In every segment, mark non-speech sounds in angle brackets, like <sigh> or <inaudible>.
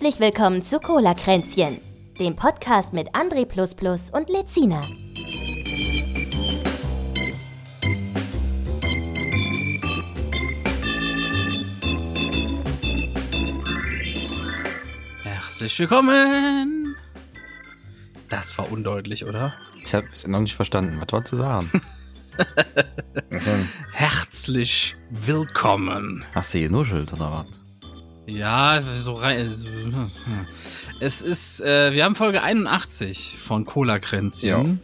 Herzlich willkommen zu Cola Kränzchen, dem Podcast mit André und Lezina. Herzlich willkommen. Das war undeutlich, oder? Ich habe es noch nicht verstanden. Was wolltest du sagen? <laughs> Herzlich willkommen. Hast du genuschelt oder was? Ja, so rein. <laughs> Es ist, äh, wir haben Folge 81 von Cola Kränzchen.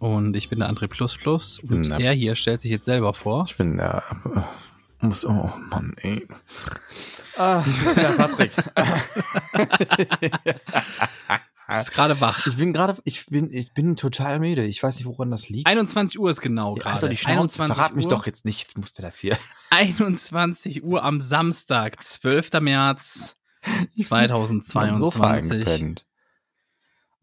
Und ich bin der André Plus Plus. Und Na. er hier stellt sich jetzt selber vor. Ich bin der. Äh, muss. Oh Mann, ey. Ah, ich bin der Patrick. <laughs> <laughs> Du bist gerade wach. ich bin gerade. Ich bin. Ich bin total müde. Ich weiß nicht, woran das liegt. 21 Uhr ist genau gerade. Alter, die Schnauze. 21 Verrat mich Uhr. doch jetzt nicht. Jetzt musste das hier. 21 Uhr am Samstag, 12. März <laughs> Am Sofa 2022.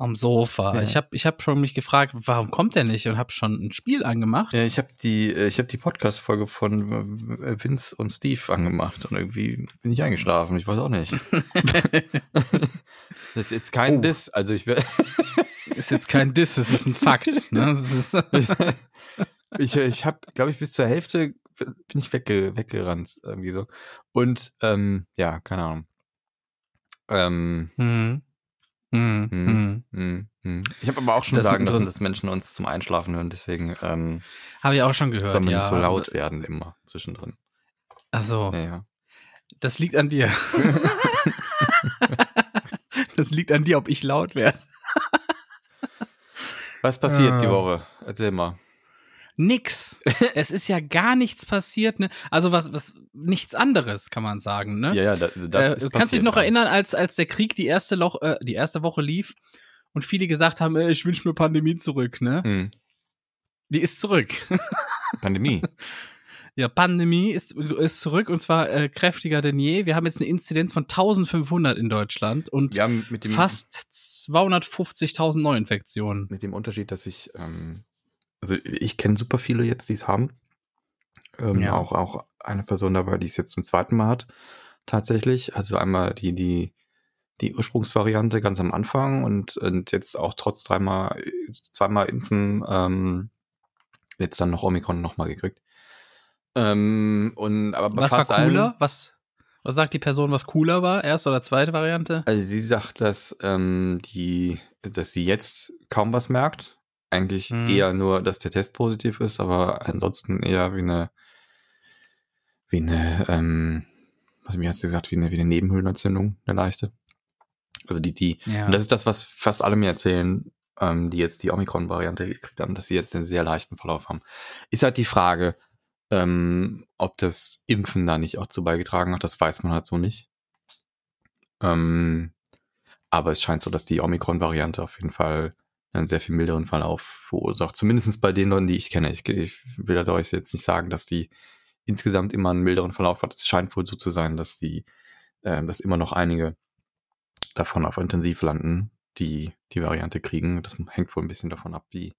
Am Sofa. Ja. Ich habe ich hab schon mich gefragt, warum kommt der nicht und habe schon ein Spiel angemacht. Ja, ich habe die, äh, ich habe die Podcast-Folge von äh, Vince und Steve angemacht und irgendwie bin ich eingeschlafen. Ich weiß auch nicht. <laughs> das ist jetzt kein Oh. Diss. Also ich <laughs> Ist jetzt kein Diss, es ist ein Fakt. Ne? <laughs> Das ist, ich, ich habe, glaube ich, bis zur Hälfte bin ich wegge weggerannt irgendwie so. Und ähm, ja, keine Ahnung. Ähm, hm. Hm. Hm. Hm. hm, hm. Ich habe aber auch schon Das sagen lassen, dass Menschen uns zum Einschlafen hören, deswegen ähm, Habe ich auch schon gehört. soll man ja. nicht so laut werden immer zwischendrin. Achso, Ja, ja. das liegt an dir. <laughs> das liegt an dir, ob ich laut werde. Was passiert die Ah. Woche? Erzähl mal. Nix. <laughs> es ist ja gar nichts passiert. Ne? Also was, was, nichts anderes, kann man sagen. Ne? Ja, ja, da- also das äh, ist du kannst dich passiert, noch ja. erinnern, als, als der Krieg die erste, Loch, äh, die erste Woche lief und viele gesagt haben, äh, ich wünsche mir Pandemie zurück. Ne? Hm. Die ist zurück. Pandemie. <laughs> ja, Pandemie ist, ist zurück und zwar äh, kräftiger denn je. Wir haben jetzt eine Inzidenz von 1500 in Deutschland und Wir haben mit dem, fast 250.000 Neuinfektionen. mit dem Unterschied, dass ich, ähm, also ich kenne super viele jetzt, die es haben. Ähm, Ja. auch, auch eine Person dabei, die es jetzt zum zweiten Mal hat, tatsächlich. Also einmal die, die, die Ursprungsvariante ganz am Anfang und, und jetzt auch trotz dreimal, zweimal impfen, ähm, jetzt dann noch Omikron nochmal gekriegt. Ähm, und aber Was war allen- cooler? Was, was sagt die Person, was cooler war? Erste oder zweite Variante? Also sie sagt, dass ähm, die, dass sie jetzt kaum was merkt. Eigentlich Mhm. eher nur, dass der Test positiv ist, aber ansonsten eher wie eine, wie eine, ähm, was mir hast du gesagt, wie eine, wie eine Nebenhöhlenentzündung, eine leichte. Also die, die, Ja. und das ist das, was fast alle mir erzählen, ähm, die jetzt die Omikron-Variante gekriegt haben, dass sie jetzt einen sehr leichten Verlauf haben. Ist halt die Frage, ähm, ob das Impfen da nicht auch zu beigetragen hat, das weiß man halt so nicht. Ähm, aber es scheint so, dass die Omikron-Variante auf jeden Fall einen sehr viel milderen Verlauf verursacht. Zumindest bei den Leuten, die ich kenne. Ich, ich will da euch jetzt nicht sagen, dass die insgesamt immer einen milderen Verlauf hat. Es scheint wohl so zu sein, dass die, äh, dass immer noch einige davon auf Intensiv landen, die die Variante kriegen. Das hängt wohl ein bisschen davon ab, wie,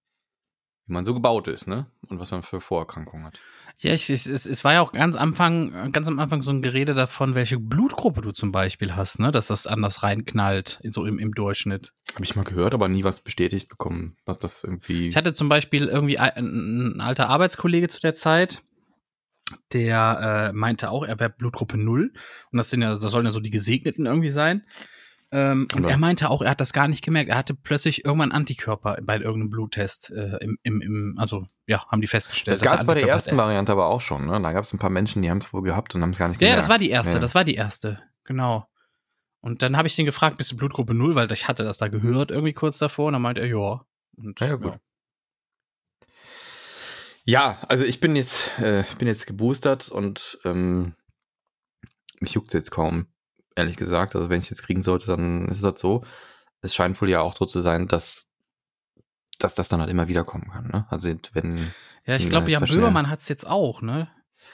wie man so gebaut ist, ne? Und was man für Vorerkrankungen hat. Ja, ich, ich, es, es war ja auch ganz, Anfang, ganz am Anfang so ein Gerede davon, welche Blutgruppe du zum Beispiel hast, ne? Dass das anders reinknallt, so im, im Durchschnitt. Habe ich mal gehört, aber nie was bestätigt bekommen, was das irgendwie. Ich hatte zum Beispiel irgendwie ein, ein alter Arbeitskollege zu der Zeit, der äh, meinte auch, er wäre Blutgruppe 0. Und das sind ja, das sollen ja so die Gesegneten irgendwie sein. Ähm, und er meinte auch, er hat das gar nicht gemerkt. Er hatte plötzlich irgendwann Antikörper bei irgendeinem Bluttest. Äh, im, im, im, also, ja, haben die festgestellt. das gab es bei der ersten. Variante aber auch schon, ne? Da gab es ein paar Menschen, die haben es wohl gehabt und haben es gar nicht Ja, ja, gemerkt. das war die erste, Ja. das war die erste. Genau. Und dann habe ich den gefragt, bist du Blutgruppe 0? Weil ich hatte das da gehört irgendwie kurz davor. Und dann meinte er, ja. Und, Ja, ja, gut. Ja, also ich bin jetzt, äh, bin jetzt geboostert und ähm, mich juckt jetzt kaum, ehrlich gesagt. Also wenn ich es jetzt kriegen sollte, dann ist es halt so. Es scheint wohl ja auch so zu sein, dass, dass das dann halt immer wieder kommen kann. Ne? Also wenn Ja, ich glaube, das Jan. Böhmermann hat's jetzt auch, ne?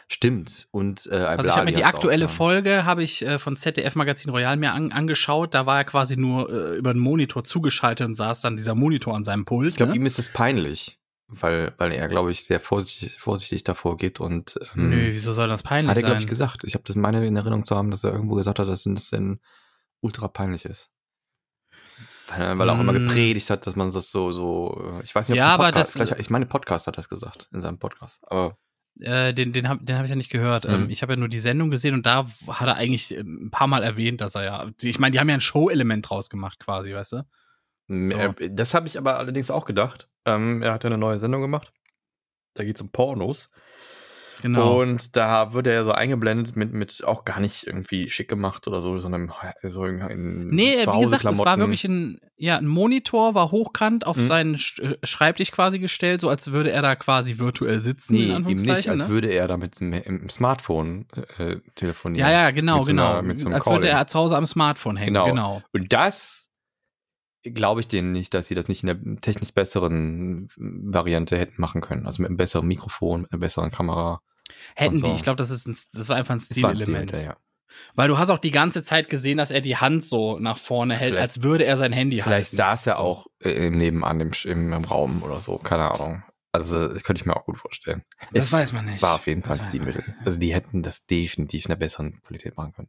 stimmt und äh, Also ich habe mir die aktuelle auch. Folge habe ich äh, von ZDF Magazin Royal mir an, angeschaut. Da war er quasi nur äh, über den Monitor zugeschaltet und saß dann dieser Monitor an seinem Pult. Ich glaube, ne? ihm ist es peinlich, weil, weil er, glaube ich, sehr vorsichtig, vorsichtig davor geht und ähm, Nö, wieso soll das peinlich Hat er, glaube sein? ich, gesagt. Ich habe das meine in Erinnerung zu haben, dass er irgendwo gesagt hat, dass das denn ultra peinlich ist. Weil, weil er auch immer Mm. gepredigt hat, dass man das so, so, äh, ich weiß nicht, ob Ja, es aber Podcast, das- ich meine, Podcast hat das gesagt, in seinem Podcast. Aber Äh, den den habe den hab ich ja nicht gehört. Mhm. Ähm, ich habe ja nur die Sendung gesehen und da hat er eigentlich ähm, ein paar Mal erwähnt, dass er ja. Ich meine, die haben ja ein Show-Element draus gemacht, quasi, weißt du? So. äh, das habe ich aber allerdings auch gedacht. Ähm, er hat ja eine neue Sendung gemacht. Da geht es um Pornos. Genau. Und da wird er ja so eingeblendet mit, mit auch gar nicht irgendwie schick gemacht oder so, sondern so in, Nee, wie gesagt, es war wirklich ein, ja, ein Monitor, war hochkant auf Mhm. seinen äh, Schreibtisch quasi gestellt, so als würde er da quasi virtuell sitzen, Nee, eben nicht, als ne? würde er da mit dem Smartphone äh, telefonieren. Ja, ja, genau, so genau. einer- mit so als würde Calling. er zu Hause am Smartphone hängen, Genau. genau. Und das glaube ich denen nicht, dass sie das nicht in der technisch besseren Variante hätten machen können. Also mit einem besseren Mikrofon, mit einer besseren Kamera. Hätten so. die, ich glaube, das ist ein, das war einfach ein Stilelement. Stil, ja. Weil du hast auch die ganze Zeit gesehen, dass er die Hand so nach vorne hält, Vielleicht- als würde er sein Handy Vielleicht halten. saß er So. auch äh, nebenan im, im, im Raum oder so, keine Ahnung. Also das könnte ich mir auch gut vorstellen. Das Es weiß man nicht. War auf jeden Fall man nicht. Also die hätten das definitiv in einer besseren Qualität machen können.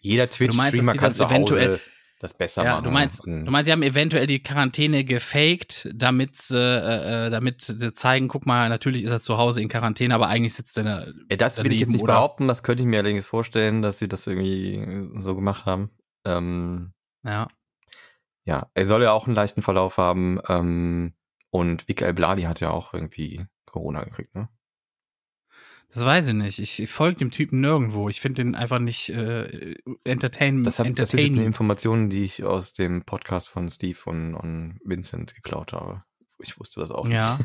Jeder Twitch-Streamer die kann das zu Hause eventuell- das besser Ja, machen. du meinst, du meinst, sie haben eventuell die Quarantäne gefaked, damit, sie, äh, äh, damit sie zeigen, guck mal, natürlich ist er zu Hause in Quarantäne, aber eigentlich sitzt er da. Ja, das will ich jetzt nicht oder? behaupten, das könnte ich mir allerdings vorstellen, dass sie das irgendwie so gemacht haben. Ähm, Ja. ja, er soll ja auch einen leichten Verlauf haben. Ähm, und Vic Bladi hat ja auch irgendwie Corona gekriegt, ne? Das weiß ich nicht. Ich, ich folge dem Typen nirgendwo. Ich finde den einfach nicht äh, entertain, Das, hab, das ist jetzt eine. Information, die ich aus dem Podcast von Steve und, und Vincent geklaut habe. Ich wusste das auch Ja.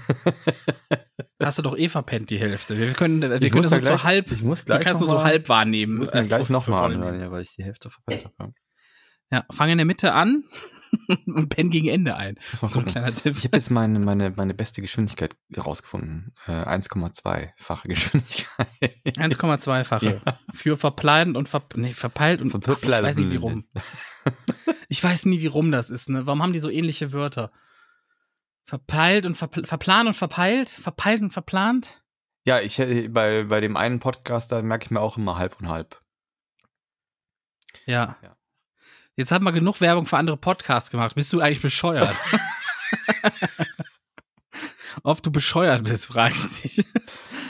<laughs> Hast du doch eh verpennt, die Hälfte. Wir können, wir Ich können das da nur so halb, ich muss du gleich kannst noch nur so mal- halb wahrnehmen. Ich muss mir äh, gleich nochmal anhören, ja, weil ich die Hälfte verpennt habe. Ja, fang in der Mitte an und penn gegen Ende ein. So ein kleiner Tipp. Ich habe jetzt meine, meine, meine beste Geschwindigkeit herausgefunden. Äh, 1,2-fache <laughs> Geschwindigkeit. 1,2-fache. Für verplant und ver nee, verpeilt und Ver- ach, ich weiß nicht wie rum. <laughs> Ich weiß nie, wie rum das ist, ne? Warum haben die so ähnliche Wörter? Verpeilt und verpl verplant und verpeilt? Verpeilt und verplant? Ja, ich äh, bei, bei dem einen Podcast, da merke ich mir auch immer halb und halb. Ja. Ja. Jetzt haben wir genug Werbung für andere Podcasts gemacht. Bist du eigentlich bescheuert? <laughs> Ob du bescheuert bist, frage ich dich.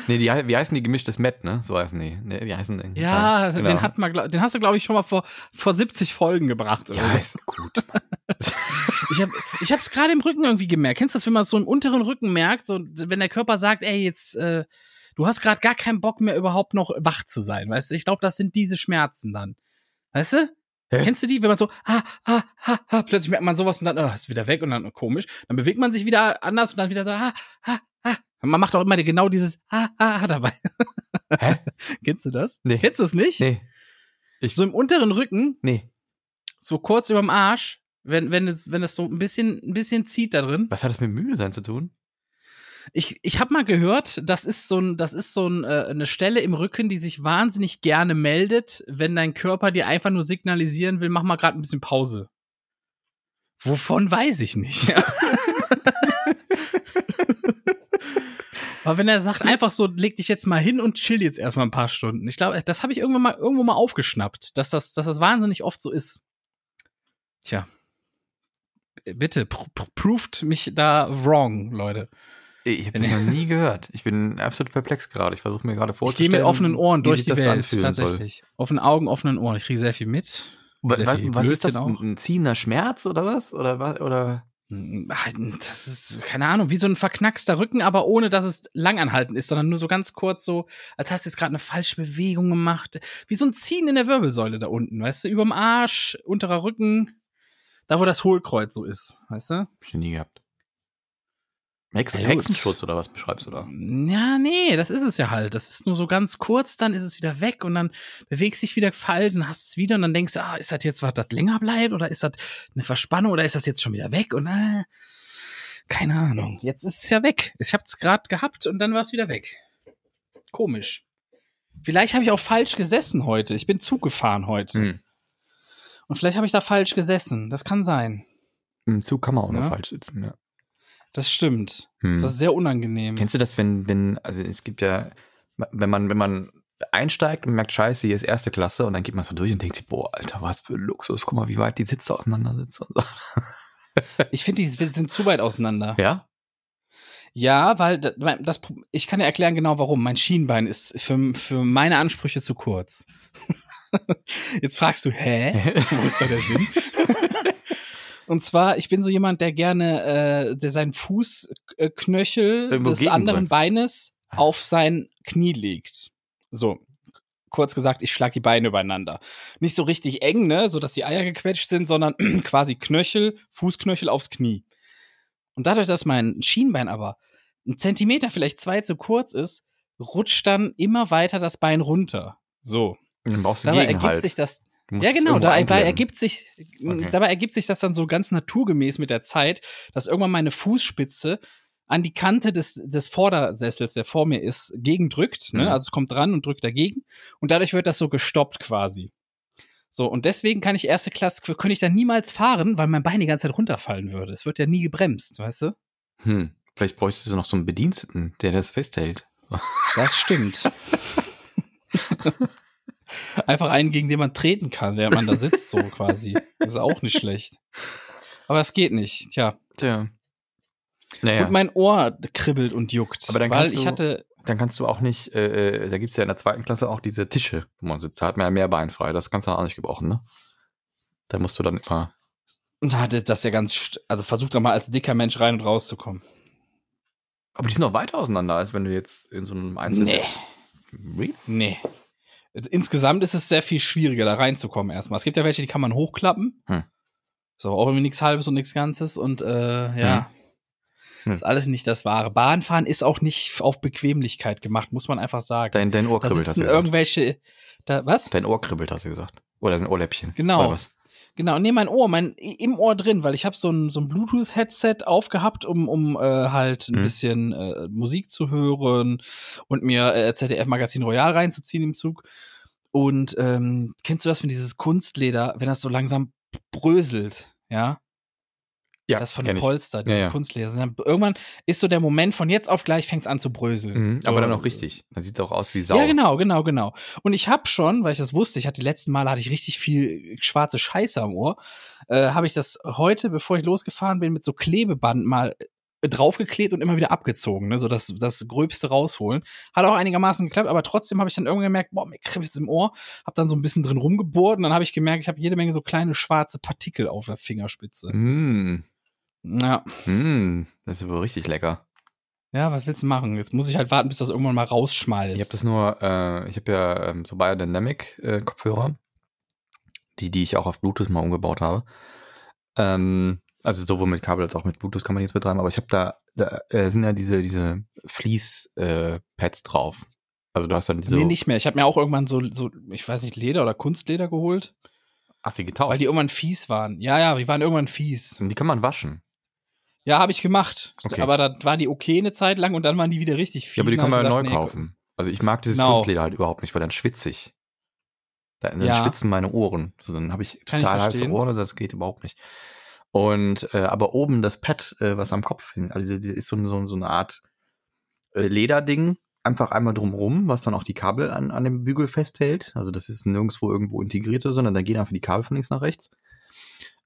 Nee, die, wie heißen die gemischtes Met, ne? So heißen die. Nee, die heißen irgendwie- Ja, genau. den, hat man, den hast du, glaube ich, schon mal vor, vor 70 Folgen gebracht. Oder Ja, ist gut. <laughs> Ich habe ich hab's gerade im Rücken irgendwie gemerkt. Kennst du das, wenn man es so im unteren Rücken merkt, so wenn der Körper sagt, ey, jetzt äh, du hast gerade gar keinen Bock mehr überhaupt noch wach zu sein, weißt du? Ich glaube, das sind diese Schmerzen dann. Weißt du? Hä? Kennst du die, wenn man so ah ah ah, ah plötzlich merkt man sowas und dann oh, ist wieder weg und dann oh, komisch, dann bewegt man sich wieder anders und dann wieder so ah ah ah. Man macht auch immer genau dieses ah ah ah dabei. Hä? <laughs> Kennst du das? Nee. Kennst du das nicht? Nee, So im unteren Rücken, nee. so kurz überm Arsch, wenn wenn es wenn es so ein bisschen ein bisschen zieht da drin. Was hat das mit müde sein zu tun? Ich, ich habe mal gehört, das ist so, ein, das ist so ein, äh, eine Stelle im Rücken, die sich wahnsinnig gerne meldet, wenn dein Körper dir einfach nur signalisieren will, mach mal gerade ein bisschen Pause. Wovon weiß ich nicht. <laughs> Aber wenn er sagt, einfach so, leg dich jetzt mal hin und chill jetzt erstmal ein paar Stunden. Ich glaube, das habe ich irgendwann mal irgendwo mal aufgeschnappt, dass das, dass das wahnsinnig oft so ist. Tja. Bitte, pr pr proved mich da wrong, Leute. Ich habe das noch nie gehört. Ich bin absolut perplex gerade. Ich versuche mir gerade Ich gehe vorzustellen. mit offenen Ohren durch die das Welt, soll. tatsächlich. Offenen Augen, offenen Ohren. Ich kriege sehr viel mit. Sehr wa- viel was ist das? Blödsinn Ein, ziehender Schmerz oder was? Oder was? Oder? Das ist, keine Ahnung, wie so ein verknackster Rücken, aber ohne, dass es langanhaltend ist, sondern nur so ganz kurz so, als hast du jetzt gerade eine falsche Bewegung gemacht. Wie so ein Ziehen in der Wirbelsäule da unten, weißt du? Überm Arsch, unterer Rücken, da wo das Hohlkreuz so ist, weißt du? Hab ich noch nie gehabt. Hex Ja. Hexenschuss oder was beschreibst du da? Ja, nee, das ist es ja halt. Das ist nur so ganz kurz, dann ist es wieder weg und dann bewegst dich wieder gefallen, dann hast du es wieder und dann denkst du, ah, ist das jetzt was, das länger bleibt oder ist das eine Verspannung oder ist das jetzt schon wieder weg und äh, keine Ahnung. Jetzt ist es ja weg. Ich hab's gerade gehabt und dann war es wieder weg. Komisch. Vielleicht habe ich auch falsch gesessen heute. Ich bin Zug gefahren heute. Hm. Und vielleicht habe ich da falsch gesessen. Das kann sein. Im Zug kann man auch noch Ja. falsch sitzen, ja. Das stimmt. Hm. Das war sehr unangenehm. Kennst du das, wenn, wenn, also es gibt ja, wenn man, wenn man einsteigt und merkt, scheiße, hier ist erste Klasse und dann geht man so durch und denkt sich, boah, Alter, was für ein Luxus, guck mal, wie weit die Sitze auseinander sitzen. So. <laughs> Ich finde, die sind zu weit auseinander. Ja? Ja, weil das, das, ich kann ja erklären genau warum. Mein Schienbein ist für, für meine Ansprüche zu kurz. <laughs> Jetzt fragst du, hä? Wo ist da der Sinn? <laughs> Und zwar, ich bin so jemand, der gerne, äh, der seinen Fußknöchel Irgendwo des anderen. Beines auf sein Knie legt. So. Kurz gesagt, ich schlag die Beine übereinander. Nicht so richtig eng, ne, so dass die Eier gequetscht sind, sondern <clears throat> quasi Knöchel, Fußknöchel aufs Knie. Und dadurch, dass mein Schienbein aber ein Zentimeter, vielleicht zwei zu kurz ist, rutscht dann immer weiter das Bein runter. So. Dann brauchst du Dabei ergibt sich das. Ja, genau. Dabei ergibt sich, Okay. dabei ergibt sich das dann so ganz naturgemäß mit der Zeit, dass irgendwann meine Fußspitze an die Kante des, des Vordersessels, der vor mir ist, gegendrückt. Ne? Mhm. Also es kommt dran und drückt dagegen. Und dadurch wird das so gestoppt quasi. So, und deswegen kann ich erste Klasse, könnte ich da niemals fahren, weil mein Bein die ganze Zeit runterfallen würde. Es wird ja nie gebremst, weißt du? Hm. Vielleicht bräuchtest du noch so einen Bediensteten, der das festhält. Das stimmt. <laughs> Einfach einen, gegen den man treten kann, während man da sitzt, so quasi. Das ist auch nicht schlecht. Aber es geht nicht, tja. Tja. Naja, Und mein Ohr kribbelt und juckt. Aber dann weil kannst ich du- hatte. dann kannst du auch nicht, äh, äh, da gibt's ja in der zweiten Klasse auch diese Tische, wo man sitzt. Da hat man ja mehr Bein frei. Das kannst du auch nicht gebrauchen, ne? Da musst du dann immer. Und da hatte das ja ganz. Also versucht doch mal als dicker Mensch rein und rauszukommen. Aber die sind noch weiter auseinander, als wenn du jetzt in so einem Einzel Nee. sitzt. Really? Nee. Insgesamt ist es sehr viel schwieriger, da reinzukommen erstmal. Es gibt ja welche, die kann man hochklappen. Hm. Ist aber auch irgendwie nichts Halbes und nichts Ganzes. Und äh, ja. Hm. Ist alles nicht das Wahre. Bahnfahren ist auch nicht auf Bequemlichkeit gemacht, muss man einfach sagen. Dein, dein Ohr kribbelt, hast du gesagt. irgendwelche. Da, was? Dein Ohr kribbelt, hast du gesagt. Oder dein Ohrläppchen. Genau. Oder was? Genau, nee, mein Ohr, mein im Ohr drin, weil ich habe so ein, so ein Bluetooth-Headset aufgehabt, um, um äh, halt ein Mhm. bisschen äh, Musik zu hören und mir äh, ZDF-Magazin Royal reinzuziehen im Zug. Und ähm, kennst du das, wenn dieses Kunstleder, wenn das so langsam bröselt, ja? Ja, das von dem. Polster, dieses Ja, ja. Kunstleder. Und dann Irgendwann ist so der Moment, von jetzt auf gleich fängt's an zu bröseln. Mhm, so, aber dann auch richtig. Dann sieht's auch aus wie Sau. Ja, genau, genau, genau. Und ich habe schon, weil ich das wusste, ich hatte die letzten Male hatte ich richtig viel schwarze Scheiße am Ohr, äh, habe ich das heute, bevor ich losgefahren bin, mit so Klebeband mal äh, draufgeklebt und immer wieder abgezogen, ne, so das, das Gröbste rausholen. Hat auch einigermaßen geklappt, aber trotzdem habe ich dann irgendwann gemerkt, boah, mir kribbelt's im Ohr, habe dann so ein bisschen drin rumgebohrt und dann habe ich gemerkt, ich habe jede Menge so kleine schwarze Partikel auf der Fingerspitze. Mm, Ja, mm, das ist wohl richtig lecker. ja, was willst du machen? Jetzt muss ich halt warten, bis das irgendwann mal rausschmalzt. Ich habe das nur, äh, ich habe ja ähm, so Biodynamic äh, die, die ich auch auf Bluetooth mal umgebaut habe. Ähm, also sowohl mit Kabel als auch mit Bluetooth kann man jetzt betreiben, aber ich habe da, da äh, sind ja diese, diese Fleece-Pads drauf. Also du hast dann diese. Nee, nicht mehr. Ich habe mir auch irgendwann so, so, ich weiß nicht, Leder oder Kunstleder geholt. Hast du die getauscht? Weil die irgendwann fies waren. Ja, ja, die waren irgendwann fies. die kann man waschen. Ja, habe ich gemacht. Okay. Aber da war die okay eine Zeit lang und dann waren die wieder richtig fies. Ja, aber die Und kann man ja neu ich gesagt, kaufen. Also ich mag dieses Genau. Kunstleder halt überhaupt nicht, weil dann schwitze ich. Dann, dann Ja. schwitzen meine Ohren. Also dann habe ich Kann ich total heiße verstehen. Ohren, das geht überhaupt nicht. Und äh, aber oben das Pad, äh, was am Kopf hing, also die ist so, so, so eine Art äh, Lederding, einfach einmal drumrum, was dann auch die Kabel an, an dem Bügel festhält. Also das ist nirgendwo irgendwo integriert, sondern da gehen einfach die Kabel von links nach rechts.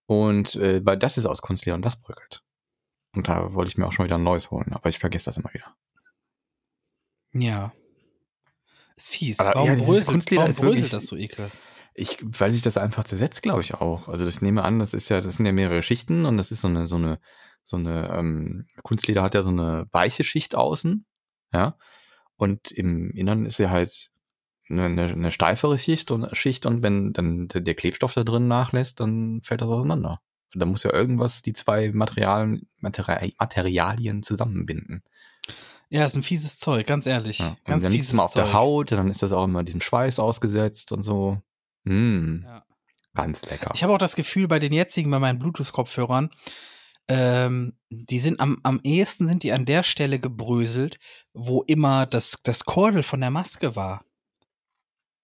Und äh, weil das ist aus Kunstleder und das bröckelt. Und da wollte ich mir auch schon wieder ein neues holen, aber ich vergesse das immer wieder. Ja. Ist fies. Aber warum ja, bröselt, Kunstleder warum ist wirklich- das so ekelhaft? Ich, weil sich das einfach zersetzt, glaube ich auch. Also ich nehme an, das ist ja, das sind ja mehrere Schichten und das ist so eine, so eine, so eine, ähm, Kunstleder hat ja so eine weiche Schicht außen, ja. Und im Innern ist ja halt eine, eine, eine steifere Schicht und Schicht und wenn dann der, der Klebstoff da drin nachlässt, dann fällt das auseinander. Da muss ja irgendwas die zwei Materialien, Materi Materialien zusammenbinden. Ja, ist ein fieses Zeug, ganz ehrlich. Ja. Und Ganz dann liegt es fieses immer auf Zeug. der Haut, dann ist das auch immer diesem Schweiß ausgesetzt und so. Mm, Ja. Ganz lecker. Ich habe auch das Gefühl, bei den jetzigen, bei meinen Bluetooth-Kopfhörern, ähm, die sind am, am ehesten sind die an der Stelle gebröselt, wo immer das, das Kordel von der Maske war.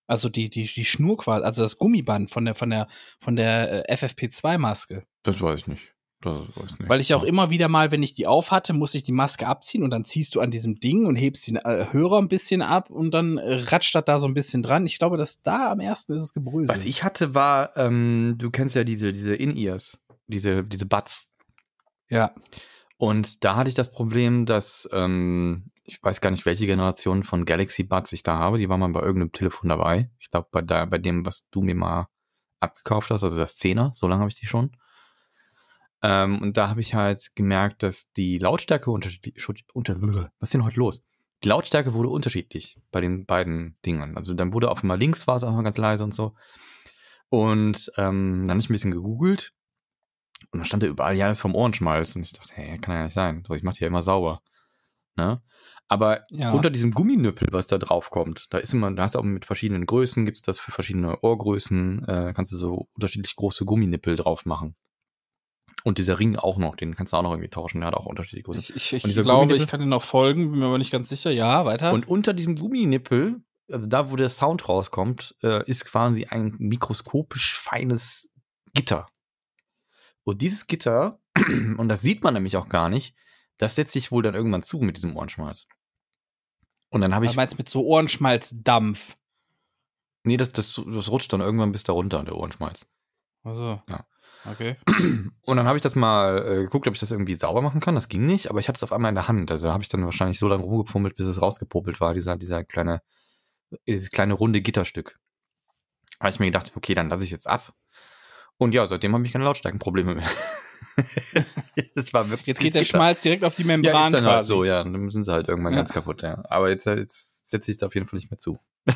Also die, die, die Schnur quasi, also das Gummiband von der, von der, von der äh, FFP2-Maske. Das weiß ich nicht. Das weiß nicht. Weil ich auch immer wieder mal, wenn ich die auf hatte, musste ich die Maske abziehen und dann ziehst du an diesem Ding und hebst den äh, Hörer ein bisschen ab und dann äh, ratscht das da so ein bisschen dran. Ich glaube, dass da am ersten ist es gebröselt. Was ich hatte, war, ähm, du kennst ja diese, diese In-Ears, diese, diese Buds. Ja. Und da hatte ich das Problem, dass, ähm, ich weiß gar nicht, welche Generation von Galaxy Buds ich da habe. Die war mal bei irgendeinem Telefon dabei. Ich glaube, bei, bei dem, was du mir mal abgekauft hast, also das 10er, so lange habe ich die schon. Ähm, und da habe ich halt gemerkt, dass die Lautstärke unterschiedlich, unter, was ist denn heute los? Die Lautstärke wurde unterschiedlich bei den beiden Dingern. Also dann wurde auf einmal links war es auch mal ganz leise und so. Und ähm, dann habe ich ein bisschen gegoogelt und dann stand da überall, ja, das ist vom Ohrenschmalz. Und ich dachte, hey, kann ja nicht sein. Ich mache die ja immer sauber. Ne? Aber Ja. unter diesem Gumminüppel, was da drauf kommt, da ist immer, da hast du auch mit verschiedenen Größen, gibt's das für verschiedene Ohrgrößen, äh, kannst du so unterschiedlich große Gumminippel drauf machen. Und dieser Ring auch noch, den kannst du auch noch irgendwie tauschen, der hat auch unterschiedliche Größen. Ich, ich, ich glaube, ich kann dir noch folgen, bin mir aber nicht ganz sicher. Ja, weiter. Und unter diesem Gumminippel, also da, wo der Sound rauskommt, äh, ist quasi ein mikroskopisch feines Gitter. Und dieses Gitter, <clears throat> und das sieht man nämlich auch gar nicht, das setzt sich wohl dann irgendwann zu mit diesem Ohrenschmalz. Und dann habe Was ich, meinst du mit so Ohrenschmalzdampf? nee, das, das, das rutscht dann irgendwann bis da runter, der Ohrenschmalz. Also. Ja. Okay. Und dann habe ich das mal äh, geguckt, ob ich das irgendwie sauber machen kann. Das ging nicht, aber ich hatte es auf einmal in der Hand. Also habe ich dann wahrscheinlich so lange rumgefummelt, bis es rausgepopelt war, dieser, dieser kleine, dieses kleine runde Gitterstück. Habe ich mir gedacht, okay, dann lasse ich jetzt ab. Und ja, seitdem habe ich keine Lautstärkenprobleme mehr. <laughs> <laughs> das war wirklich Jetzt geht der Gitter. Schmalz direkt auf die Membran Ja, ist dann quasi. halt so, ja. Dann sind sie halt irgendwann Ja. ganz kaputt, ja. Aber jetzt, jetzt setze ich es auf jeden Fall nicht mehr zu. <laughs>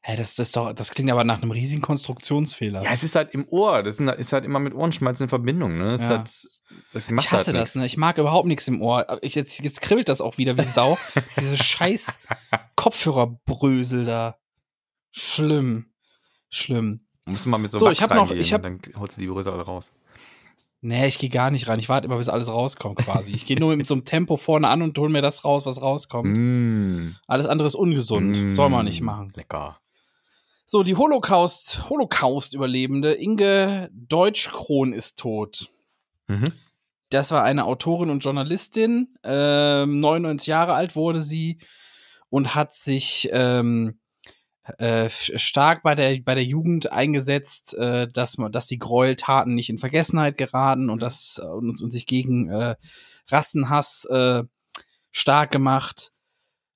Hä, das, das, doch, das klingt aber nach einem riesigen Konstruktionsfehler. Ja, es ist halt im Ohr. Das ist, halt immer mit Ohrenschmalz in Verbindung, ne? Das Ja. halt, das ich hasse halt das, ne? Ich mag überhaupt nichts im Ohr. Ich, jetzt, jetzt kribbelt das auch wieder wie Sau. <laughs> Diese scheiß Kopfhörerbrösel da. Schlimm. Schlimm. Musst du mal mit so, So, ich hab noch- ich hab- dann holst du die Brösel alle raus. Nee, ich gehe gar nicht rein. Ich warte immer, bis alles rauskommt quasi. Ich gehe nur mit so einem Tempo vorne an und hol mir das raus, was rauskommt. Mm. Alles andere ist ungesund. Mm. Soll man nicht machen. Lecker. So, die Holocaust, Holocaust-Überlebende Inge Deutschkron ist tot. Mhm. Das war eine Autorin und Journalistin. Ähm, 99 Jahre alt wurde sie und hat sich ähm, äh, stark bei der, bei der Jugend eingesetzt, äh, dass, man, dass die Gräueltaten nicht in Vergessenheit geraten und, das, äh, und, und sich gegen äh, Rassenhass äh, stark gemacht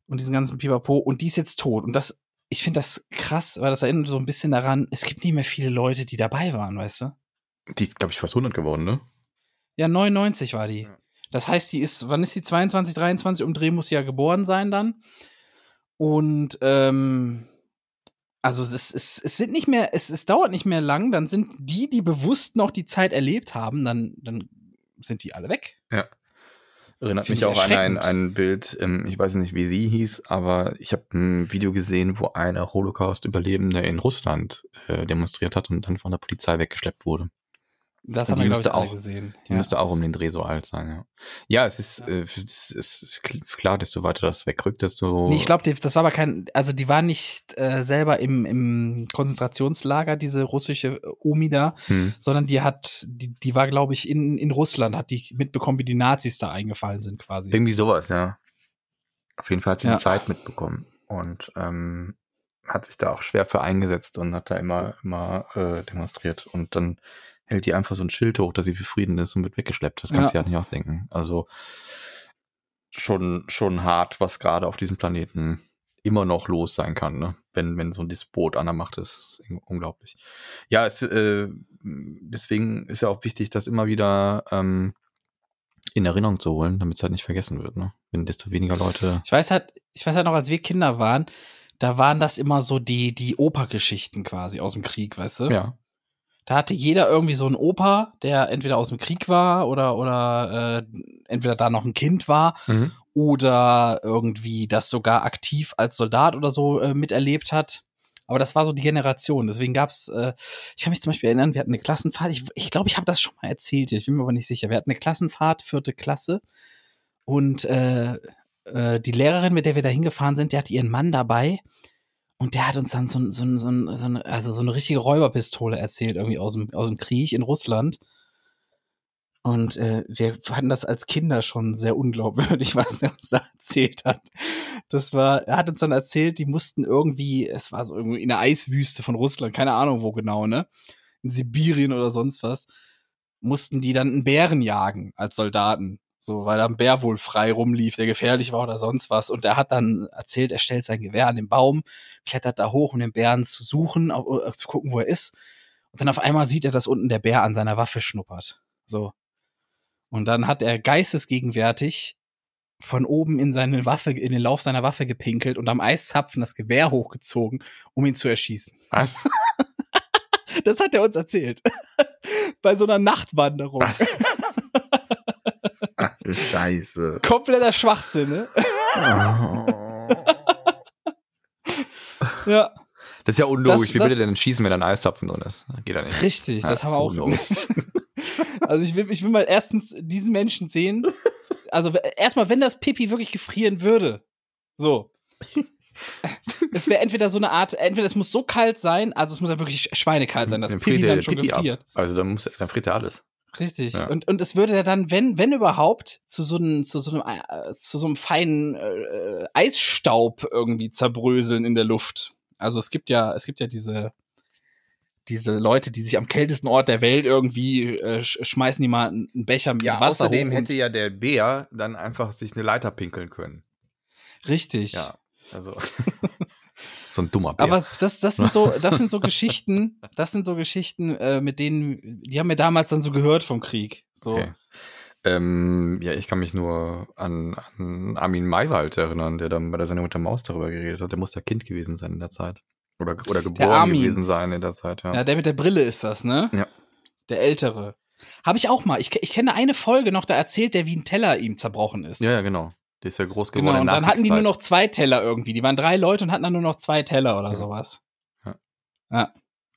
und diesen ganzen Pipapo. Und die ist jetzt tot. Und das, ich finde das krass, weil das erinnert so ein bisschen daran, es gibt nicht mehr viele Leute, die dabei waren, weißt du? Die ist, glaube ich, fast 100 geworden, ne? Ja, 99 war die. Das heißt, die ist, wann ist die 22, 23 umdrehen, muss sie ja geboren sein dann. Und ähm, also es, es, es sind nicht mehr, es, es dauert nicht mehr lang, dann sind die, die bewusst noch die Zeit erlebt haben, dann, dann sind die alle weg. Erinnert Find mich ich auch an ein, ein Bild, ähm, ich weiß nicht, wie sie hieß, aber ich habe ein Video gesehen, wo eine Holocaust-Überlebende in Russland äh, demonstriert hat und dann von der Polizei weggeschleppt wurde. Das haben die wir, ich, müsste alle auch- gesehen. Die müsste auch um den Dreh so alt sein, ja. Ja, es ist, Ja. Äh, es ist kl- klar, desto weiter das wegrückt, desto. Nee, ich glaube, das war aber kein, also die war nicht äh, selber im, im Konzentrationslager, diese russische äh, Omi da, Hm. sondern die hat, die, die war, glaube ich, in, in Russland, hat die mitbekommen, wie die Nazis da eingefallen sind quasi. Irgendwie sowas, ja. Auf jeden Fall hat sie Ja. die Zeit mitbekommen und ähm, hat sich da auch schwer für eingesetzt und hat da immer, immer äh, demonstriert. Und dann hält die einfach so ein Schild hoch, dass sie für Frieden ist und wird weggeschleppt. Das kannst du Ja. ja nicht ausdenken. Also schon, schon hart, was gerade auf diesem Planeten immer noch los sein kann, ne? wenn, wenn so ein Despot an der Macht ist. Ist unglaublich. Ja, es, äh, deswegen ist ja auch wichtig, das immer wieder ähm, in Erinnerung zu holen, damit es halt nicht vergessen wird. Ne? Wenn desto weniger Leute. Ich weiß halt, ich weiß halt noch, als wir Kinder waren, da waren das immer so die, die Opergeschichten quasi aus dem Krieg, weißt du? Ja. Da hatte jeder irgendwie so einen Opa, der entweder aus dem Krieg war oder, oder äh, entweder da noch ein Kind war Mhm. oder irgendwie das sogar aktiv als Soldat oder so äh, miterlebt hat. Aber das war so die Generation. Deswegen gab's, äh, ich kann mich zum Beispiel erinnern, wir hatten eine Klassenfahrt. Ich glaube, ich, glaub, ich habe das schon mal erzählt. Ich bin mir aber nicht sicher. Wir hatten eine Klassenfahrt, vierte Klasse. Und äh, äh, die Lehrerin, mit der wir da hingefahren sind, die hatte ihren Mann dabei. Und der hat uns dann so, so, so, so, eine, also so eine richtige Räuberpistole erzählt, irgendwie aus dem, aus dem Krieg in Russland. Und äh, wir fanden das als Kinder schon sehr unglaubwürdig, <laughs> was er uns da erzählt hat. Das war, er hat uns dann erzählt, die mussten irgendwie, es war so irgendwie in der Eiswüste von Russland, keine Ahnung wo genau, ne? In Sibirien oder sonst was, mussten die dann einen Bären jagen als Soldaten. So, weil da ein Bär wohl frei rumlief, der gefährlich war oder sonst was. Und er hat dann erzählt, er stellt sein Gewehr an den Baum, klettert da hoch, um den Bären zu suchen, äh, zu gucken, wo er ist. Und dann auf einmal sieht er, dass unten der Bär an seiner Waffe schnuppert. So. Und dann hat er geistesgegenwärtig von oben in seine Waffe, in den Lauf seiner Waffe gepinkelt und am Eiszapfen das Gewehr hochgezogen, um ihn zu erschießen. Was? <laughs> Das hat er uns erzählt. <laughs> Bei so einer Nachtwanderung. Was? <laughs> <laughs> Scheiße. Kompletter Schwachsinn, ne? <laughs> Ja, Das ist ja unlogisch. Das- Wie will das- er denn schießen, wenn da ein Eiszapfen drin ist? Geht ja nicht. richtig, das Ja, haben wir auch unlogisch. <laughs> Also ich will, ich will mal erstens diesen Menschen sehen. Also erstmal, wenn das Pipi wirklich gefrieren würde. So. Es wäre entweder so eine Art, entweder es muss so kalt sein, also es muss ja wirklich schweinekalt sein, dass Pipi dann der schon Pipi ab. gefriert. Also dann, muss, dann friert er alles. Richtig. Ja. Und, und es würde ja dann, wenn, wenn überhaupt, zu so einem, zu so einem, äh, zu so einem feinen äh, Eisstaub irgendwie zerbröseln in der Luft. Also es gibt ja, es gibt ja diese, diese Leute, die sich am kältesten Ort der Welt irgendwie äh, sch schmeißen die mal einen Becher mit Ja, Wasser außerdem hoch hätte ja der Bär dann einfach sich eine Leiter pinkeln können. richtig. Ja, also <laughs> so ein dummer Bär. Aber das, das sind so, <laughs> das sind so Geschichten, das sind so Geschichten, äh, mit denen, die haben wir damals dann so gehört vom Krieg. So. Okay. Ähm, ja, ich kann mich nur an, an Armin Maywald erinnern, der dann bei der Sendung mit der Maus darüber geredet hat. Der muss ja Kind gewesen sein in der Zeit. Oder, oder geboren gewesen sein in der Zeit, ja. Ja, der mit der Brille ist das, ne? Ja. Der ältere. Habe ich auch mal. Ich, ich kenne eine Folge noch, da erzählt der, wie ein Teller ihm zerbrochen ist. Ja, ja, genau. Der ist ja groß geworden. genau. Und dann hatten die nur noch zwei Teller irgendwie. Die waren drei Leute und hatten dann nur noch zwei Teller oder Ja. sowas.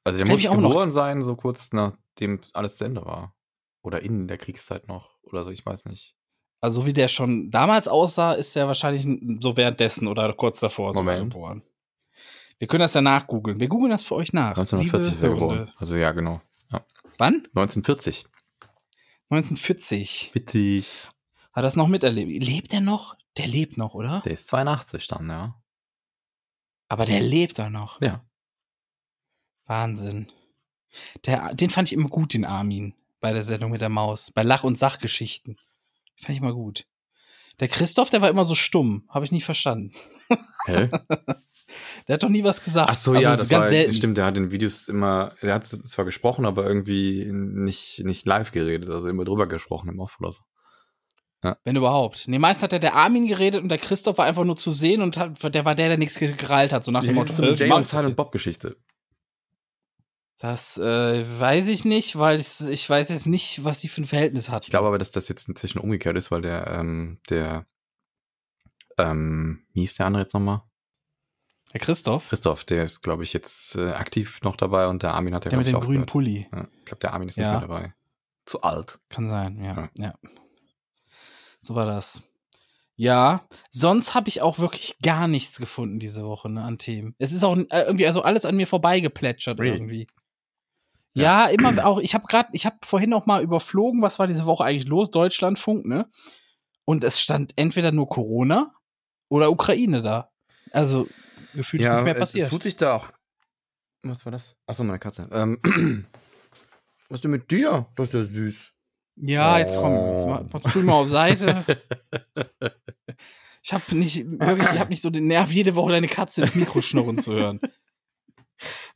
Also der Kenn muss auch noch. geboren sein, so kurz nachdem alles zu Ende war. Oder in der Kriegszeit noch. Oder so, ich weiß nicht. Also so wie der schon damals aussah, ist der wahrscheinlich so währenddessen oder kurz davor Moment. geboren. Wir können das ja nachgoogeln. Wir googeln das für euch nach. 1940 ist er geboren. Also ja, genau. Wann? 1940. 1940. Witzig. Hat das noch miterlebt? Lebt er noch? Der lebt noch, oder? Der ist 82 dann, ja. Aber der lebt doch noch. Ja. Wahnsinn. Der, den fand ich immer gut, den Armin, bei der Sendung mit der Maus. Bei Lach- und Sachgeschichten. Fand ich immer gut. Der Christoph, der war immer so stumm. Habe ich nie verstanden. Hä? <laughs> Der hat doch nie was gesagt. Ach so, Also ja, das ganz war, selten. stimmt, der hat in Videos immer, er hat zwar gesprochen, aber irgendwie nicht, nicht live geredet, also immer drüber gesprochen im Off oder so. Wenn überhaupt. Nee, meist hat ja der Armin geredet und der Christoph war einfach nur zu sehen und hat, der war der, der nichts gekrallt hat. So nach dem Motto, so eine äh, Jay und das Silent. Bob Geschichte. Das äh, weiß ich nicht, weil ich, ich weiß jetzt nicht, was die für ein Verhältnis hat. Ich glaube aber, dass das jetzt inzwischen umgekehrt ist, weil der, ähm, der, ähm, wie hieß der andere jetzt nochmal? Der Christoph, Christoph, der ist, glaube ich, jetzt äh, aktiv noch dabei und der Armin hat ja, der glaube mit ich, dem grünen. Pulli. Ja, ich glaube, der Armin ist Ja. nicht mehr dabei. Zu alt. Kann sein, ja. Ja. ja. So war das. Ja, sonst habe ich auch wirklich gar nichts gefunden diese Woche ne, an Themen. Es ist auch äh, irgendwie also alles an mir vorbeigeplätschert Really? irgendwie. Ja, immer auch. Ich habe gerade, ich habe vorhin noch mal überflogen, was war diese Woche eigentlich los? Deutschlandfunk, ne? Und es stand entweder nur Corona oder Ukraine da. Also gefühlt ist nicht mehr es passiert. Tut sich da auch. Was war das? Achso, meine Katze. Ähm, <clears throat> was ist denn mit dir? Das ist ja süß. Ja, jetzt komm, jetzt mal, tu mal auf Seite. <laughs> Ich habe nicht wirklich, ich habe nicht so den Nerv, jede Woche deine Katze ins Mikro schnurren zu hören.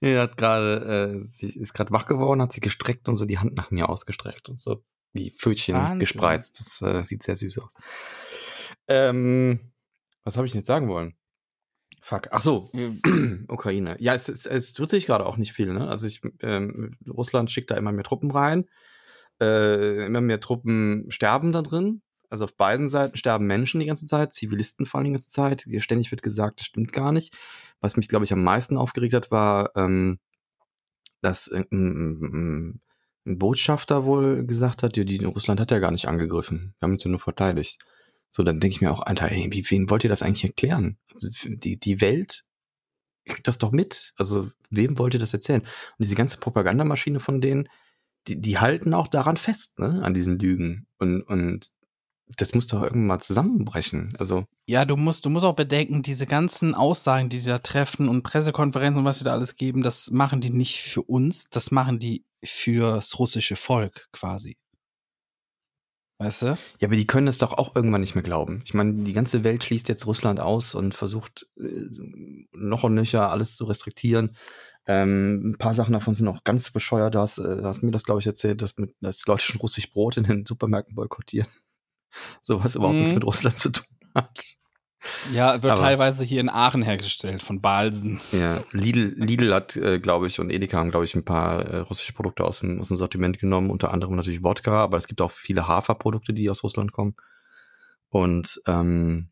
Nee, hat gerade, äh, sie ist gerade wach geworden, hat sie gestreckt und so die Hand nach mir ausgestreckt und so die Pfötchen Wahnsinn. gespreizt. Das äh, sieht sehr süß aus. Ähm, was habe ich denn jetzt sagen wollen? Fuck. Ach so, <clears throat> Ukraine. Ja, es, es, es tut sich gerade auch nicht viel. Ne? Also ich, ähm, Russland schickt da immer mehr Truppen rein. Äh, immer mehr Truppen sterben da drin. Also auf beiden Seiten sterben Menschen die ganze Zeit, Zivilisten vor allem die ganze Zeit. Ständig wird gesagt, das stimmt gar nicht. Was mich, glaube ich, am meisten aufgeregt hat, war, ähm, dass ein, ein, ein Botschafter wohl gesagt hat, ja, die Russland hat ja gar nicht angegriffen. Wir haben uns ja nur verteidigt. So, dann denke ich mir auch, Alter, ey, wie, wen wollt ihr das eigentlich erklären? Also die, die Welt kriegt das doch mit. Also, wem wollt ihr das erzählen? Und diese ganze Propagandamaschine von denen, die, die halten auch daran fest, ne, an diesen Lügen. Und, und das muss doch irgendwann mal zusammenbrechen. Also. Ja, du musst, du musst auch bedenken, diese ganzen Aussagen, die sie da treffen und Pressekonferenzen und was sie da alles geben, das machen die nicht für uns, das machen die fürs russische Volk quasi. Weißt du? Ja, aber die können es doch auch irgendwann nicht mehr glauben. Ich meine, die ganze Welt schließt jetzt Russland aus und versucht äh, noch und nöcher alles zu restriktieren. Ähm, ein paar Sachen davon sind auch ganz bescheuert. Du hast, äh, hast mir das, glaube ich, erzählt, dass, mit, dass Leute schon russisch Brot in den Supermärkten boykottieren. <laughs> so was überhaupt mhm. nichts mit Russland zu tun hat. Ja, wird Aber, teilweise hier in Aachen hergestellt, von Balsen. Ja, Lidl, Lidl hat, äh, glaube ich, und Edeka haben, glaube ich, ein paar äh, russische Produkte aus dem, aus dem Sortiment genommen, unter anderem natürlich Wodka, aber es gibt auch viele Haferprodukte, die aus Russland kommen. Und ähm,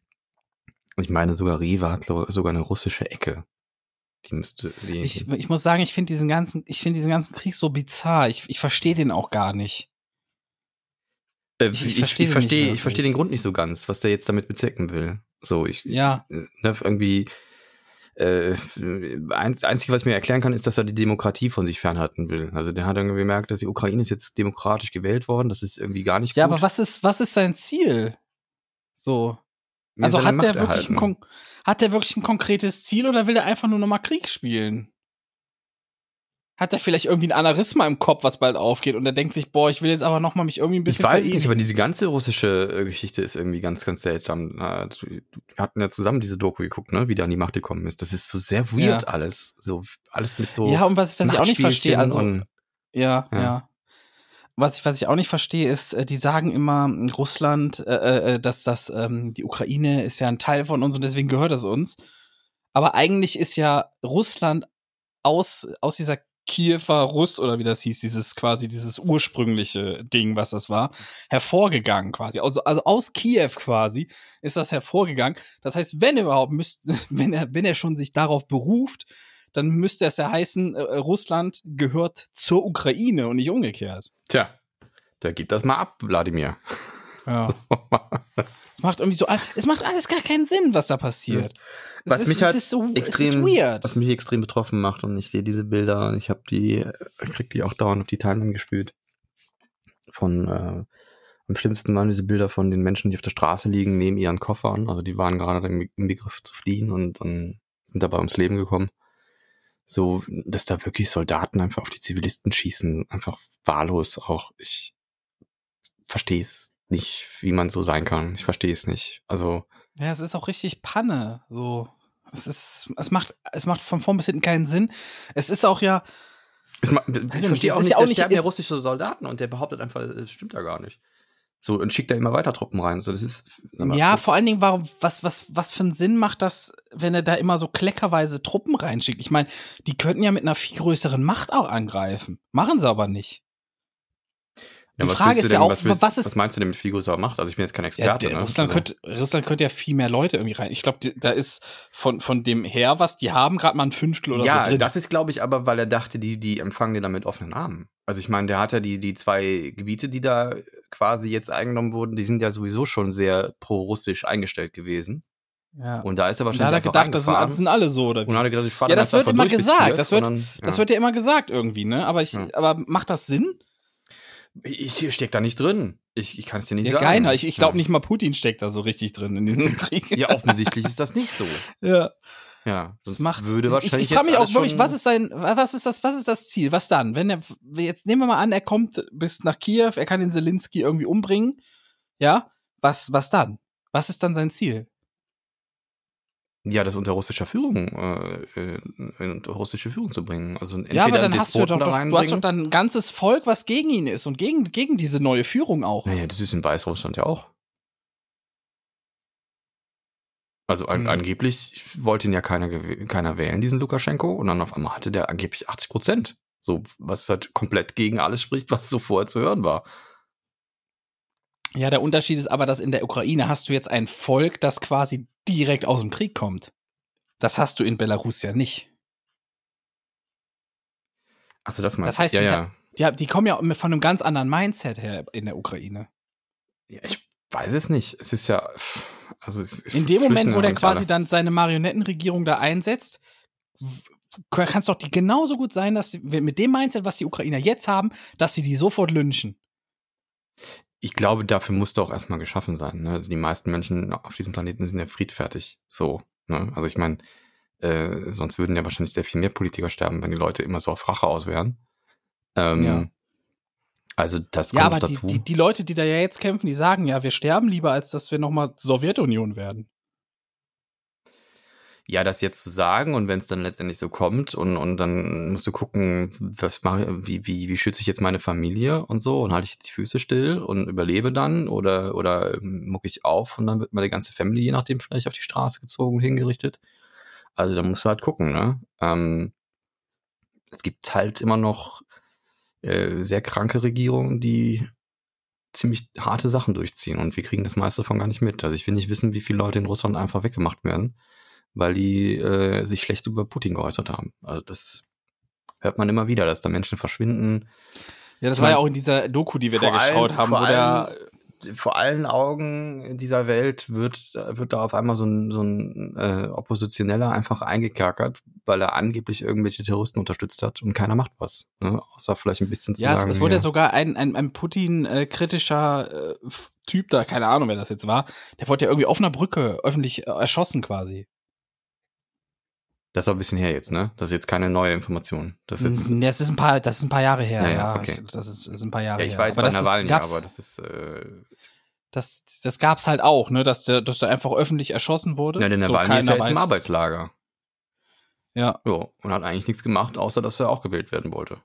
ich meine, sogar Rewe hat sogar eine russische Ecke. Die müsste. Die, ich, ich muss sagen, ich finde diesen ganzen, ich finde diesen ganzen Krieg so bizarr. Ich, ich verstehe den auch gar nicht. Äh, ich, ich, verstehe, ich verstehe, ich verstehe den Grund nicht so ganz, was der jetzt damit bezwecken will. So, ich, ja. Ne, irgendwie, äh, eins, einzige, was ich mir erklären kann, ist, dass er die Demokratie von sich fernhalten will. Also der hat irgendwie gemerkt, dass die Ukraine ist jetzt demokratisch gewählt worden. Das ist irgendwie gar nicht ja, gut. Ja, aber was ist, was ist sein Ziel? So. Also hat der wirklich ein, hat der wirklich ein konkretes Ziel oder will er einfach nur nochmal Krieg spielen? hat er vielleicht irgendwie ein Aneurysma im Kopf, was bald aufgeht und er denkt sich, boah, ich will jetzt aber noch mal mich irgendwie ein bisschen Ich weiß nicht, aber diese ganze russische äh, Geschichte ist irgendwie ganz, ganz seltsam. Wir hatten ja zusammen diese Doku geguckt, ne, wie der an die Macht gekommen ist. Das ist so sehr weird ja. alles. So, alles mit so. Ja, und was, was ich auch nicht verstehe, also. Ja, ja, ja. Was ich, was ich auch nicht verstehe, ist, äh, die sagen immer, Russland, äh, äh, dass das, ähm, die Ukraine ist ja ein Teil von uns und deswegen gehört das uns. Aber eigentlich ist ja Russland aus, aus dieser Kiewer Russ oder wie das hieß, dieses quasi dieses ursprüngliche Ding, was das war, hervorgegangen quasi. Also, also aus Kiew quasi ist das hervorgegangen. Das heißt, wenn überhaupt müsste, <laughs> wenn er, wenn er schon sich darauf beruft, dann müsste es ja heißen, äh, Russland gehört zur Ukraine und nicht umgekehrt. Tja, da gibt das mal ab, Wladimir. Ja. <laughs> es macht irgendwie so, es macht alles gar keinen Sinn, was da passiert. Was ist, mich halt so, extrem, was mich extrem betroffen macht und ich sehe diese Bilder und ich habe die, ich krieg die auch dauernd auf die Timeline gespielt. Von, äh, am schlimmsten waren diese Bilder von den Menschen, die auf der Straße liegen, neben ihren Koffern. Also die waren gerade im, im Begriff zu fliehen und, und sind dabei ums Leben gekommen. So, dass da wirklich Soldaten einfach auf die Zivilisten schießen, einfach wahllos auch. Ich verstehe es nicht, wie man so sein kann. Ich verstehe es nicht. Also. Ja, es ist auch richtig Panne. So. Es ist, es macht, es macht von vorn bis hinten keinen Sinn. Es ist auch ja. Es ich verstehe auch nicht, ja auch nicht, ja russische Soldaten und der behauptet einfach, es stimmt ja gar nicht. So, und schickt da immer weiter Truppen rein. So, das ist, mal, ja, das vor allen Dingen, warum, was, was, was für einen Sinn macht das, wenn er da immer so kleckerweise Truppen reinschickt? Ich meine, die könnten ja mit einer viel größeren Macht auch angreifen. Machen sie aber nicht. Ja, die Frage ist ja auch, was, willst, was, ist, was meinst du denn mit Figo macht? Also ich bin jetzt kein Experte. Ja, ne? Russland, also. könnte, Russland könnte ja viel mehr Leute irgendwie rein. Ich glaube, da ist von, von dem her, was die haben, gerade mal ein Fünftel oder ja, so. Ja, das ist, glaube ich, aber, weil er dachte, die, die empfangen den dann mit offenen Armen. Also ich meine, der hat ja die, die zwei Gebiete, die da quasi jetzt eingenommen wurden, die sind ja sowieso schon sehr pro-russisch eingestellt gewesen. Ja. Und da ist er wahrscheinlich. Da hat er gedacht, das sind, sind, alle so. Oder und hat er gedacht, ich fahre Ja, das wird immer gesagt. Das wird, dann, ja. das wird ja immer gesagt irgendwie, ne? Aber ich, ja. aber macht das Sinn? Ich steck da nicht drin. Ich, ich kann es dir nicht ja, sagen. Keiner. Ich, ich glaube nicht mal Putin steckt da so richtig drin in diesem <laughs> Krieg. Ja, offensichtlich ist das nicht so. Ja. Ja, sonst das macht, würde wahrscheinlich. Ich, ich frage mich auch wirklich, was ist sein, was ist das, was ist das Ziel? Was dann? Wenn er, jetzt nehmen wir mal an, er kommt bis nach Kiew, er kann den Zelensky irgendwie umbringen. Ja? Was, was dann? Was ist dann sein Ziel? Ja, das unter russischer Führung, äh, unter russische Führung zu bringen. Also entweder ja, aber dann hast du doch, doch du hast doch dann ein ganzes Volk, was gegen ihn ist und gegen, gegen diese neue Führung auch. Naja, das ist in Weißrussland ja auch. Also an, hm. angeblich wollte ihn ja keiner, keiner wählen, diesen Lukaschenko, und dann auf einmal hatte der angeblich 80 Prozent. So, was halt komplett gegen alles spricht, was so vorher zu hören war. Ja, der Unterschied ist aber, dass in der Ukraine hast du jetzt ein Volk, das quasi direkt aus dem Krieg kommt. Das hast du in Belarus ja nicht. Achso, das meinst Das heißt, ja, ja. Die, die kommen ja von einem ganz anderen Mindset her in der Ukraine. Ja, ich weiß es nicht. Es ist ja. Also es, in dem Moment, wo der quasi alle. dann seine Marionettenregierung da einsetzt, kann es doch die genauso gut sein, dass sie, mit dem Mindset, was die Ukrainer jetzt haben, dass sie die sofort lynchen. Ich glaube, dafür musste auch erstmal geschaffen sein. Ne? Also die meisten Menschen auf diesem Planeten sind ja friedfertig. So. Ne? Also ich meine, äh, sonst würden ja wahrscheinlich sehr viel mehr Politiker sterben, wenn die Leute immer so auf Rache aus wären. Ähm, ja. Also das kommt ja, aber dazu. Die, die, die Leute, die da ja jetzt kämpfen, die sagen ja, wir sterben lieber, als dass wir nochmal Sowjetunion werden ja, das jetzt zu sagen und wenn es dann letztendlich so kommt und, und dann musst du gucken, was mache, wie, wie, wie schütze ich jetzt meine Familie und so und halte ich jetzt die Füße still und überlebe dann oder, oder muck ich auf und dann wird meine ganze Family, je nachdem, vielleicht auf die Straße gezogen und hingerichtet. Also da musst du halt gucken, ne? Ähm, es gibt halt immer noch äh, sehr kranke Regierungen, die ziemlich harte Sachen durchziehen und wir kriegen das meiste davon gar nicht mit. Also ich will nicht wissen, wie viele Leute in Russland einfach weggemacht werden weil die äh, sich schlecht über Putin geäußert haben. Also das hört man immer wieder, dass da Menschen verschwinden. Ja, das ich war ja auch in dieser Doku, die wir da geschaut allen, haben, wo der vor allen Augen dieser Welt wird, wird da auf einmal so ein, so ein äh, Oppositioneller einfach eingekerkert, weil er angeblich irgendwelche Terroristen unterstützt hat und keiner macht was. Ne? Außer vielleicht ein bisschen zu ja, sagen. Ja, es wurde ja sogar ein, ein, ein Putin-kritischer äh, Typ da, keine Ahnung, wer das jetzt war, der wurde ja irgendwie auf einer Brücke öffentlich äh, erschossen quasi. Das ist auch ein bisschen her jetzt, ne? Das ist jetzt keine neue Information. Das ist, jetzt das ist ein paar, das ist ein paar Jahre her. Ja, ja okay. Das ist, das ist ein paar Jahre her. Ja, ich war jetzt her. bei Nawalny, aber das ist. Äh, das, das gab's halt auch, ne? Dass der, dass der einfach öffentlich erschossen wurde. Ja, der Nawalny so, ist ja jetzt im Arbeitslager. Ja. Ja, und hat eigentlich nichts gemacht, außer dass er auch gewählt werden wollte.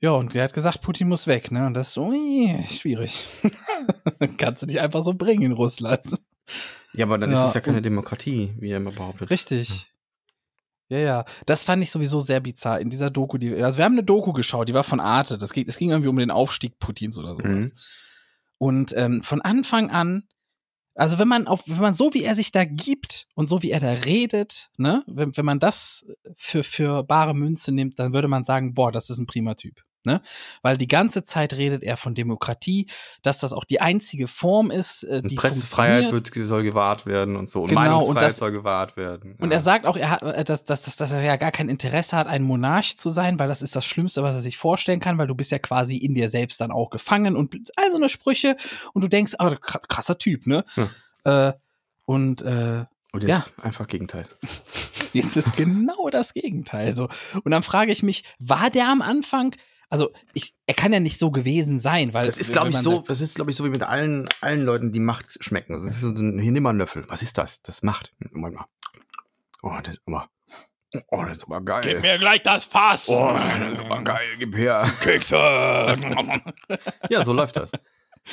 Ja, und der hat gesagt, Putin muss weg, ne? Und das ist ui, schwierig. <laughs> Kannst du nicht einfach so bringen in Russland. Ja, aber dann ja, ist es ja keine Demokratie, wie er immer behauptet. Richtig. Ja. ja, Das fand ich sowieso sehr bizarr in dieser Doku. Die, also wir haben eine Doku geschaut, die war von Arte. Das ging, es ging irgendwie um den Aufstieg Putins oder sowas. Mhm. Und ähm, von Anfang an, also wenn man auf, wenn man so wie er sich da gibt und so wie er da redet, ne, wenn, wenn man das für für bare Münze nimmt, dann würde man sagen, boah, das ist ein prima Typ. Ne? Weil die ganze Zeit redet er von Demokratie, dass das auch die einzige Form ist, äh, die und Pressefreiheit wird, soll gewahrt werden und so. Und genau, Meinungsfreiheit und das, soll gewahrt werden. Ja. Und er sagt auch, er hat, äh, dass, dass, dass er ja gar kein Interesse hat, ein Monarch zu sein, weil das ist das Schlimmste, was er sich vorstellen kann, weil du bist ja quasi in dir selbst dann auch gefangen und all so eine Sprüche und du denkst, ah, krasser Typ, ne? Ja. Äh, und äh, und jetzt ja. einfach Gegenteil. <laughs> Jetzt ist genau das Gegenteil. So. Und dann frage ich mich, war der am Anfang also ich, er kann ja nicht so gewesen sein, weil das ist, glaube ich, so. Das ist, glaube ich, so wie mit allen allen Leuten, die Macht schmecken. Das ist so ein hier nimm mal einen Löffel. Was ist das? Das Macht. Moment mal. Oh, das ist aber. Oh, das ist aber geil. Gib mir gleich das Fass. Oh, das ist aber geil. Gib her. Kekse. <laughs> ja, so läuft das.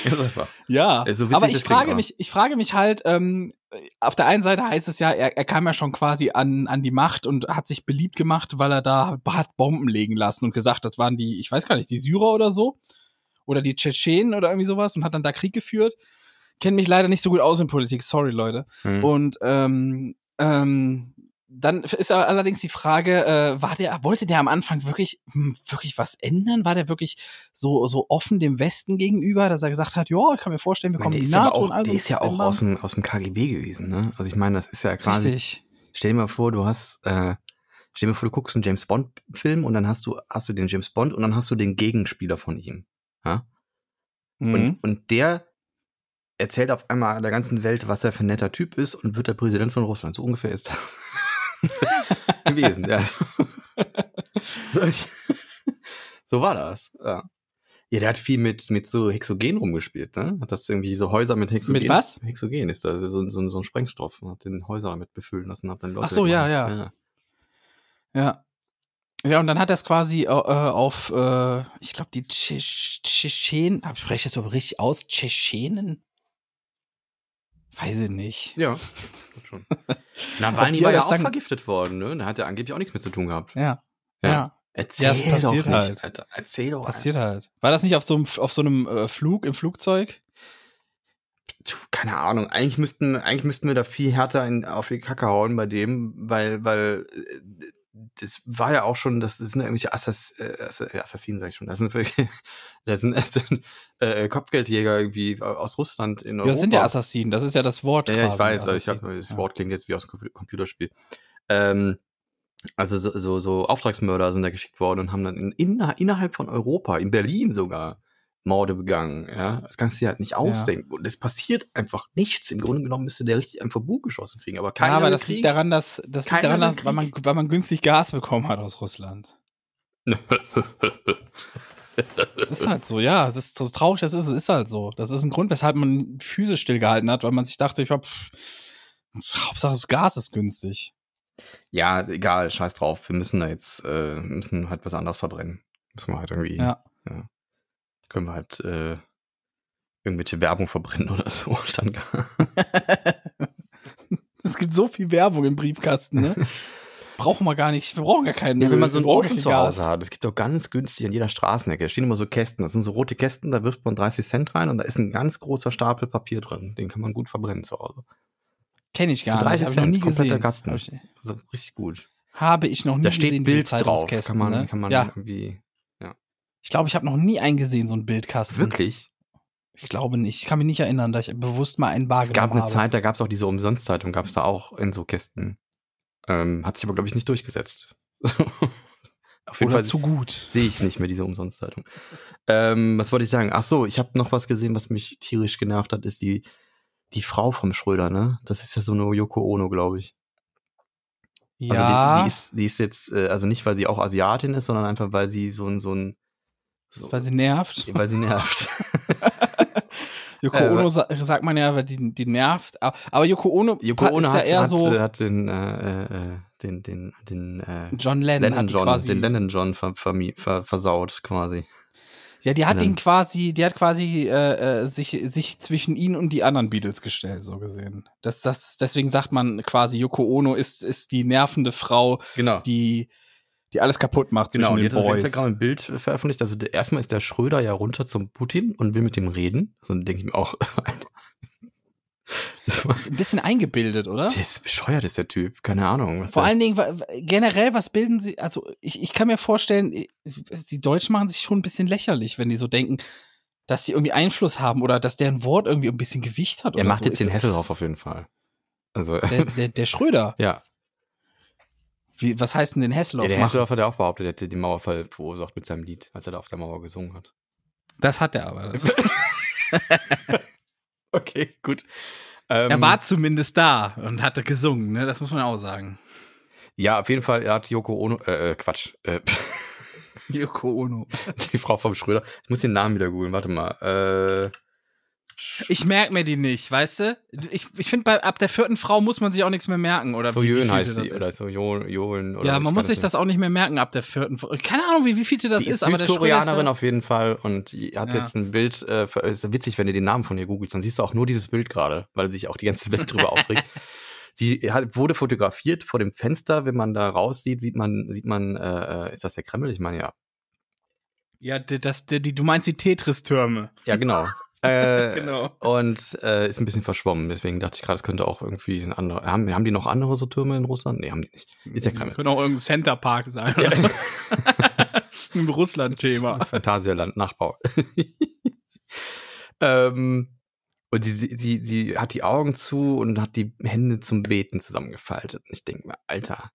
<laughs> Ja, also aber ich frage mich, ich frage mich halt, ähm, auf der einen Seite heißt es ja, er, er kam ja schon quasi an, an die Macht und hat sich beliebt gemacht, weil er da hat Bomben legen lassen und gesagt, das waren die, ich weiß gar nicht, die Syrer oder so. Oder die Tschetschenen oder irgendwie sowas und hat dann da Krieg geführt. Kennt mich leider nicht so gut aus in Politik, sorry Leute. Mhm. Und ähm, ähm, dann ist allerdings die Frage, äh, war der, wollte der am Anfang wirklich, hm, wirklich was ändern? War der wirklich so, so offen dem Westen gegenüber, dass er gesagt hat, ja, ich kann mir vorstellen, wir kommen in die NATO auch, und all Der ist ja auch aus dem, aus dem KGB gewesen, ne? Also ich meine, das ist ja quasi. Richtig. Stell dir mal vor, du hast, äh, stell dir mal vor, du guckst einen James Bond Film und dann hast du, hast du den James Bond und dann hast du den Gegenspieler von ihm. Ja? Mhm. Und, und der erzählt auf einmal der ganzen Welt, was er für ein netter Typ ist und wird der Präsident von Russland. So ungefähr ist das. <laughs> gewesen. Ja. <laughs> so war das. Ja. Ja, der hat viel mit, mit so Hexogen rumgespielt, ne? Hat das irgendwie so Häuser mit Hexogen. Mit was? Hexogen ist da, so, so, so ein Sprengstoff. Hat den Häuser mit befüllen lassen, hat dann Leute. Ach so, ja, ja, ja. Ja. Ja, und dann hat er es quasi äh, auf, äh, ich glaube, die Tschetschenen, spreche ich das so richtig aus? Tschetschenen? Weiß ich nicht. Ja, schon. <laughs> Nawalny war ja auch vergiftet worden, ne? Da hat er angeblich auch nichts mit zu tun gehabt. Ja. Ja. ja. Erzähl ja, das passiert doch halt. Nicht, Alter. Erzähl doch. Passiert Alter. halt. War das nicht auf so einem, auf so einem äh, Flug, im Flugzeug? Keine Ahnung. Eigentlich müssten, eigentlich müssten wir da viel härter in, auf die Kacke hauen bei dem, weil, weil äh, das war ja auch schon, das, sind ja irgendwelche Assass, äh, Assassinen, sag ich schon. Das sind wirklich, <laughs> das sind erst äh, Kopfgeldjäger irgendwie aus Russland in Europa. Das sind ja Assassinen, das ist ja das Wort. Ja, ja ich weiß, also ich hab, das Wort klingt jetzt wie aus einem Computerspiel. Ähm, Also so, so, so Auftragsmörder sind da geschickt worden und haben dann in, in, innerhalb von Europa, in Berlin sogar, Morde begangen. Ja, das kannst du dir halt nicht ausdenken. Und es passiert einfach nichts. Im Grunde genommen müsste der richtig ein Verbot geschossen kriegen. Aber keiner ja, aber das Krieg. liegt daran, dass das liegt daran, dass, weil, man, weil man günstig Gas bekommen hat aus Russland. <laughs> Das ist halt so, ja. Es ist so traurig, das ist, es ist halt so. Das ist ein Grund, weshalb man Füße stillgehalten hat, weil man sich dachte, ich hab, Hauptsache das Gas ist günstig. ja, egal, scheiß drauf. Wir müssen da jetzt, äh, müssen halt was anderes verbrennen. Müssen wir halt irgendwie, Ja. Können wir halt äh, irgendwelche Werbung verbrennen oder so. <laughs> Stand gar. es gibt so viel Werbung im Briefkasten, ne? <laughs> brauchen wir gar nicht. Wir brauchen gar keinen. Ja, wenn man so einen Ofen zu Gas. Hause hat, es gibt doch ganz günstig an jeder Straßenecke, da stehen immer so Kästen, das sind so rote Kästen, da wirft man 30 Cent rein und da ist ein ganz großer Stapel Papier drin. Den kann man gut verbrennen zu Hause. Kenn ich gar Für nicht. 30 Habe ich noch Cent, nie kompletter gesehen. Kasten. Also richtig gut. habe ich noch nie Da gesehen. steht diese Bild drauf. Kann man, ne? kann man ja, irgendwie. Ich glaube, ich habe noch nie einen gesehen, so einen Bildkasten. Wirklich? Ich glaube nicht. Ich kann mich nicht erinnern, dass ich bewusst mal einen Es wahrgenommen gab eine habe. Zeit, da gab es auch diese Umsonstzeitung, gab es da auch in so Kästen. Ähm, hat sich aber, glaube ich, nicht durchgesetzt. <laughs> Auf jeden Oder Fall zu gut. sehe ich nicht mehr diese Umsonstzeitung. Ähm, was wollte ich sagen? Ach so, ich habe noch was gesehen, was mich tierisch genervt hat, ist die, die Frau vom Schröder, ne? Das ist ja so eine Yoko Ono, glaube ich. Also Ja, die, die, ist, die ist jetzt, äh, also nicht, weil sie auch Asiatin ist, sondern einfach, weil sie so ein, so ein, so, weil sie nervt. weil sie nervt. <laughs> Yoko Äh, Ono sa sagt man ja, weil die, die nervt. Aber Yoko Ono, Yoko Ono ist ja hat, eher hat, so äh, hat den, äh, äh, den, den, den, äh, John Lennon. Lennon hat John, quasi, den Lennon John ver, vermi- ver, versaut quasi. Ja, die hat Lennon. ihn quasi, die hat quasi äh, äh, sich, sich zwischen ihn und die anderen Beatles gestellt, so gesehen. Das, das, deswegen sagt man quasi, Yoko Ono ist, ist die nervende Frau, Genau. die, die alles kaputt macht zwischen Genau, und den jetzt hat auf Boys. Instagram ein Bild veröffentlicht. Also der, erstmal ist der Schröder ja runter zum Putin und will mit dem reden. So denke ich mir auch, <laughs> Alter. Das ist ein bisschen eingebildet, oder? der ist bescheuert, ist der Typ. Keine Ahnung. Was Vor der, allen Dingen, generell, was bilden sie, also ich, ich kann mir vorstellen, die Deutschen machen sich schon ein bisschen lächerlich, wenn die so denken, dass sie irgendwie Einfluss haben oder dass deren Wort irgendwie ein bisschen Gewicht hat. er oder macht so. jetzt den Ist- Hesselhoff auf jeden Fall. Also, der, der, der Schröder. <laughs> ja. Wie, was heißt denn den Hesselhoff ja. Der machen? Hesselhoff hat ja auch behauptet, er hätte den Mauerfall verursacht mit seinem Lied, als er da auf der Mauer gesungen hat. Das hat er aber. <laughs> Okay, gut. Ähm, er war zumindest da und hatte gesungen, ne? Das muss man auch sagen. Ja, auf jeden Fall, er hat Yoko Ono, äh, äh, Quatsch, äh, <laughs> Yoko Ono. <laughs> die Frau vom Schröder. Ich muss den Namen wieder googeln, warte mal. Äh, Ich merke mir die nicht, weißt du? Ich, ich finde, ab der vierten Frau muss man sich auch nichts mehr merken. Oder so wie, wie Jön vielte heißt sie, oder so Jo- Jolen. Oder Ja, man muss sich das auch nicht mehr merken ab der vierten. Frau. Keine Ahnung, wie, wie vielte das die ist, ist aber der ja- auf jeden Fall und hat Ja. jetzt ein Bild, äh, ist witzig, wenn du den Namen von ihr googelst, dann siehst du auch nur dieses Bild gerade, weil sich auch die ganze Welt drüber aufregt. <laughs> Sie hat, wurde fotografiert vor dem Fenster, wenn man da raussieht, sieht man, sieht man, äh, äh, ist das der Kreml? Ich meine, ja. Ja, das, die, du meinst die Tetris-Türme. Ja, genau. Äh, <laughs> Genau. Und äh, ist ein bisschen verschwommen, deswegen dachte ich gerade, es könnte auch irgendwie ein anderer. Haben, haben die noch andere so Türme in Russland? Nee, haben die nicht. Ist der Kreml. Könnte auch irgendein Center Park sein. Ja. <laughs> <laughs> Ein Russland-Thema. Phantasialand, Nachbau. ähm, und sie, sie, sie, sie hat die Augen zu und hat die Hände zum Beten zusammengefaltet. Und ich denke mir, Alter,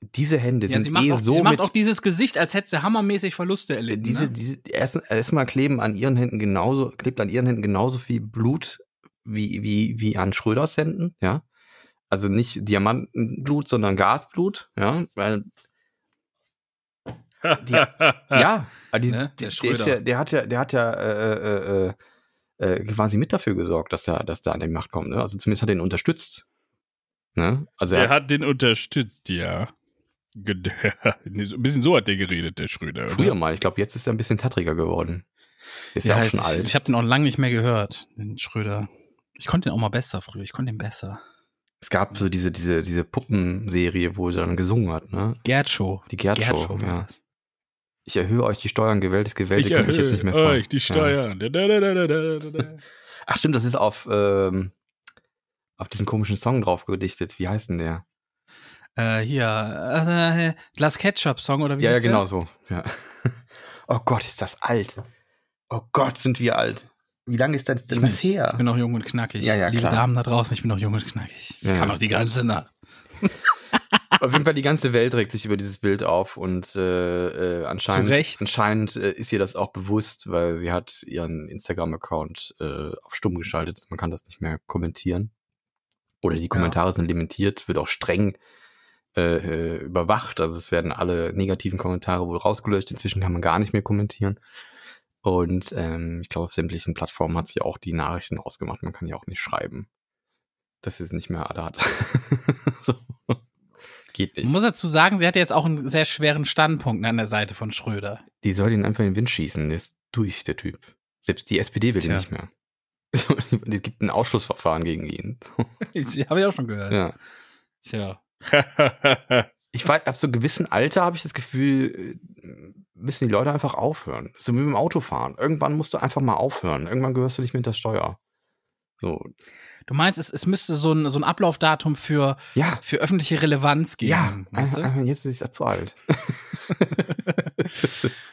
diese Hände Ja, sind eh auch, so sie macht auch dieses Gesicht, als hätte sie hammermäßig Verluste erlitten. diese, ne? diese, erst, erstmal kleben an ihren Händen genauso, klebt an ihren Händen genauso viel Blut wie, wie, wie an Schröders Händen, ja. Also nicht Diamantenblut, sondern Gasblut, ja, weil die, <laughs> ja, die, Ne? Der der, ja, der hat ja, der hat ja äh, äh, äh, äh, quasi mit dafür gesorgt, dass er, dass der an die Macht kommt. Ne? Also zumindest hat er ihn unterstützt. Ne? Also er Der hat den unterstützt, ja. Ein <laughs> bisschen so hat der geredet, der Schröder. Oder? früher mal, ich glaube, jetzt ist er ein bisschen tattriger geworden. Ist ja, auch schon ich, alt. Ich habe den auch lange nicht mehr gehört, den Schröder. Ich konnte den auch mal besser früher. Ich konnte den besser. Es gab so diese, diese, diese Puppenserie, wo er dann gesungen hat, ne? Gerd Show. Die Gerd Show, war ja. Ich erhöhe euch die Steuern, gewählt ist gewählt, Ich mich jetzt nicht mehr fahren. euch die Ja. Steuern. Da, da, da, da, da, da, da. Ach stimmt, das ist auf, ähm, auf diesem komischen Song drauf gedichtet. Wie heißt denn der? Äh, hier, äh, Glas Ketchup Song oder wie ja, ja, der? genau so. Ja. <laughs> Oh Gott, ist das alt. Oh Gott, sind wir alt. Wie lange ist das denn Ich, her? ich bin noch jung und knackig. Ja, ja, Liebe klar. Damen da draußen, ich bin noch jung und knackig. Ich Ja. kann noch die ganze Nacht. <laughs> Auf jeden Fall die ganze Welt regt sich über dieses Bild auf und äh, äh, anscheinend, anscheinend äh, ist ihr das auch bewusst, weil sie hat ihren Instagram-Account äh, auf stumm geschaltet. Man kann das nicht mehr kommentieren. Oder die Kommentare sind limitiert, wird auch streng äh, äh, überwacht. Also es werden alle negativen Kommentare wohl rausgelöscht. Inzwischen kann man gar nicht mehr kommentieren. Und ähm, ich glaube, auf sämtlichen Plattformen hat sie auch die Nachrichten ausgemacht. Man kann ja auch nicht schreiben. Das ist nicht mehr Adat. <laughs> so. Geht Man nicht. muss dazu sagen, sie hatte jetzt auch einen sehr schweren Standpunkt an der Seite von Schröder. Die soll ihn einfach in den Wind schießen. Der ist durch, der Typ. Selbst die SPD will ihn Tja. nicht mehr. <laughs> Es gibt ein Ausschlussverfahren gegen ihn. <laughs> Habe ich auch schon gehört. Ja. Tja. <laughs> Ich weiß, ab so einem gewissen Alter habe ich das Gefühl, äh, müssen die Leute einfach aufhören. So wie mit dem Autofahren. Irgendwann musst du einfach mal aufhören. Irgendwann gehörst du nicht mit der Steuer. So, Du meinst, es, es müsste so ein, so ein Ablaufdatum für, ja, für öffentliche Relevanz geben. ja, weißt du? jetzt ist er zu alt. <laughs>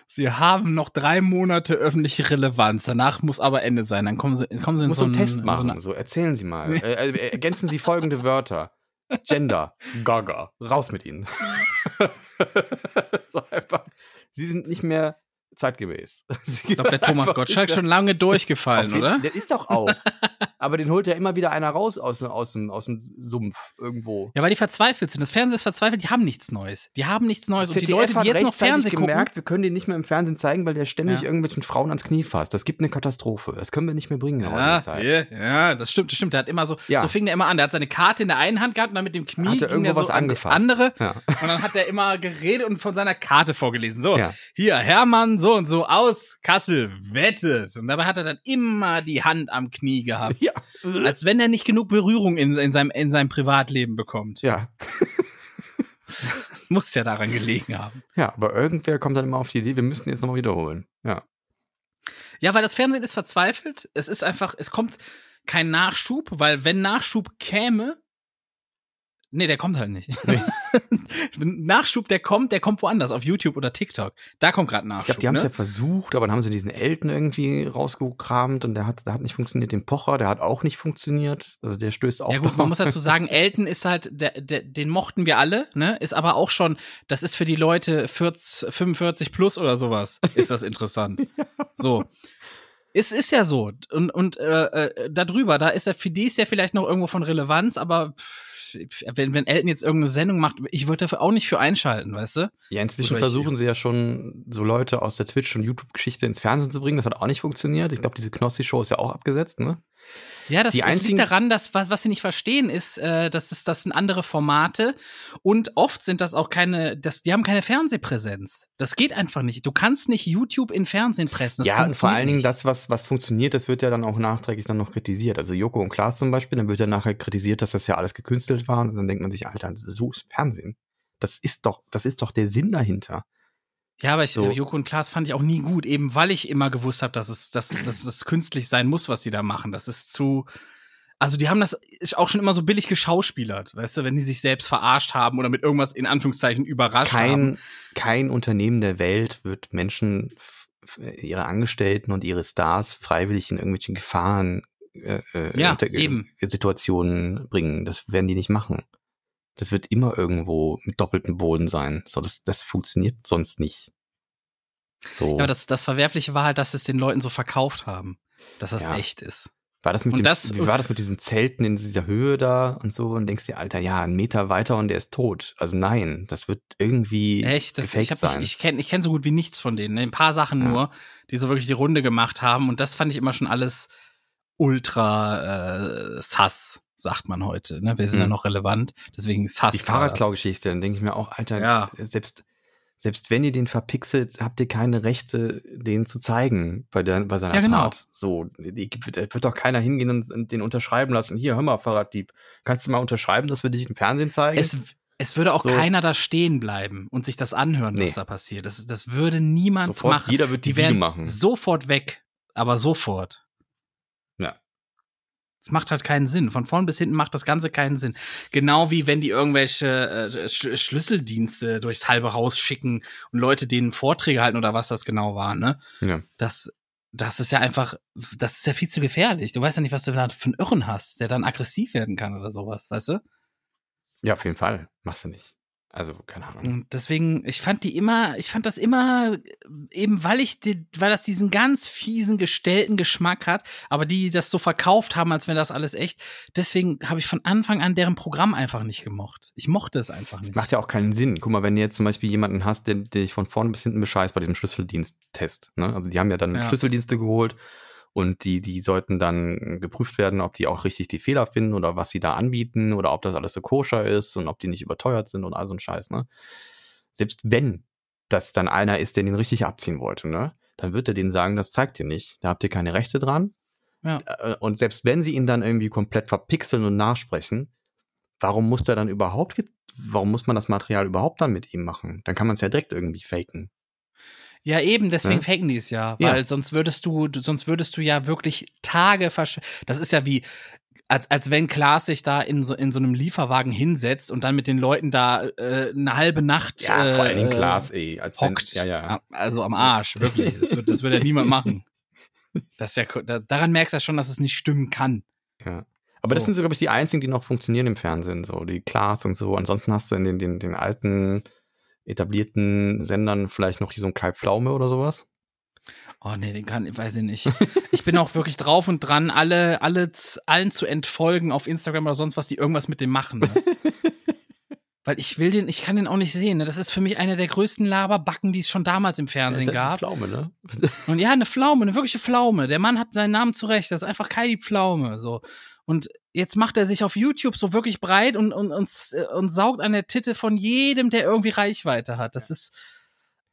Sie haben noch drei Monate öffentliche Relevanz. Danach muss aber Ende sein. Dann kommen sie, kommen sie in Muss so einen einen Test in machen. So, erzählen Sie mal. <laughs> äh, äh, ergänzen Sie folgende Wörter. Gender, Gaga, raus mit Ihnen. <laughs> so einfach. Sie sind nicht mehr zeitgemäß. <laughs> ich glaube, der Thomas Gottschalk schon lange durchgefallen, jeden- oder? Der ist doch auch. <laughs> Aber den holt ja immer wieder einer raus aus, aus, dem, aus dem Sumpf irgendwo. Ja, weil die verzweifelt sind. Das Fernsehen ist verzweifelt, die haben nichts Neues. Die haben nichts Neues. Und die Leute, die jetzt noch Fernsehen gucken, gemerkt, wir können den nicht mehr im Fernsehen zeigen, weil der ständig Ja. irgendwelchen Frauen ans Knie fasst. Das gibt eine Katastrophe. Das können wir nicht mehr bringen in der Ja, Zeit. ja, ja, das stimmt, das stimmt. Der hat immer so, Ja. so fing der immer an. Der hat seine Karte in der einen Hand gehabt und dann mit dem Knie Hat er ging irgendwo so was angefasst. andere. Ja. Und dann hat er immer geredet und von seiner Karte vorgelesen. So, hier, Hermann, so und so aus Kassel, wettet. Und dabei hat er dann immer die Hand am Knie gehabt. Ja. Als wenn er nicht genug Berührung in, in, seinem, in seinem Privatleben bekommt. ja. Das muss ja daran gelegen haben. Ja, aber irgendwer kommt dann immer auf die Idee, wir müssen jetzt nochmal wiederholen. Ja. Ja, weil das Fernsehen ist verzweifelt. Es ist einfach, es kommt kein Nachschub, weil wenn Nachschub käme, nee, der kommt halt nicht. Wenn <laughs> Nachschub, der kommt, der kommt woanders, auf YouTube oder TikTok. Da kommt gerade Ich Nachschub. glaube, die haben es ne? ja versucht, aber dann haben sie diesen Elton irgendwie rausgekramt und der hat, der hat nicht funktioniert. Den Pocher, der hat auch nicht funktioniert. Also der stößt auch. Ja gut, man muss dazu <laughs> sagen, Elton ist halt, der, der, den mochten wir alle, ne? Ist aber auch schon, das ist für die Leute 40, 45 plus oder sowas, ist das interessant. <laughs> So. Es ist ja so. Und, und äh, äh, darüber, da ist er, für die ist ja vielleicht noch irgendwo von Relevanz, aber pff, wenn, wenn Elton jetzt irgendeine Sendung macht, ich würde dafür auch nicht für einschalten, weißt du? Ja, inzwischen versuchen sie ja schon, so Leute aus der Twitch- und YouTube-Geschichte ins Fernsehen zu bringen. Das hat auch nicht funktioniert. Ich glaube, diese Knossi-Show ist ja auch abgesetzt, ne? Ja, das, Die das liegt daran, dass was, was sie nicht verstehen, ist, äh, dass es das sind andere Formate und oft sind das auch keine, das, die haben keine Fernsehpräsenz. Das geht einfach nicht. Du kannst nicht YouTube in Fernsehen pressen. Das ja, und vor allen Dingen nicht. das, was, was funktioniert, das wird ja dann auch nachträglich dann noch kritisiert. Also Joko und Klaas zum Beispiel, dann wird ja nachher kritisiert, dass das ja alles gekünstelt war. Und dann denkt man sich, Alter, so ist Fernsehen. Das ist doch, das ist doch der Sinn dahinter. Ja, aber ich, so. Joko und Klaas fand ich auch nie gut, eben weil ich immer gewusst habe, dass es, dass, dass es künstlich sein muss, was die da machen. Das ist zu. Also die haben das auch schon immer so billig geschauspielert, weißt du, wenn die sich selbst verarscht haben oder mit irgendwas in Anführungszeichen überrascht haben. Kein, kein Unternehmen der Welt wird Menschen, ihre Angestellten und ihre Stars freiwillig in irgendwelchen Gefahren äh, äh, Ja. Situationen bringen. Das werden die nicht machen. Das wird immer irgendwo mit doppeltem Boden sein. So, das, das funktioniert sonst nicht. So. Ja, aber das, das Verwerfliche war halt, dass es den Leuten so verkauft haben, dass das Ja. echt ist. war das mit und dem, das- wie war das mit diesem Zelten in dieser Höhe da und so? Und denkst dir, Alter, ja, einen Meter weiter und der ist tot. Also nein, das wird irgendwie Echt? Das, ich sein. nicht, ich kenne ich kenn so gut wie nichts von denen. Ne? Ein paar Sachen Ja. nur, die so wirklich die Runde gemacht haben. Und das fand ich immer schon alles ultra äh, sass, sagt man heute. Ne? Wir sind ja Mhm. noch relevant. Deswegen sass. die war das. Fahrradklau-Geschichte, dann denke ich mir auch, Alter, Ja. selbst, selbst wenn ihr den verpixelt, habt ihr keine Rechte, den zu zeigen bei, der, bei seiner Ja, genau. Tat. So, die, da wird doch keiner hingehen und, den unterschreiben lassen. Hier, hör mal, Fahrraddieb, kannst du mal unterschreiben, dass wir dich im Fernsehen zeigen? Es, es würde auch So. keiner da stehen bleiben und sich das anhören, was Nee. da passiert. Das, das würde niemand Sofort, machen. jeder wird die die Video machen. sofort weg. Aber sofort. Es macht halt keinen Sinn. Von vorn bis hinten macht das Ganze keinen Sinn. Genau wie wenn die irgendwelche äh, Sch Schlüsseldienste durchs halbe Haus schicken und Leute denen Vorträge halten oder was das genau war, ne? Ja. Das, das ist ja einfach, das ist ja viel zu gefährlich. Du weißt ja nicht, was du da für einen Irren hast, der dann aggressiv werden kann oder sowas, weißt du? ja, auf jeden Fall. Machst du nicht. Also, keine Ahnung. Und deswegen, ich fand die immer, ich fand das immer, eben weil ich, die, weil das diesen ganz fiesen, gestellten Geschmack hat, aber die das so verkauft haben, als wäre das alles echt. Deswegen habe ich von Anfang an deren Programm einfach nicht gemocht. Ich mochte es einfach nicht. Macht ja auch keinen Sinn. Guck mal, wenn du jetzt zum Beispiel jemanden hast, der, der dich von vorne bis hinten bescheißt bei diesem Schlüsseldienst-Test. Ne? Also die haben ja dann Ja. Schlüsseldienste geholt und die, die sollten dann geprüft werden, ob die auch richtig die Fehler finden oder was sie da anbieten oder ob das alles so koscher ist und ob die nicht überteuert sind und all so ein Scheiß. Ne? Selbst wenn das dann einer ist, der den richtig abziehen wollte, ne? dann wird er denen sagen, das zeigt ihr nicht. Da habt ihr keine Rechte dran. Ja. Äh, Und selbst wenn sie ihn dann irgendwie komplett verpixeln und nachsprechen, warum muss der dann überhaupt, warum muss man das Material überhaupt dann mit ihm machen? Dann kann man es ja direkt irgendwie faken. Ja, eben, deswegen Ne? faken die es ja, Ja. weil sonst würdest du, sonst würdest du ja wirklich Tage versch Das ist ja wie, als, als wenn Klaas sich da in so, in so einem Lieferwagen hinsetzt und dann mit den Leuten da äh, eine halbe Nacht vor allen Dingen äh, Glas, ey. Als hockt. Wenn, ja, ja. Also am Arsch, wirklich. Das wird, das wird ja niemand machen. <laughs> Das ist ja, da, daran merkst du ja schon, dass es nicht stimmen kann. ja. Aber das So. sind so, glaube ich, die einzigen, die noch funktionieren im Fernsehen, so die Klaas und so. Ansonsten hast du in den, den, den alten, etablierten Sendern vielleicht noch hier so ein Kai Pflaume oder sowas. Oh nee, den kann, weiß ich nicht. Ich bin auch wirklich drauf und dran, alle, alle, allen zu entfolgen auf Instagram oder sonst was, die irgendwas mit dem machen. Ne? <laughs> Weil ich will den, ich kann den auch nicht sehen. Ne? Das ist für mich eine der größten Laberbacken, die es schon damals im Fernsehen ja gab. Pflaume, ne? Und ja, eine Pflaume, eine wirkliche Pflaume. Der Mann hat seinen Namen zurecht. Das ist einfach Kai die Pflaume. So. Und jetzt macht er sich auf YouTube so wirklich breit und, und, und, und saugt an der Titte von jedem, der irgendwie Reichweite hat. Das ist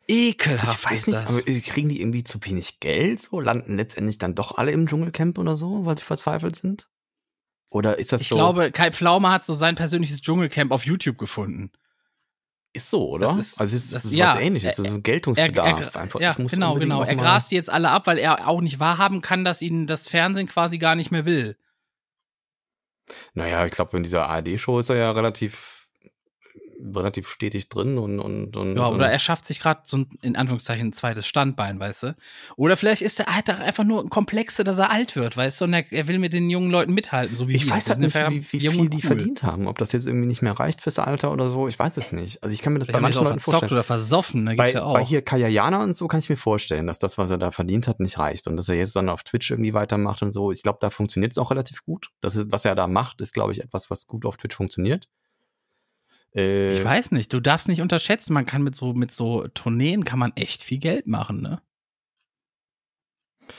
ekelhaft. Ich weiß nicht, das. aber kriegen die irgendwie zu wenig Geld? So landen letztendlich dann doch alle im Dschungelcamp oder so, weil sie verzweifelt sind? Oder ist das ich so? glaube, Kai Pflaume hat so sein persönliches Dschungelcamp auf YouTube gefunden. ist so, oder? das ist- also es ist das- was ja, ähnliches, so Er, ein er, Geltungsbedarf. einfach. ja, ich genau, genau. Er grast die jetzt alle ab, weil er auch nicht wahrhaben kann, dass ihn das Fernsehen quasi gar nicht mehr will. Naja, ich glaube, in dieser ARD-Show ist er ja relativ, relativ stetig drin und, und, und Ja, und, oder er schafft sich gerade so ein, in Anführungszeichen, ein zweites Standbein, weißt du? Oder vielleicht ist er er einfach nur Komplexe, dass er alt wird, weißt du? Und er, er will mit den jungen Leuten mithalten, so wie ich weiß halt nicht, wie, wie viel und die cool. verdient haben. Ob das jetzt irgendwie nicht mehr reicht fürs Alter oder so, ich weiß es nicht. Also ich kann mir das Vielleicht bei manchen auch Leuten vorstellen. oder versoffen, da Bei, gibt's ja auch. bei hier Kayayana und so kann ich mir vorstellen, dass das, was er da verdient hat, nicht reicht. Und dass er jetzt dann auf Twitch irgendwie weitermacht und so. Ich glaube, da funktioniert es auch relativ gut. Das ist, was er da macht, ist, glaube ich, etwas, was gut auf Twitch funktioniert. Äh, ich weiß nicht, du darfst nicht unterschätzen, man kann mit so, mit so Tourneen kann man echt viel Geld machen, ne?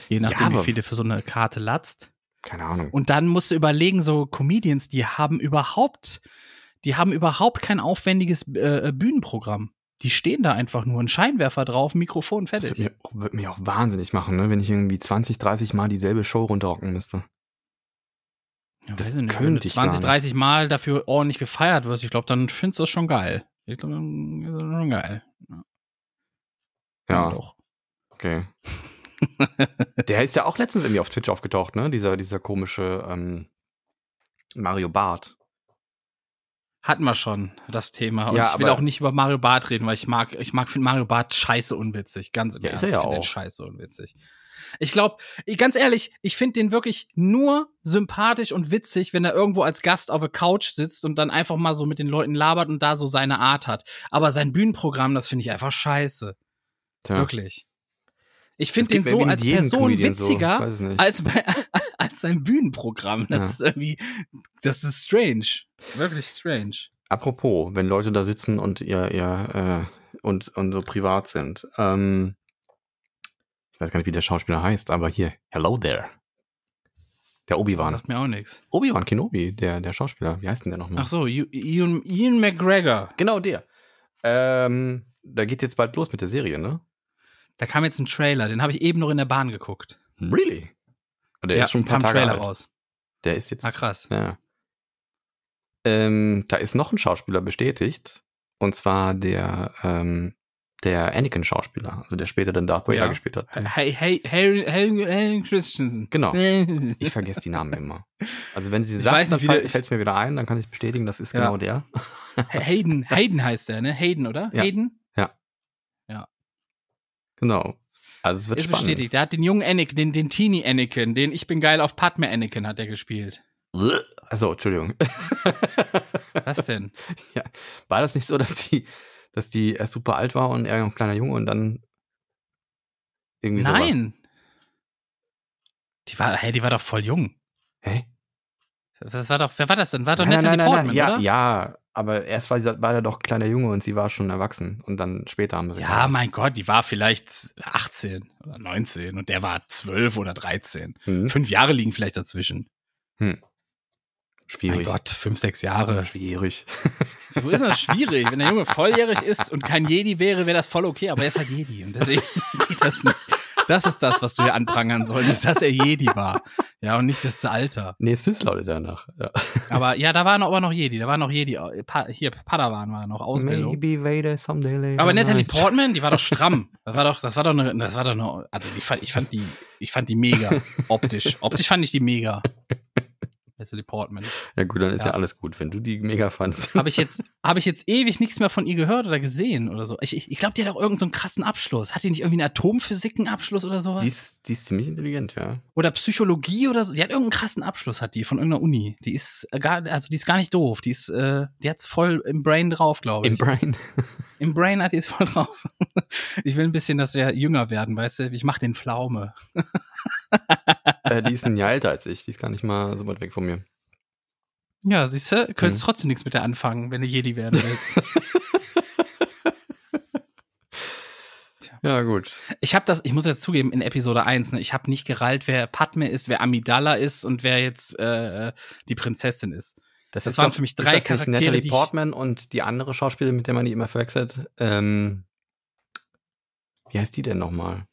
Je nachdem, aber- wie viel du für so eine Karte latzt. Keine Ahnung. Und dann musst du überlegen, so Comedians, die haben überhaupt, die haben überhaupt kein aufwendiges äh, Bühnenprogramm. Die stehen da einfach nur, ein Scheinwerfer drauf, Mikrofon, das fertig. würde mir, würd mich auch wahnsinnig machen, ne? wenn ich irgendwie 20, 30 Mal dieselbe Show runterrocken müsste. Ja, das nicht, könnte wenn du ich gar 20, nicht. 30 Mal dafür ordentlich gefeiert wirst, ich glaube, dann findest du das schon geil. Ich glaube, dann ist das schon geil. Ja, doch. okay. <laughs> Der ist ja auch letztens irgendwie auf Twitch aufgetaucht, ne? Dieser, dieser komische ähm, Mario Barth. Hatten wir schon das Thema. Und Ja, ich will auch nicht über Mario Barth reden, weil ich mag, ich mag finde Mario Barth scheiße unwitzig. Ganz im Ja, Ernst. ist er ja ich finde den auch. scheiße unwitzig. Ich glaube, ganz ehrlich, ich finde den wirklich nur sympathisch und witzig, wenn er irgendwo als Gast auf der Couch sitzt und dann einfach mal so mit den Leuten labert und da so seine Art hat. Aber sein Bühnenprogramm, das finde ich einfach scheiße. Tja. Wirklich. Ich finde den so als Person so, witziger nicht. als, bei, <laughs> als sein Bühnenprogramm. Das Ja. ist irgendwie, das ist strange. Wirklich strange. Apropos, wenn Leute da sitzen und ihr, ihr äh, und, und so privat sind. Ähm, weiß gar nicht, wie der Schauspieler heißt, aber hier, hello there. Der Obi-Wan. Sagt mir auch nichts. Obi-Wan Kenobi, der, der Schauspieler. Wie heißt denn der nochmal? Ach so, Ian, Ian McGregor. Genau der. Ähm, da geht jetzt bald los mit der Serie, ne? Da kam jetzt ein Trailer, den habe ich eben noch in der Bahn geguckt. Really? Und der ja, ist schon ein paar kam Tage Trailer alt. raus. Der ist jetzt. Ah, krass. Ja. Ähm, da ist noch ein Schauspieler bestätigt. Und zwar der, ähm, der Anakin-Schauspieler, also der später dann Darth Vader Ja. gespielt hat. Hey, hey, hey, hey, hey, Christensen. Genau. <laughs> ich vergesse die Namen immer. Also wenn sie Ich sagt, dann fällt es mir wieder ein, dann kann ich bestätigen, das ist Ja. genau der. Hayden, Hayden heißt der, ne? Hayden, oder? Ja. Hayden? Genau. Also es wird Ist spannend. bestätigt. Der hat den jungen Anakin, den, den Teenie Anakin, den Ich bin geil auf Padme Anakin hat er gespielt. Also, Entschuldigung. Was denn? <laughs> Ja, war das nicht so, dass die, dass die erst super alt war und er noch ein kleiner Junge und dann irgendwie so? Nein. Die war, hey, die war doch voll jung. Hä? Das war doch, wer war das denn? War doch Nein, Natalie nein, nein, nein, Portman, ja, oder? ja, aber erst war, sie, war er doch kleiner Junge und sie war schon erwachsen und dann später haben sie Ja, mein Gott, die war vielleicht 18 oder 19 und der war 12 oder 13. hm, Fünf Jahre liegen vielleicht dazwischen. Schwierig. Mein Gott, fünf, sechs Jahre. Schwierig. <laughs> Wo ist denn das schwierig? Wenn der Junge volljährig ist und kein Jedi wäre, wäre das voll okay, aber er ist halt Jedi und deswegen <laughs> geht das nicht. Das ist das, was du hier anprangern solltest, dass er Jedi war. Ja, und nicht das Alter. Nee, Sith ist er nach. Ja. <laughs> Aber ja, da war noch, aber noch Jedi, da war noch Jedi. äh, Pa hier, Padawan war noch Ausbildung. Maybe Vader someday later. Aber Natalie night. Portman, die war doch stramm. Das war doch, das war doch eine, das war doch eine, also die fand, ich fand die, ich fand die mega optisch. Optisch fand ich die mega. Natalie Portman. Ja gut, dann ist ja. Ja. alles gut, wenn du die mega fandst. Habe ich jetzt, habe ich jetzt ewig nichts mehr von ihr gehört oder gesehen oder so. Ich, ich, glaube, die hat auch irgendeinen so einen krassen Abschluss. Hat die nicht irgendwie einen Atomphysiken-Abschluss oder sowas? Die ist, die ist ziemlich intelligent, ja. oder Psychologie oder so. Die hat irgendeinen krassen Abschluss, hat die von irgendeiner Uni. Die ist gar, also die ist gar nicht doof. Die ist, äh, die hat's voll im Brain drauf, glaube ich. Im Brain. <laughs> Im Brain hat die es voll drauf. Ich will ein bisschen, dass wir jünger werden, weißt du? Ich mach den Pflaume. <laughs> äh, die ist ein Jahr älter als ich. Die ist gar nicht mal so weit weg von mir. Ja, siehst du, könntest Mhm. trotzdem nichts mit der anfangen, wenn du Jedi werden willst. <laughs> Ja, gut. ich habe das, ich muss jetzt zugeben, in Episode 1, ne, ich habe nicht gerallt, wer Padme ist, wer Amidala ist und wer jetzt äh, die Prinzessin ist. Das ist waren doch- für mich ist drei das nicht Charaktere, Natalie die ich- Portman und die andere Schauspielerin, mit der man die immer verwechselt. Ähm, wie heißt die denn nochmal?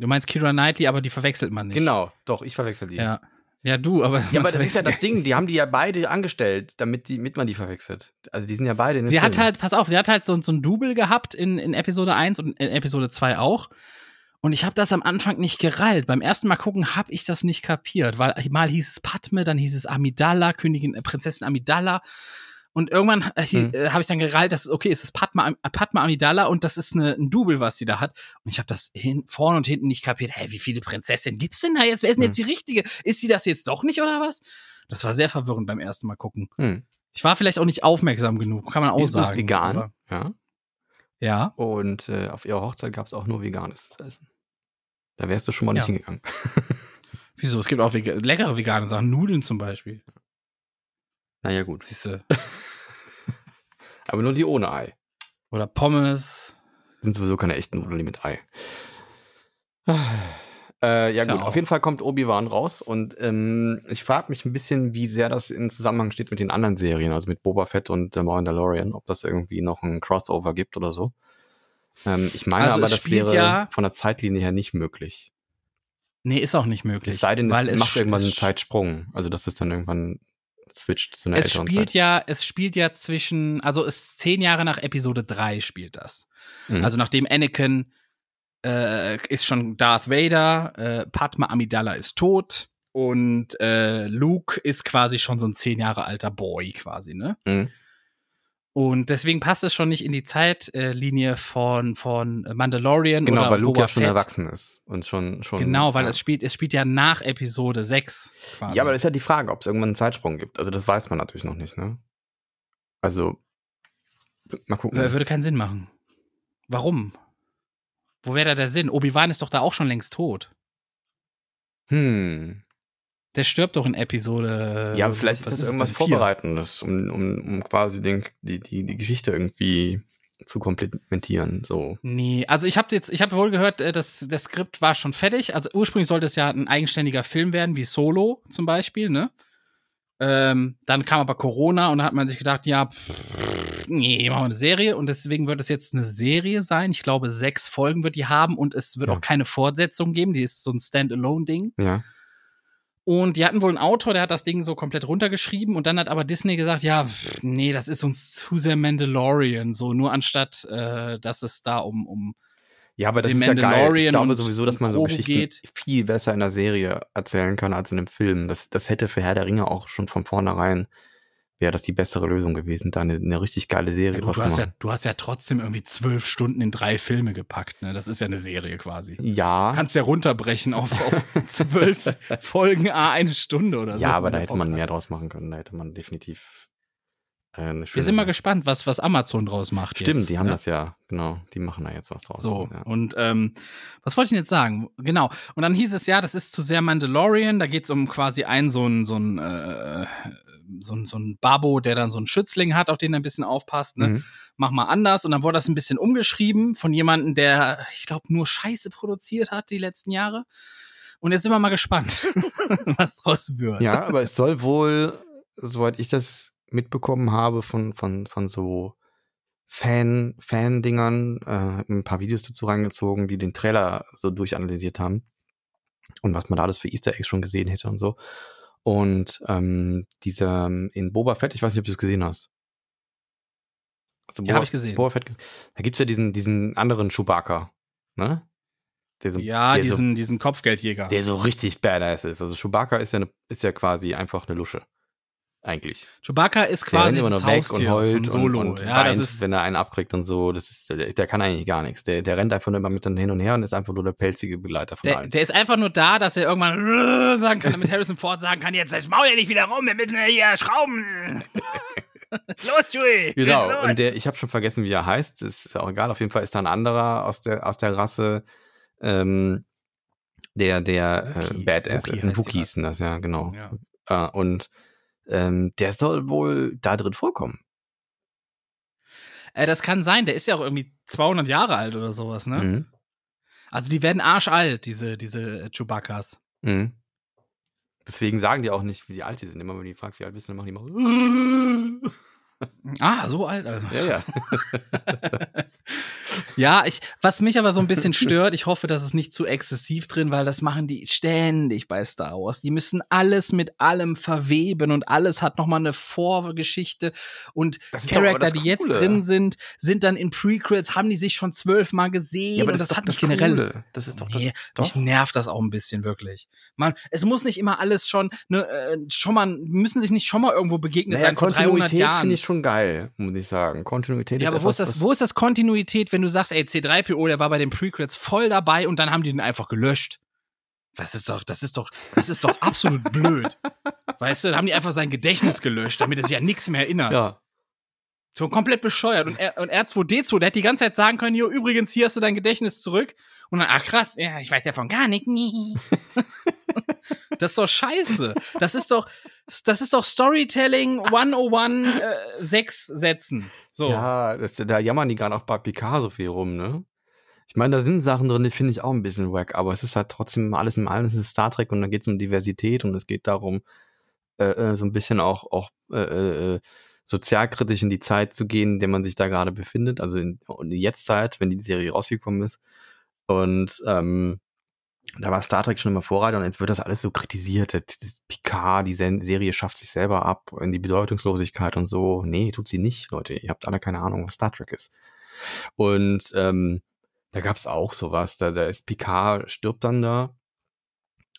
Du meinst Kira Knightley, aber die verwechselt man nicht. Genau, doch, ich verwechsel die. Ja. Ja, du, aber. Ja, aber das ist ja das Ding, die haben die ja beide angestellt, damit, die, damit man die verwechselt. Also die sind ja beide in Sie hat Filmen. halt, pass auf, sie hat halt so, so ein Double gehabt in, in Episode 1 und in Episode 2 auch. Und ich habe das am Anfang nicht gerallt. Beim ersten Mal gucken habe ich das nicht kapiert, weil mal hieß es Padme, dann hieß es Amidala, Königin, äh, Prinzessin Amidala. Und irgendwann äh, Hm. äh, habe ich dann gerallt, dass okay, es ist Padma, Am- Padma Amidala und das ist eine, ein Double, was sie da hat. Und ich habe das hin, vorne und hinten nicht kapiert. Hä, wie viele Prinzessinnen gibt's denn da jetzt? Wer ist denn Hm. jetzt die richtige? Ist sie das jetzt doch nicht oder was? Das war sehr verwirrend beim ersten Mal gucken. Hm. Ich war vielleicht auch nicht aufmerksam genug, kann man auch ist sagen. vegan. aber- Ja. Ja. Und äh, auf ihrer Hochzeit gab es auch nur Veganes zu essen. Da wärst du schon mal nicht Ja. hingegangen. <laughs> Wieso? Es gibt auch leckere vegane Sachen, Nudeln zum Beispiel. Naja, gut. Siehst du. Aber nur die ohne Ei. Oder Pommes. Sind sowieso keine echten Nudeln die mit Ei. Äh, ja Ist ja gut, auch. auf jeden Fall kommt Obi-Wan raus und ähm, ich frage mich ein bisschen, wie sehr das in Zusammenhang steht mit den anderen Serien, also mit Boba Fett und The Mandalorian, ob das irgendwie noch ein Crossover gibt oder so. Ähm, ich meine Also aber, es das wäre ja- von der Zeitlinie her nicht möglich. Nee, ist auch nicht möglich. Es sei denn, weil es macht irgendwann einen es- Zeitsprung. Also, dass es dann irgendwann switcht zu einer Es älteren spielt Zeit. ja, es spielt ja zwischen, also es zehn Jahre nach Episode 3 spielt das. Mhm. Also nachdem Anakin äh, ist schon Darth Vader, äh, Padma Amidala ist tot und äh, Luke ist quasi schon so ein zehn Jahre alter Boy quasi, ne? Mhm. Und deswegen passt es schon nicht in die Zeitlinie von, von Mandalorian Genau, oder weil Luke Boba ja schon Fett. erwachsen ist. Und schon, schon. Genau, weil ja. es spielt, es spielt ja nach Episode 6 quasi. Ja, aber das ist ja die Frage, ob es irgendwann einen Zeitsprung gibt. Also, das weiß man natürlich noch nicht, ne? Also, mal gucken. Äh, Würde keinen Sinn machen. Warum? Wo wäre da der Sinn? Obi-Wan ist doch da auch schon längst tot. Hm. Der stirbt doch in Episode. Ja, aber vielleicht ist das irgendwas. Vorbereitendes, um, um, um quasi den, die, die, die Geschichte irgendwie zu komplementieren. So. Nee, also ich habe jetzt, ich habe wohl gehört, äh, das, das Skript war schon fertig. Also ursprünglich sollte es ja ein eigenständiger Film werden, wie Solo zum Beispiel, ne? Ähm, dann kam aber Corona und da hat man sich gedacht, ja, pff, nee, machen wir eine Serie und deswegen wird es jetzt eine Serie sein. Ich glaube, sechs Folgen wird die haben und es wird Ja. auch keine Fortsetzung geben. Die ist so ein Standalone-Ding. Ja. Und die hatten wohl einen Autor, der hat das Ding so komplett runtergeschrieben und dann hat aber Disney gesagt, ja, pff, nee, das ist uns zu sehr Mandalorian, so nur anstatt, äh, dass es da um, um Ja, aber das ist ja geil. Ich glaube sowieso, dass man so Geschichten geht. viel besser in der Serie erzählen kann als in einem Film. Das, das hätte für Herr der Ringe auch schon von vornherein, wäre das die bessere Lösung gewesen, da eine, eine richtig geile Serie Ja, gut, du, hast ja, du hast ja trotzdem irgendwie zwölf Stunden in drei Filme gepackt, ne? Das ist ja eine Serie quasi. Ja, Kannst ja runterbrechen auf, auf <laughs> zwölf Folgen, a eine Stunde oder so. ja, aber da hätte man mehr draus machen können. Da hätte man definitiv Äh, eine Wir schöne sind mal gespannt, was, was Amazon draus macht. Stimmt, jetzt, die haben ne? das ja, genau, die machen da jetzt was draus. So, Ja. und ähm, was wollte ich denn jetzt sagen? Genau. Und dann hieß es ja, das ist zu sehr Mandalorian, da geht es um quasi einen so ein, so ein, äh, so ein, so ein Babo, der dann so einen Schützling hat, auf den er ein bisschen aufpasst, ne? Mhm. Mach mal anders. Und dann wurde das ein bisschen umgeschrieben von jemandem, der, ich glaube, nur Scheiße produziert hat die letzten Jahre. Und jetzt sind wir mal gespannt, <laughs> was draus wird. Ja, aber es soll wohl, soweit ich das mitbekommen habe, von, von, von so Fan, Fan-Dingern, äh, ein paar Videos dazu reingezogen, die den Trailer so durchanalysiert haben. Und was man da alles für Easter Eggs schon gesehen hätte und so. Und ähm, dieser in Boba Fett, ich weiß nicht, ob du es gesehen hast. Also Ja, hab ich gesehen. Boba Fett, da gibt's ja diesen, diesen anderen Chewbacca, ne? So, Ja, der so diesen, diesen Kopfgeldjäger. der so richtig badass ist. Also Chewbacca ist ja, eine, ist ja quasi einfach eine Lusche. Eigentlich. Chewbacca ist Der quasi rennt immer nur weg und heult Solo. und, und ja, weint, ist, wenn er einen abkriegt und so. Das ist, der, der kann eigentlich gar nichts. Der, der rennt einfach nur immer mit dann hin und her und ist einfach nur der pelzige Begleiter von der, allen. der ist einfach nur da, dass er irgendwann <laughs> sagen kann, damit Harrison Ford sagen kann, jetzt maul ja nicht wieder rum, wir müssen hier schrauben. <laughs> Los, Chewie. Genau, und der, ich habe schon vergessen, wie er heißt. Das ist auch egal. Auf jeden Fall ist da ein anderer aus der, aus der Rasse, ähm, der, der Wookie. äh, Badass Wookie ist. heißt Ein die Wookie Rasse. ist denn das, ja, genau. Ja. Äh, und ähm, der soll wohl da drin vorkommen. Äh, das kann sein, der ist ja auch irgendwie 200 Jahre alt oder sowas, ne? Mhm. Also die werden arschalt, diese, diese Chewbaccas. Mhm. Deswegen sagen die auch nicht, wie alt die sind. Immer wenn die fragt, wie alt bist du, dann machen die immer. Ah, so alt. Also. Ja, ja. <laughs> <laughs> Ja, ich, was mich aber so ein bisschen stört, ich hoffe, dass es nicht zu exzessiv drin, weil das machen die ständig bei Star Wars. Die müssen alles mit allem verweben und alles hat nochmal eine Vorgeschichte und Das ist doch Charakter, das die jetzt drin sind, sind dann in Prequels, haben die sich schon zwölfmal gesehen Ja, aber das, das, ist hat doch mich generell. Coole. Das ist doch Nee, das. mich nervt das auch ein bisschen wirklich. Man, es muss nicht immer alles schon, ne, äh, schon mal, müssen sich nicht schon mal irgendwo begegnet Naja, sein vor 300 Kontinuität finde ich schon geil, muss ich sagen. Kontinuität Ja, ist aber wo ist, das, wo ist das Kontinuität, wenn du sagst, ey, C3PO, der war bei den Prequels voll dabei und dann haben die den einfach gelöscht? Das ist doch, das ist doch, das ist doch absolut <laughs> blöd. Weißt du, dann haben die einfach sein Gedächtnis gelöscht, damit er sich an nichts mehr erinnert. Ja. So komplett bescheuert. Und, R- und R2D2, der hätte die ganze Zeit sagen können, jo, übrigens, hier hast du dein Gedächtnis zurück. Und dann, ach krass, ja, ich weiß ja von gar nichts. Nee. <laughs> das ist doch scheiße. Das ist doch, das ist doch Storytelling 101 äh, sechs Sätzen. So. Ja, das, da jammern die gerade auch bei Picard so viel rum, ne? Ich meine, da sind Sachen drin, die finde ich auch ein bisschen wack, aber es ist halt trotzdem alles in allem, es ist Star Trek und da geht es um Diversität und es geht darum, äh, äh, so ein bisschen auch, auch äh, äh, sozialkritisch in die Zeit zu gehen, in der man sich da gerade befindet, also in, in die Jetztzeit, wenn die Serie rausgekommen ist. Und ähm, da war Star Trek schon immer Vorreiter und jetzt wird das alles so kritisiert. Das, Picard, die Serie schafft sich selber ab in die Bedeutungslosigkeit und so. Nee, tut sie nicht, Leute. Ihr habt alle keine Ahnung, was Star Trek ist. Und ähm, da gab es auch sowas. Da, da ist Picard, stirbt dann da.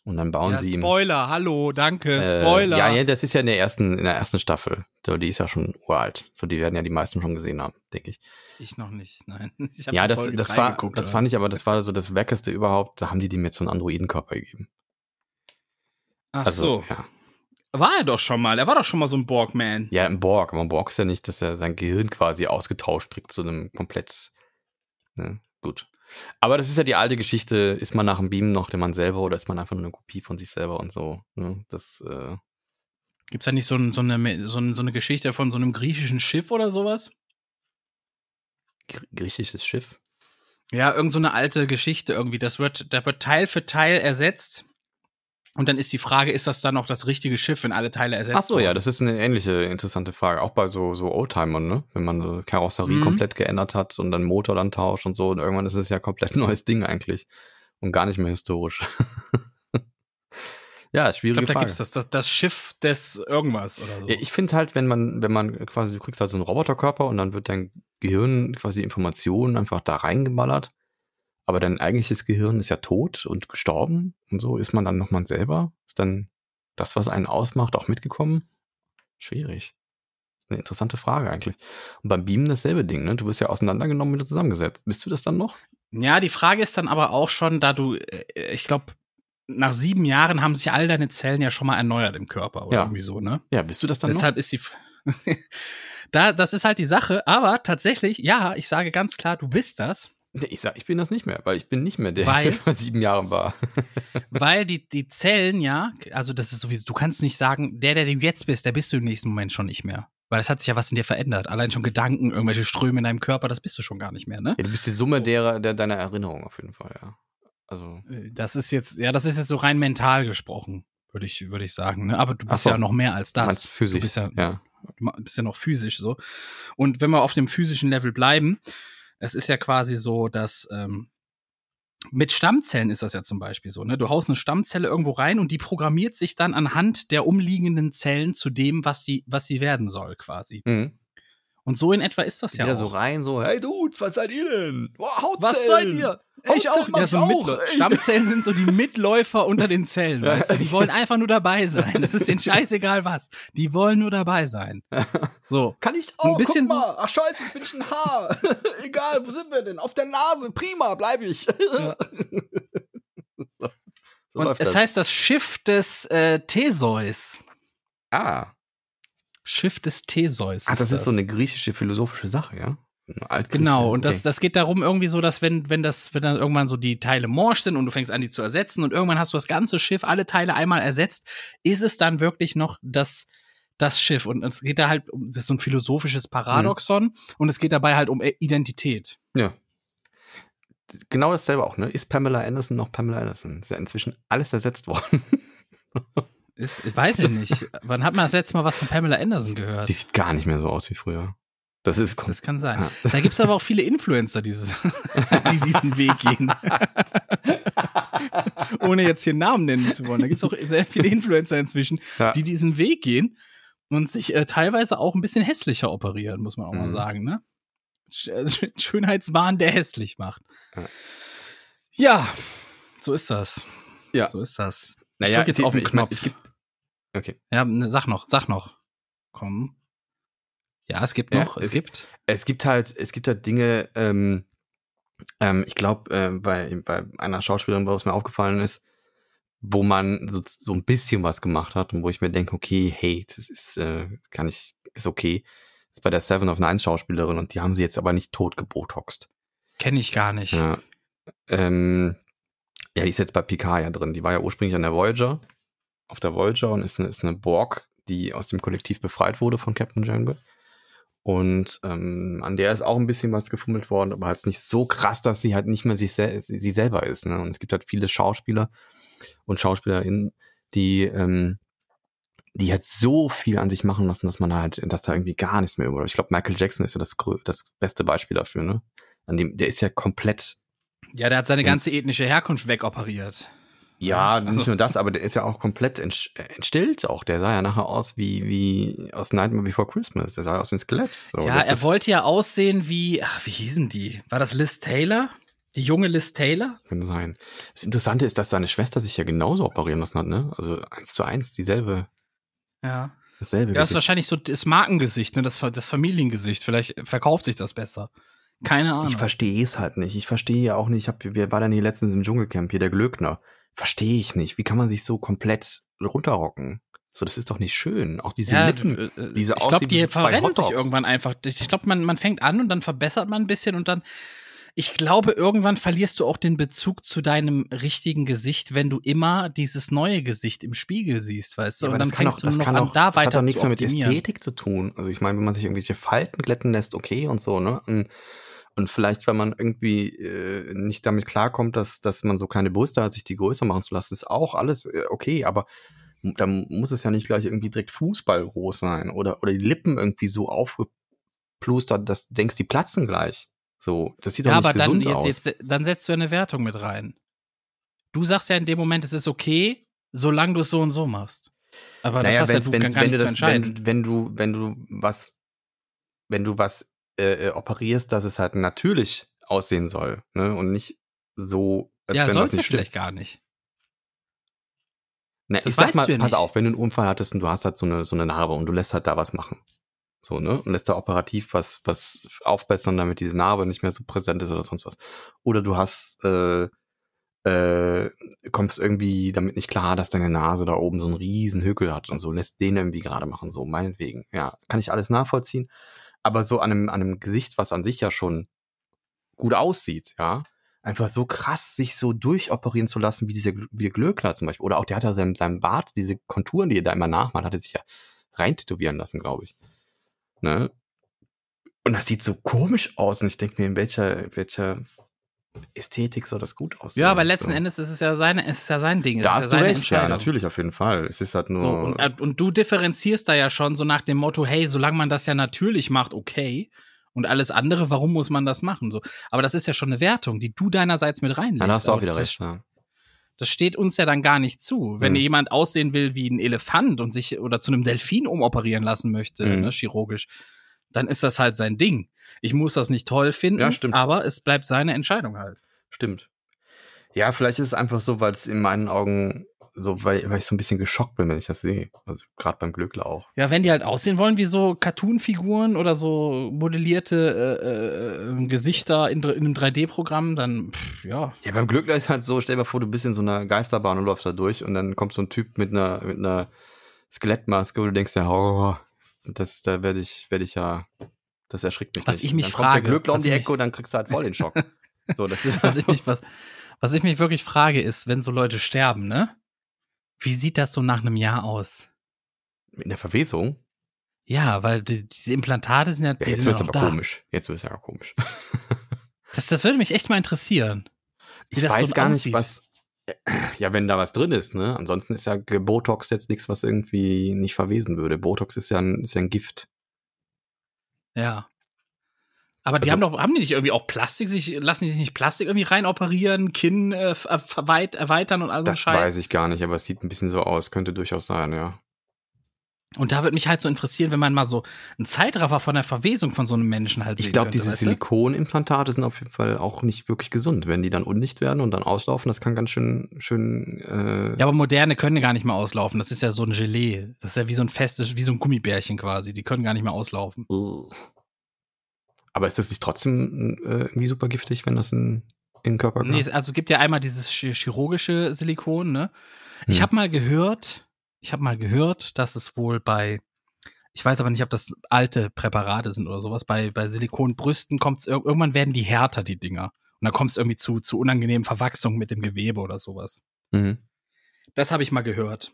Und dann bauen Ja, sie ihm. Spoiler, hallo, danke, Äh, Spoiler. Ja, ja, das ist ja in der ersten, in der ersten Staffel. So, die ist ja schon uralt. So, die werden ja die meisten schon gesehen haben, denke ich. Ich noch nicht, nein. <laughs> Ja, das, das, war, geguckt, das fand ich aber, das war so das Wackeste überhaupt. Da haben die dem jetzt so einen Androidenkörper gegeben. Ach Also, so. ja. War er doch schon mal. Er war doch schon mal so ein Borgman. Ja, ein Borg. Aber ein Borg ist ja nicht, dass er sein Gehirn quasi ausgetauscht kriegt zu einem komplett. Ne? Gut. Aber das ist ja die alte Geschichte. Ist man nach dem Beam noch der Mann selber oder ist man einfach nur eine Kopie von sich selber und so? Ne? Das, äh, Gibt's da nicht so, ein, so, eine, so, ein, so eine Geschichte von so einem griechischen Schiff oder sowas? Gr- griechisches Schiff. Ja, irgend so eine alte Geschichte irgendwie. Das wird, da wird Teil für Teil ersetzt. Und dann ist die Frage, ist das dann noch das richtige Schiff, wenn alle Teile ersetzt Ach so, ja, wurden? das ist eine ähnliche interessante Frage. Auch bei so, so Oldtimern, ne? Wenn man eine Karosserie Mhm. komplett geändert hat und dann Motor dann tauscht und so. Und irgendwann ist es ja komplett <laughs> neues Ding eigentlich. Und gar nicht mehr historisch. <laughs> ja, Ich schwierige glaube, da Frage. gibt's das, das, das Schiff des irgendwas oder so. Ja, ich finde halt, wenn man, wenn man quasi, du kriegst halt so einen Roboterkörper und dann wird dein Gehirn quasi Informationen einfach da reingeballert. Aber dein eigentliches Gehirn ist ja tot und gestorben und so. Ist man dann noch man selber? Ist dann das, was einen ausmacht, auch mitgekommen? Schwierig. Eine interessante Frage eigentlich. Und beim Beamen dasselbe Ding, ne? Du wirst ja auseinandergenommen und wieder zusammengesetzt. Bist du das dann noch? Ja, die Frage ist dann aber auch schon, da du, äh, ich glaube, nach sieben Jahren haben sich all deine Zellen ja schon mal erneuert im Körper oder Ja. irgendwie so, ne? Ja, bist du das dann Deshalb ist die, <laughs> da, das ist halt die Sache. Aber tatsächlich, ja, ich sage ganz klar, du bist das. Nee, ich sag, ich bin das nicht mehr, weil ich bin nicht mehr der, Weil- der vor sieben Jahren war. <laughs> Weil die, die Zellen, ja, also das ist sowieso, du kannst nicht sagen, der, der du jetzt bist, der bist du im nächsten Moment schon nicht mehr. Weil es hat sich ja was in dir verändert. Allein schon Gedanken, irgendwelche Ströme in deinem Körper, das bist du schon gar nicht mehr, ne? Ja, du bist die Summe So. derer, der, deiner Erinnerung auf jeden Fall, ja. Also, Das ist jetzt, ja, das ist jetzt so rein mental gesprochen, würde ich, würde ich sagen, ne? Aber du bist so. ja noch mehr als das. meinst physisch. Du bist ja, ja. du bist ja noch physisch so. Und wenn wir auf dem physischen Level bleiben, es ist ja quasi so, dass ähm, mit Stammzellen ist das ja zum Beispiel so, ne? Du haust eine Stammzelle irgendwo rein und die programmiert sich dann anhand der umliegenden Zellen zu dem, was sie, was sie werden soll, quasi. Mhm. Und so in etwa ist das ja auch. so rein, so, hey Dudes, was seid ihr denn? Oh, Was seid ihr? Hautzellen mach Ja, ich so auch. Stammzellen sind so die Mitläufer unter den Zellen, Ja. <laughs> weißt du? Die wollen einfach nur dabei sein. Das ist denen <laughs> scheißegal was. Die wollen nur dabei sein. So. Kann ich Ein auch, bisschen guck mal. Ach scheiße, ich bin ich ein Haar. <laughs> Egal, wo sind wir denn? Auf der Nase, prima, bleib ich. Ja. so, so Und es das. heißt das Schiff des äh, Theseus. ah, Schiff des Theseus. Ach, das ist so eine griechische philosophische Sache, ja? Genau, und das, okay. das geht darum irgendwie so, dass wenn, wenn das, wenn dann irgendwann so die Teile morsch sind und du fängst an, die zu ersetzen und irgendwann hast du das ganze Schiff, alle Teile einmal ersetzt, ist es dann wirklich noch das, das Schiff. Und es geht da halt um, das ist so ein philosophisches Paradoxon und es geht dabei halt um Identität. Ja. Genau dasselbe auch, ne? Ist Pamela Anderson noch Pamela Anderson? Ist ja inzwischen alles ersetzt worden. <laughs> Ist, ich weiß ich nicht. Wann hat man das letzte Mal was von Pamela Anderson gehört? Die sieht gar nicht mehr so aus wie früher. Das ist Das kann sein. Ja. Da gibt's aber auch viele Influencer, die, dieses- <laughs> die diesen Weg gehen. Ohne jetzt hier Namen nennen zu wollen. Da gibt's auch sehr viele Influencer inzwischen, Ja. die diesen Weg gehen und sich äh, teilweise auch ein bisschen hässlicher operieren, muss man auch mal Mhm. sagen. Ne? Sch äh, Schönheitswahn, der hässlich macht. Ja. Ja, so ist das. Ja. So ist das. Ich Naja, drück jetzt die- auf den ich mein, Knopf. es gibt. Okay. Ja, ne, sag noch, sag noch. Komm. Ja, es gibt Ja, noch, es, es- gibt. Es gibt halt, es gibt halt Dinge, ähm, ähm, ich glaube, äh, bei, bei einer Schauspielerin, wo es mir aufgefallen ist, wo man so, so ein bisschen was gemacht hat und wo ich mir denke, okay, hey, das ist, äh, kann ich, ist okay. Das ist bei der Seven of Nine Schauspielerin und die haben sie jetzt aber nicht tot gebotoxt. Kenne ich gar nicht. Ja. Ähm, ja, die ist jetzt bei Picard ja drin. Die war ja ursprünglich an der Voyager, auf der Voyager und ist eine, ist eine Borg, die aus dem Kollektiv befreit wurde von Captain Jungle. Und ähm, an der ist auch ein bisschen was gefummelt worden, aber halt nicht so krass, dass sie halt nicht mehr sich sel sie, selber ist. Ne? Und es gibt halt viele Schauspieler und Schauspielerinnen, die, ähm, die halt so viel an sich machen lassen, dass man halt, dass da irgendwie gar nichts mehr über. Ich glaube, Michael Jackson ist ja das, das beste Beispiel dafür, ne? An dem, der ist ja komplett Ja, der hat seine ganze ethnische Herkunft wegoperiert. Ja, Also- nicht nur das, aber der ist ja auch komplett äh, entstillt auch. Der sah ja nachher aus wie, wie aus Nightmare Before Christmas. Der sah aus wie ein Skelett. So, ja, er wollte ja aussehen wie, ach, wie hießen die? War das Liz Taylor? Die junge Liz Taylor? Kann sein. Das Interessante ist, dass seine Schwester sich ja genauso operieren lassen hat, ne? Also eins zu eins dieselbe, Ja. dasselbe. Ja, das ist wahrscheinlich so das Markengesicht, ne? das, das Familiengesicht. Vielleicht verkauft sich das besser. Keine Ahnung. ich verstehe es halt nicht. Ich verstehe ja auch nicht. Ich hab, wir waren dann hier letztens im Dschungelcamp, hier der Glöckner. Verstehe ich nicht. Wie kann man sich so komplett runterrocken? So, das ist doch nicht schön. Auch diese ja, Lippen. äh, diese ich glaube, die verrennen sich irgendwann einfach. Ich glaube, man, man fängt an und dann verbessert man ein bisschen und dann. Ich glaube, irgendwann verlierst du auch den Bezug zu deinem richtigen Gesicht, wenn du immer dieses neue Gesicht im Spiegel siehst, weißt du? Ja, aber und dann fängst auch, du noch an, auch, da das hat weiter doch nichts zu mehr mit. Ästhetik zu tun. Also ich meine, wenn man sich irgendwelche Falten glätten lässt, okay und so, ne? Und, und vielleicht, wenn man irgendwie äh, nicht damit klarkommt, dass, dass man so kleine Brüste hat, sich die größer machen zu lassen, ist auch alles äh, okay, aber dann muss es ja nicht gleich irgendwie direkt Fußballgroß sein oder, oder die Lippen irgendwie so aufgeplustert, dass du denkst, die platzen gleich. So, das sieht doch Ja, nicht aber dann, gesund aus. jetzt, jetzt, dann setzt du eine Wertung mit rein. Du sagst ja in dem Moment, es ist okay, solange du es so und so machst. Aber das naja, hast ja wenn, du wenn, gar wenn, nicht du zu das, wenn, wenn du, wenn du was, wenn du was äh, äh, operierst, dass es halt natürlich aussehen soll, ne? Und nicht so, als ja, wenn das du nicht vielleicht gar nicht. Na, das ich sag mal, ja pass nicht. auf, wenn du einen Unfall hattest und du hast halt so eine, so eine Narbe und du lässt halt da was machen. So, ne? Und lässt da operativ was, was aufbessern, damit diese Narbe nicht mehr so präsent ist oder sonst was. Oder du hast, äh, äh, kommst irgendwie damit nicht klar, dass deine Nase da oben so einen riesen Hückel hat und so, lässt den irgendwie gerade machen, so, meinetwegen. Ja, kann ich alles nachvollziehen. Aber so an einem, an einem Gesicht, was an sich ja schon gut aussieht, ja, einfach so krass sich so durchoperieren zu lassen, wie dieser wie der Glöckner zum Beispiel. Oder auch der hat ja seinem, seinem Bart, diese Konturen, die er da immer nachmacht, hat er sich ja rein tätowieren lassen, glaube ich. Ne? Und das sieht so komisch aus. Und ich denke mir, in welcher, welcher Ästhetik soll das gut aussehen? Ja, aber letzten so. Endes ist es ja seine, es ist ja sein Ding. Es Da ist hast ja du recht, ja, natürlich, auf jeden Fall. Es ist halt nur. So, und, äh, und du differenzierst da ja schon so nach dem Motto, hey, solange man das ja natürlich macht, okay. Und alles andere, warum muss man das machen? So. Aber das ist ja schon eine Wertung, die du deinerseits mit reinlegst. dann hast du auch Aber wieder recht. Ja. Das steht uns ja dann gar nicht zu. Wenn Mhm. jemand aussehen will wie ein Elefant und sich oder zu einem Delfin umoperieren lassen möchte, Mhm. ne, chirurgisch, dann ist das halt sein Ding. Ich muss das nicht toll finden, Ja, stimmt. aber es bleibt seine Entscheidung halt. Stimmt. Ja, vielleicht ist es einfach so, weil es in meinen Augen so, weil, weil ich so ein bisschen geschockt bin, wenn ich das sehe. Also gerade beim Glöckler auch. Ja, wenn die halt aussehen wollen wie so Cartoon-Figuren oder so modellierte äh, äh, Gesichter in, in einem 3D-Programm, dann pff, ja. Ja, beim Glöckler ist halt so, stell dir mal vor, du bist in so einer Geisterbahn und läufst da durch und dann kommt so ein Typ mit einer, mit einer Skelettmaske und du denkst ja, oh, das, da werde ich, werde ich ja, das erschrickt mich Was nicht. ich mich dann kommt frage, der Glöckler um die Ecke und dann kriegst du halt voll den Schock. <laughs> so, das ist Was ich <laughs> mich, was, was ich mich wirklich frage, ist, wenn so Leute sterben, ne? Wie sieht das so nach einem Jahr aus? mit einer Verwesung. Ja, weil die, diese Implantate sind ja, Ja, die jetzt wird es aber da. komisch. Jetzt wird es ja komisch. Das, das würde mich echt mal interessieren. Ich weiß so gar nicht, aussieht. was. Ja, wenn da was drin ist, ne? Ansonsten ist ja Botox jetzt nichts, was irgendwie nicht verwesen würde. Botox ist ja ein, ist ja ein Gift. Ja. Aber die Also- haben doch, haben die nicht irgendwie auch Plastik, sich, lassen die sich nicht Plastik irgendwie rein operieren, Kinn äh, erweitern und all so Das Scheiß? weiß ich gar nicht, aber es sieht ein bisschen so aus. Könnte durchaus sein, ja. Und da würde mich halt so interessieren, wenn man mal so einen Zeitraffer von der Verwesung von so einem Menschen halt Ich sehen glaube, diese weißt du? Silikonimplantate sind auf jeden Fall auch nicht wirklich gesund. Wenn die dann undicht werden und dann auslaufen, das kann ganz schön, schön. Äh, Ja, aber moderne können ja gar nicht mehr auslaufen. Das ist ja so ein Gelee. Das ist ja wie so ein festes, wie so ein Gummibärchen quasi. Die können gar nicht mehr auslaufen. Aber ist das nicht trotzdem äh, irgendwie super giftig, wenn das in, in den Körper Nee, kommt? also es gibt ja einmal dieses chi- chirurgische Silikon, ne? Ich Hm. habe mal gehört, ich habe mal gehört, dass es wohl bei, ich weiß aber nicht, ob das alte Präparate sind oder sowas, bei, bei Silikonbrüsten kommt es, irgendwann werden die härter, die Dinger. Und dann kommt es irgendwie zu, zu unangenehmen Verwachsungen mit dem Gewebe oder sowas. Mhm. Das habe ich mal gehört.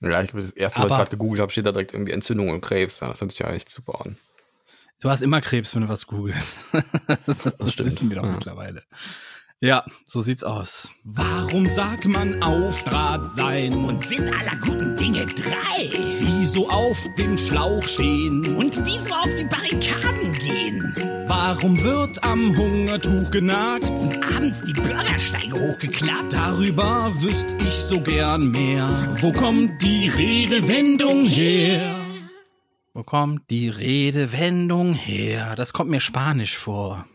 Ja, ich, das erste, was ich Aber- gerade gegoogelt habe, steht da direkt irgendwie Entzündung und Krebs. Das hört sich ja echt super an. Du hast immer Krebs, wenn du was googelst. <laughs> das, das, das wissen wir doch Ja. mittlerweile. Ja, so sieht's aus. Warum sagt man auf Draht sein und sind aller guten Dinge drei? Wieso auf dem Schlauch stehen und wieso auf die Barrikaden gehen? Warum wird am Hungertuch genagt und abends die Bürgersteige hochgeklappt? Darüber wüsste ich so gern mehr. Wo kommt die Redewendung her? Wo kommt die Redewendung her? Das kommt mir spanisch vor.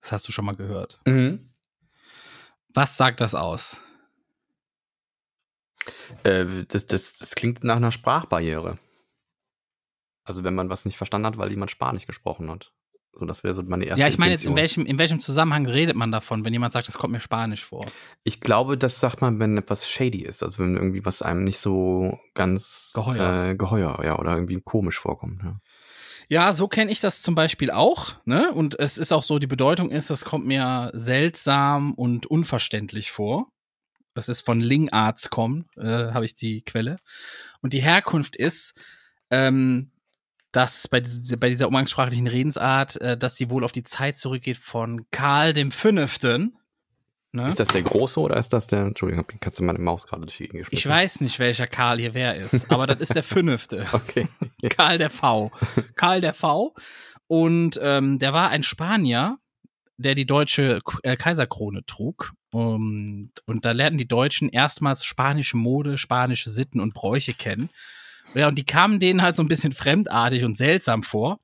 Das hast du schon mal gehört. Mhm. Was sagt das aus? Äh, das, das, das klingt nach einer Sprachbarriere. Also wenn man was nicht verstanden hat, weil jemand Spanisch gesprochen hat. So, das wäre so meine erste Ja, ich meine jetzt, in welchem, in welchem Zusammenhang redet man davon, wenn jemand sagt, das kommt mir spanisch vor? Ich glaube, das sagt man, wenn etwas shady ist. Also wenn irgendwie was einem nicht so ganz Geheuer. äh, geheuer ja, oder irgendwie komisch vorkommt. Ja. Ja, so kenne ich das zum Beispiel auch, ne? Und es ist auch so, die Bedeutung ist, das kommt mir seltsam und unverständlich vor. Das ist von Lingarts kommen, äh, habe ich die Quelle. Und die Herkunft ist, ähm, dass bei, bei dieser umgangssprachlichen Redensart, äh, dass sie wohl auf die Zeit zurückgeht von Karl dem Fünften. Ne? Ist das der Große oder ist das der, Entschuldigung, hab- kannst du meine Maus gerade durch die Gegend Ich weiß nicht, welcher Karl hier wer ist, aber das ist der Fünfte. <laughs> Okay. <laughs> Karl der V. Karl der V. Und ähm, der war ein Spanier, der die deutsche äh, Kaiserkrone trug. Und, und da lernten die Deutschen erstmals spanische Mode, spanische Sitten und Bräuche kennen. Ja, und die kamen denen halt so ein bisschen fremdartig und seltsam vor.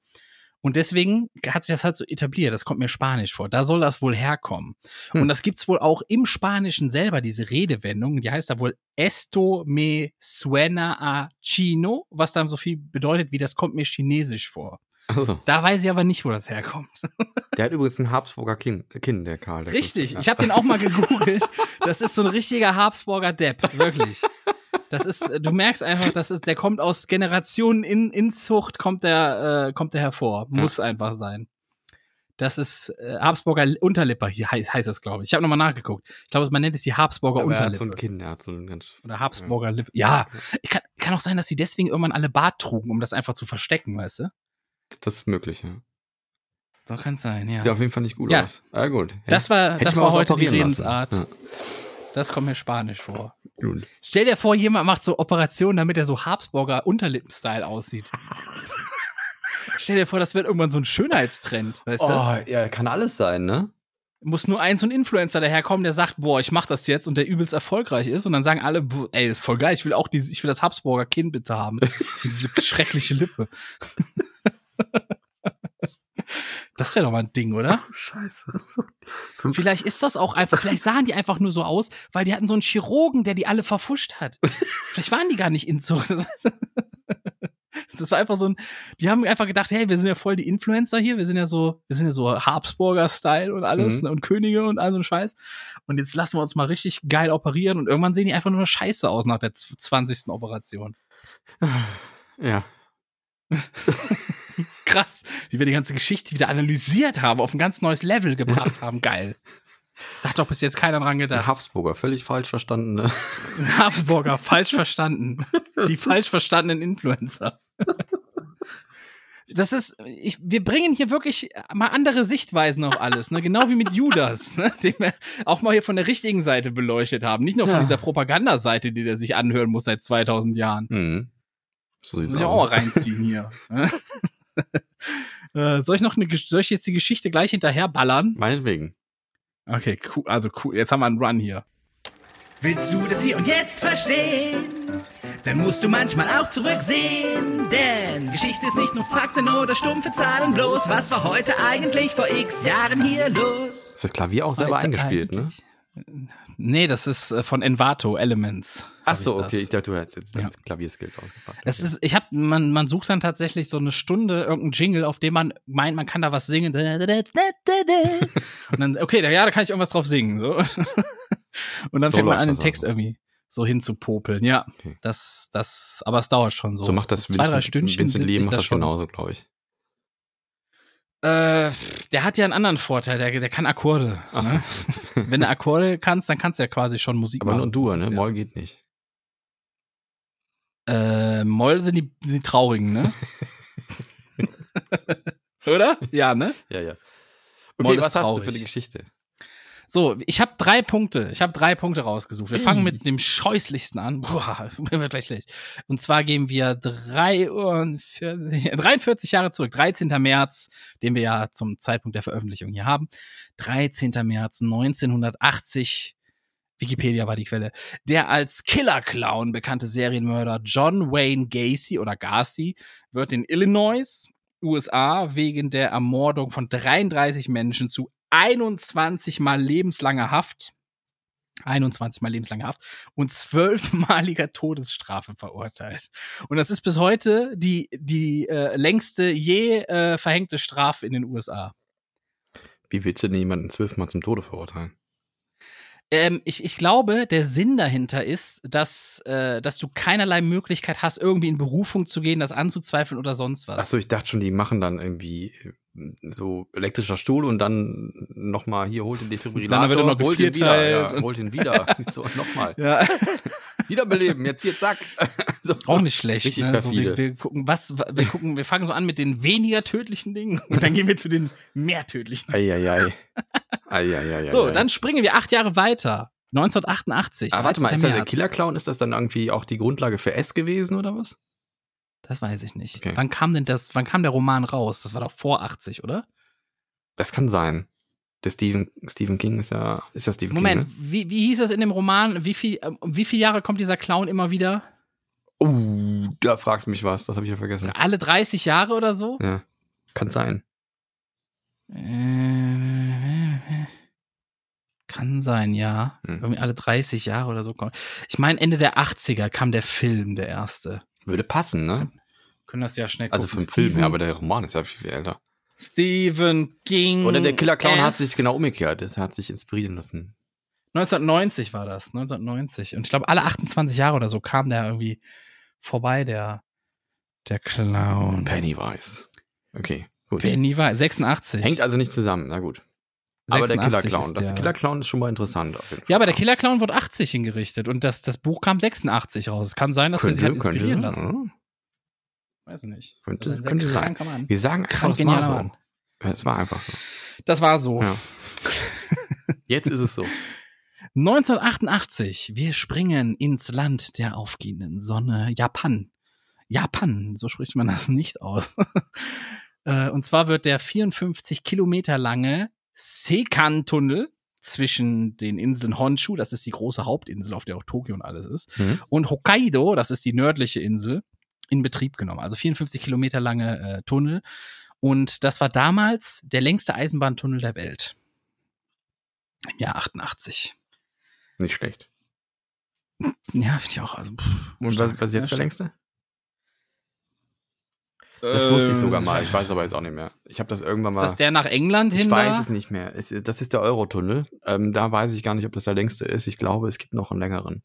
Und deswegen hat sich das halt so etabliert. Das kommt mir spanisch vor. Da soll das wohl herkommen. Hm. Und das gibt's wohl auch im Spanischen selber, diese Redewendung. Die heißt da wohl Esto me suena a chino, was dann so viel bedeutet wie das kommt mir chinesisch vor. Also, Da weiß ich aber nicht, wo das herkommt. Der hat übrigens ein Habsburger Kinn, Kinn der Karl. Der Richtig, Gustav, ich habe den auch mal <laughs> gegoogelt. Das ist so ein richtiger Habsburger Depp, wirklich. Das ist, du merkst einfach, das ist, der kommt aus Generationen in Inzucht, kommt der, äh, kommt der hervor. Muss einfach sein. Das ist äh, Habsburger Unterlipper, hier heißt, heißt das, glaube ich. Ich habe nochmal nachgeguckt. Ich glaube, man nennt es die Habsburger Aber er hat Unterlippe. so ein Kinn, der hat so ein ganz. Oder Habsburger Lippe. Ja, ich kann, kann auch sein, dass sie deswegen irgendwann alle Bart trugen, um das einfach zu verstecken, weißt du? Das ist möglich, ja. So kann es sein, Sieht ja. auf jeden Fall nicht gut Ja. aus. Ah, gut. Das war, das war heute die. Redensart. Ja, Das kommt mir spanisch vor. Gut. Stell dir vor, jemand macht so Operationen, damit er so Habsburger Unterlippen-Style aussieht. <laughs> Stell dir vor, das wird irgendwann so ein Schönheitstrend, weißt du? Oh, ja, kann alles sein, ne? Muss nur ein so ein Influencer daherkommen, der sagt, boah, ich mach das jetzt und der übelst erfolgreich ist und dann sagen alle, boah, ey, ist voll geil, ich will auch diese, ich will das Habsburger Kinn bitte haben. Diese <laughs> schreckliche Lippe. Das wäre doch mal ein Ding, oder? Scheiße. <laughs> Vielleicht ist das auch einfach, vielleicht sahen die einfach nur so aus, weil die hatten so einen Chirurgen, der die alle verfuscht hat. <laughs> Vielleicht waren die gar nicht in Zucht. <laughs> Das war einfach so ein, die haben einfach gedacht, hey, wir sind ja voll die Influencer hier, wir sind ja so, wir sind ja so Habsburger-Style und alles Mhm. ne, und Könige und all so ein Scheiß. Und jetzt lassen wir uns mal richtig geil operieren und irgendwann sehen die einfach nur scheiße aus nach der z- 20. Operation. Ja. Krass, wie wir die ganze Geschichte wieder analysiert haben, auf ein ganz neues Level gebracht <laughs> haben. Geil. Da hat doch bis jetzt keiner dran gedacht. Habsburger, völlig falsch verstanden, ne? <laughs> Habsburger, falsch verstanden. Die falsch verstandenen Influencer. Das ist, ich, wir bringen hier wirklich mal andere Sichtweisen auf alles, ne? Genau wie mit Judas, ne? den wir auch mal hier von der richtigen Seite beleuchtet haben. Nicht nur von Ja. dieser Propagandaseite, die der sich anhören muss seit 2000 Jahren. Mhm. So Das sieht's muss ich auch mal aus. reinziehen hier. <laughs> ne? <laughs> Äh, soll ich noch eine, soll ich jetzt die Geschichte gleich hinterher ballern? Meinetwegen. Okay, cool, also cool. Jetzt haben wir einen Run hier. Willst du das hier und jetzt verstehen? Dann musst du manchmal auch zurücksehen. Denn Geschichte ist nicht nur Fakten oder stumpfe Zahlen bloß. Was war heute eigentlich vor x Jahren hier los? Ist das Klavier auch selber Heute eingespielt, ne? Nee, das ist äh, von Envato Elements. Ach so, ich okay. Ich dachte, du hättest jetzt Ja. deine Klavierskills ausgepackt. Es Okay. ist, ich hab, man, man sucht dann tatsächlich so eine Stunde irgendeinen Jingle, auf dem man meint, man kann da was singen. Und dann, okay, da, ja, da kann ich irgendwas drauf singen, so. <laughs> Und dann So fängt man an, den Text also. irgendwie so hinzupopeln. Ja, Okay. das, das, aber es dauert schon so. so macht das zwei, drei Stündchen Vincent ich macht da das schon. genauso, glaube ich. Äh, der hat ja einen anderen Vorteil, der, der kann Akkorde. Ach so. Ne? <laughs> Wenn du Akkorde kannst, dann kannst du ja quasi schon Musik Aber machen. nur Dur, ne? ja- Moll geht nicht. Äh, Moll sind die, die Traurigen, ne? <laughs> <laughs> Oder? Ja, ne? Ja, ja. Moll Okay, ist was hast du für die Geschichte? So, ich habe drei Punkte. Ich habe drei Punkte rausgesucht. Wir fangen mit dem scheußlichsten an. Boah, <laughs> wird gleich schlecht. Und zwar gehen wir 43, 43 <laughs> Jahre zurück. 13. März, den wir ja zum Zeitpunkt der Veröffentlichung hier haben. 13. März 1980. Wikipedia war die Quelle. Der als Killer-Clown bekannte Serienmörder John Wayne Gacy oder Gacy wird in Illinois, USA, wegen der Ermordung von 33 Menschen zu 21 mal lebenslanger Haft, 21 mal lebenslanger Haft und zwölfmaliger <laughs> Todesstrafe verurteilt. Und das ist bis heute die, die äh, längste je äh, verhängte Strafe in den USA. Wie willst du denn jemanden zwölfmal zum Tode verurteilen? Ähm, ich, ich glaube, der Sinn dahinter ist, dass, äh, dass du keinerlei Möglichkeit hast, irgendwie in Berufung zu gehen, das anzuzweifeln oder sonst was. Achso, ich dachte schon, die machen dann irgendwie äh, so elektrischer Stuhl und dann nochmal hier, holt den Defibrillator, <laughs> Dann wird er noch holt ihn wieder, ja, holt ihn wieder. <laughs> <laughs> so, nochmal. Ja. Wiederbeleben, jetzt hier, zack. so. Auch nicht schlecht. Ne? So, wir, wir gucken, was, wir gucken, wir fangen so an mit den weniger tödlichen Dingen und dann gehen wir zu den mehr tödlichen. Dingen. Eieiei. Eieiei. So, dann springen wir acht Jahre weiter. 1988. Ah, warte mal, 13. ist das der März. Killer-Clown? Ist das dann irgendwie auch die Grundlage für S gewesen oder was? Das weiß ich nicht. Okay. Wann kam denn das, wann kam der Roman raus? Das war doch vor 80, oder? Das kann sein. Der Stephen, Stephen King ist ja, ist ja Stephen Moment, King. wie, wie hieß das in dem Roman? Wie viel, ähm, wie viele Jahre kommt dieser Clown immer wieder? Ne? Uh, da fragst du mich was, das habe ich ja vergessen. Alle 30 Jahre oder so? Ja, kann sein. Äh, Kann sein, ja. Hm. Irgendwie alle 30 Jahre oder so kommt. Ich meine, Ende der 80er kam der Film, der erste. Würde passen, ne? Können das ja schnell Also gucken. vom Film her, aber der Roman ist ja viel, viel älter. Stephen King. Oder der Killer Clown hat sich genau umgekehrt. Er hat sich inspirieren lassen. 1990 war das, 1990. Und ich glaube, alle 28 Jahre oder so kam der irgendwie vorbei, der, der Clown. Pennywise. Okay, gut. Penny war 86. Hängt also nicht zusammen, na gut. Aber der Killer 86 Clown, ist das der- Killer Clown ist schon mal interessant. Ja, aber der Killer Clown wurde 80 hingerichtet und das, das Buch kam 66 raus. Es kann sein, dass er sich halt inspirieren lassen. Weiß ich nicht. Könnte- Das sehr könnte sein. Wir sagen einfach, Krank war genialer so. Ja, Es war einfach so. Das war so. Ja. <laughs> Jetzt ist es so. 1988. Wir springen ins Land der aufgehenden Sonne. Japan. Japan, so spricht man das nicht aus. <laughs> Äh, Und zwar wird der 54 Kilometer lange Sekan-Tunnel zwischen den Inseln Honshu, das ist die große Hauptinsel, auf der auch Tokio und alles ist, Mhm. und Hokkaido, das ist die nördliche Insel, in Betrieb genommen. Also 54 Kilometer lange äh, Tunnel. Und das war damals der längste Eisenbahntunnel der Welt. Im Jahr 88. Nicht schlecht. Ja, finde ich auch. Also, pff, Und was, was ist jetzt Ja, der längste? Das wusste ich sogar mal. Ich Ähm, weiß aber jetzt auch nicht mehr. Ich habe das irgendwann Ist mal. das der nach England hin? ich weiß da? es nicht mehr. Das ist der Eurotunnel. Ähm, da weiß ich gar nicht, ob das der längste ist. Ich glaube, es gibt noch einen längeren.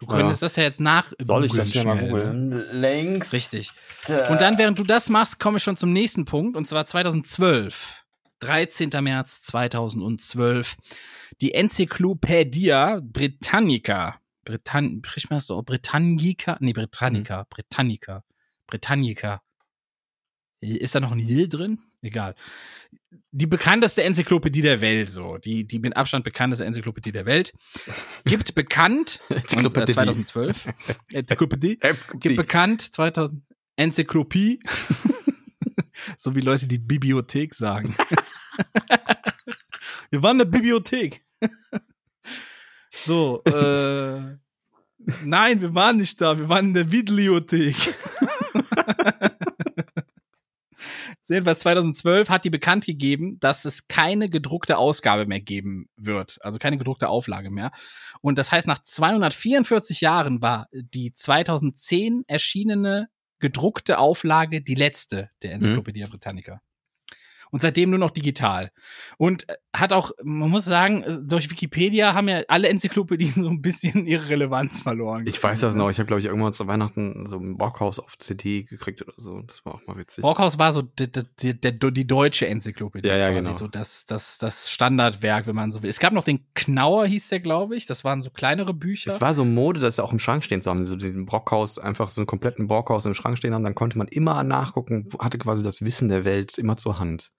Du könntest das ja jetzt nach googeln schnell, ne? Längst. Richtig. Und dann, während du das machst, komme ich schon zum nächsten Punkt. Und zwar 2012. 13. März 2012. Die Enzyklopädia Britannica. Britann, spricht man das so? Britannica? Nee, Britannica. Britannica. Britannica. Ist da noch ein J drin? Egal. Die bekannteste Enzyklopädie der Welt, so. Die, die mit Abstand bekannteste Enzyklopädie der Welt. Gibt bekannt, <laughs> Enzyklopädie. 2012. <laughs> Enzyklopädie gibt bekannt 2000 Enzyklopädie, <laughs> so wie Leute die Bibliothek sagen. wir waren in der Bibliothek. so, äh, nein, wir waren nicht da, wir waren in der Videothek. Jedenfalls 2012 hat die bekannt gegeben, dass es keine gedruckte Ausgabe mehr geben wird. Also keine gedruckte Auflage mehr. Und das heißt, nach 244 Jahren war die 2010 erschienene gedruckte Auflage die letzte der Enzyklopädie Britannica. Und seitdem nur noch digital. Und äh, hat auch, man muss sagen, äh, durch Wikipedia haben ja alle Enzyklopädien <laughs> so ein bisschen ihre Relevanz verloren. Ich weiß das noch. Ich habe, glaube ich, irgendwann zu Weihnachten so ein Bockhaus auf CD gekriegt oder so. Das war auch mal witzig. Brockhaus war so die, die, die, die deutsche Enzyklopädie. Ja, ja, quasi, genau. So das, das, das Standardwerk, wenn man so will. Es gab noch den Knauer, hieß der, glaube ich. Das waren so kleinere Bücher. Es war so Mode, das auch im Schrank stehen zu haben. So den Brockhaus, einfach so einen kompletten Brockhaus im Schrank stehen haben. Dann konnte man immer nachgucken, hatte quasi das Wissen der Welt immer zur Hand.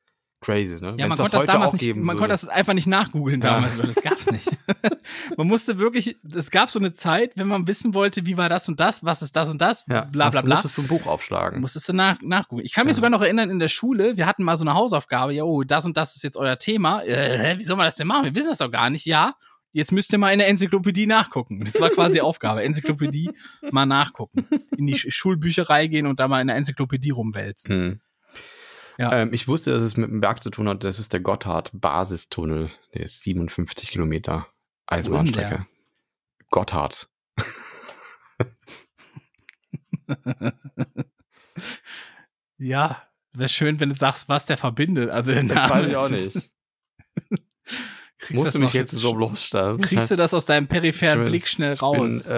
Crazy, ne? ja, Wenn's man konnte das heute damals nicht, man würde. konnte das einfach nicht nachgoogeln Ja. damals, weil das gab's nicht. <laughs> man musste wirklich, es gab so eine Zeit, wenn man wissen wollte, wie war das und das, was ist das und das, ja, bla bla das bla. musstest du ein Buch aufschlagen. Musstest du nach, nachgucken. Ich kann mich Ja. sogar noch erinnern, in der Schule, wir hatten mal so eine Hausaufgabe, ja, oh, das und das ist jetzt euer Thema. Äh, wie soll man das denn machen? Wir wissen das doch gar nicht. Ja, jetzt müsst ihr mal in der Enzyklopädie nachgucken. Das war quasi <laughs> Aufgabe. Enzyklopädie mal nachgucken. In die Sch- Schulbücherei gehen und da mal in der Enzyklopädie rumwälzen. Hm. Ja. Ähm, ich wusste, dass es mit dem Berg zu tun hat. Das ist der Gotthard-Basistunnel. Der ist 57 Kilometer Eisenbahnstrecke. Gotthard. <laughs> Ja, wäre schön, wenn du sagst, was der verbindet. Also der Das weiß ich auch nicht. <laughs> Kriegst, Musst du mich jetzt so bloßstellen? kriegst du das aus deinem peripheren Blick schnell bin, raus? äh,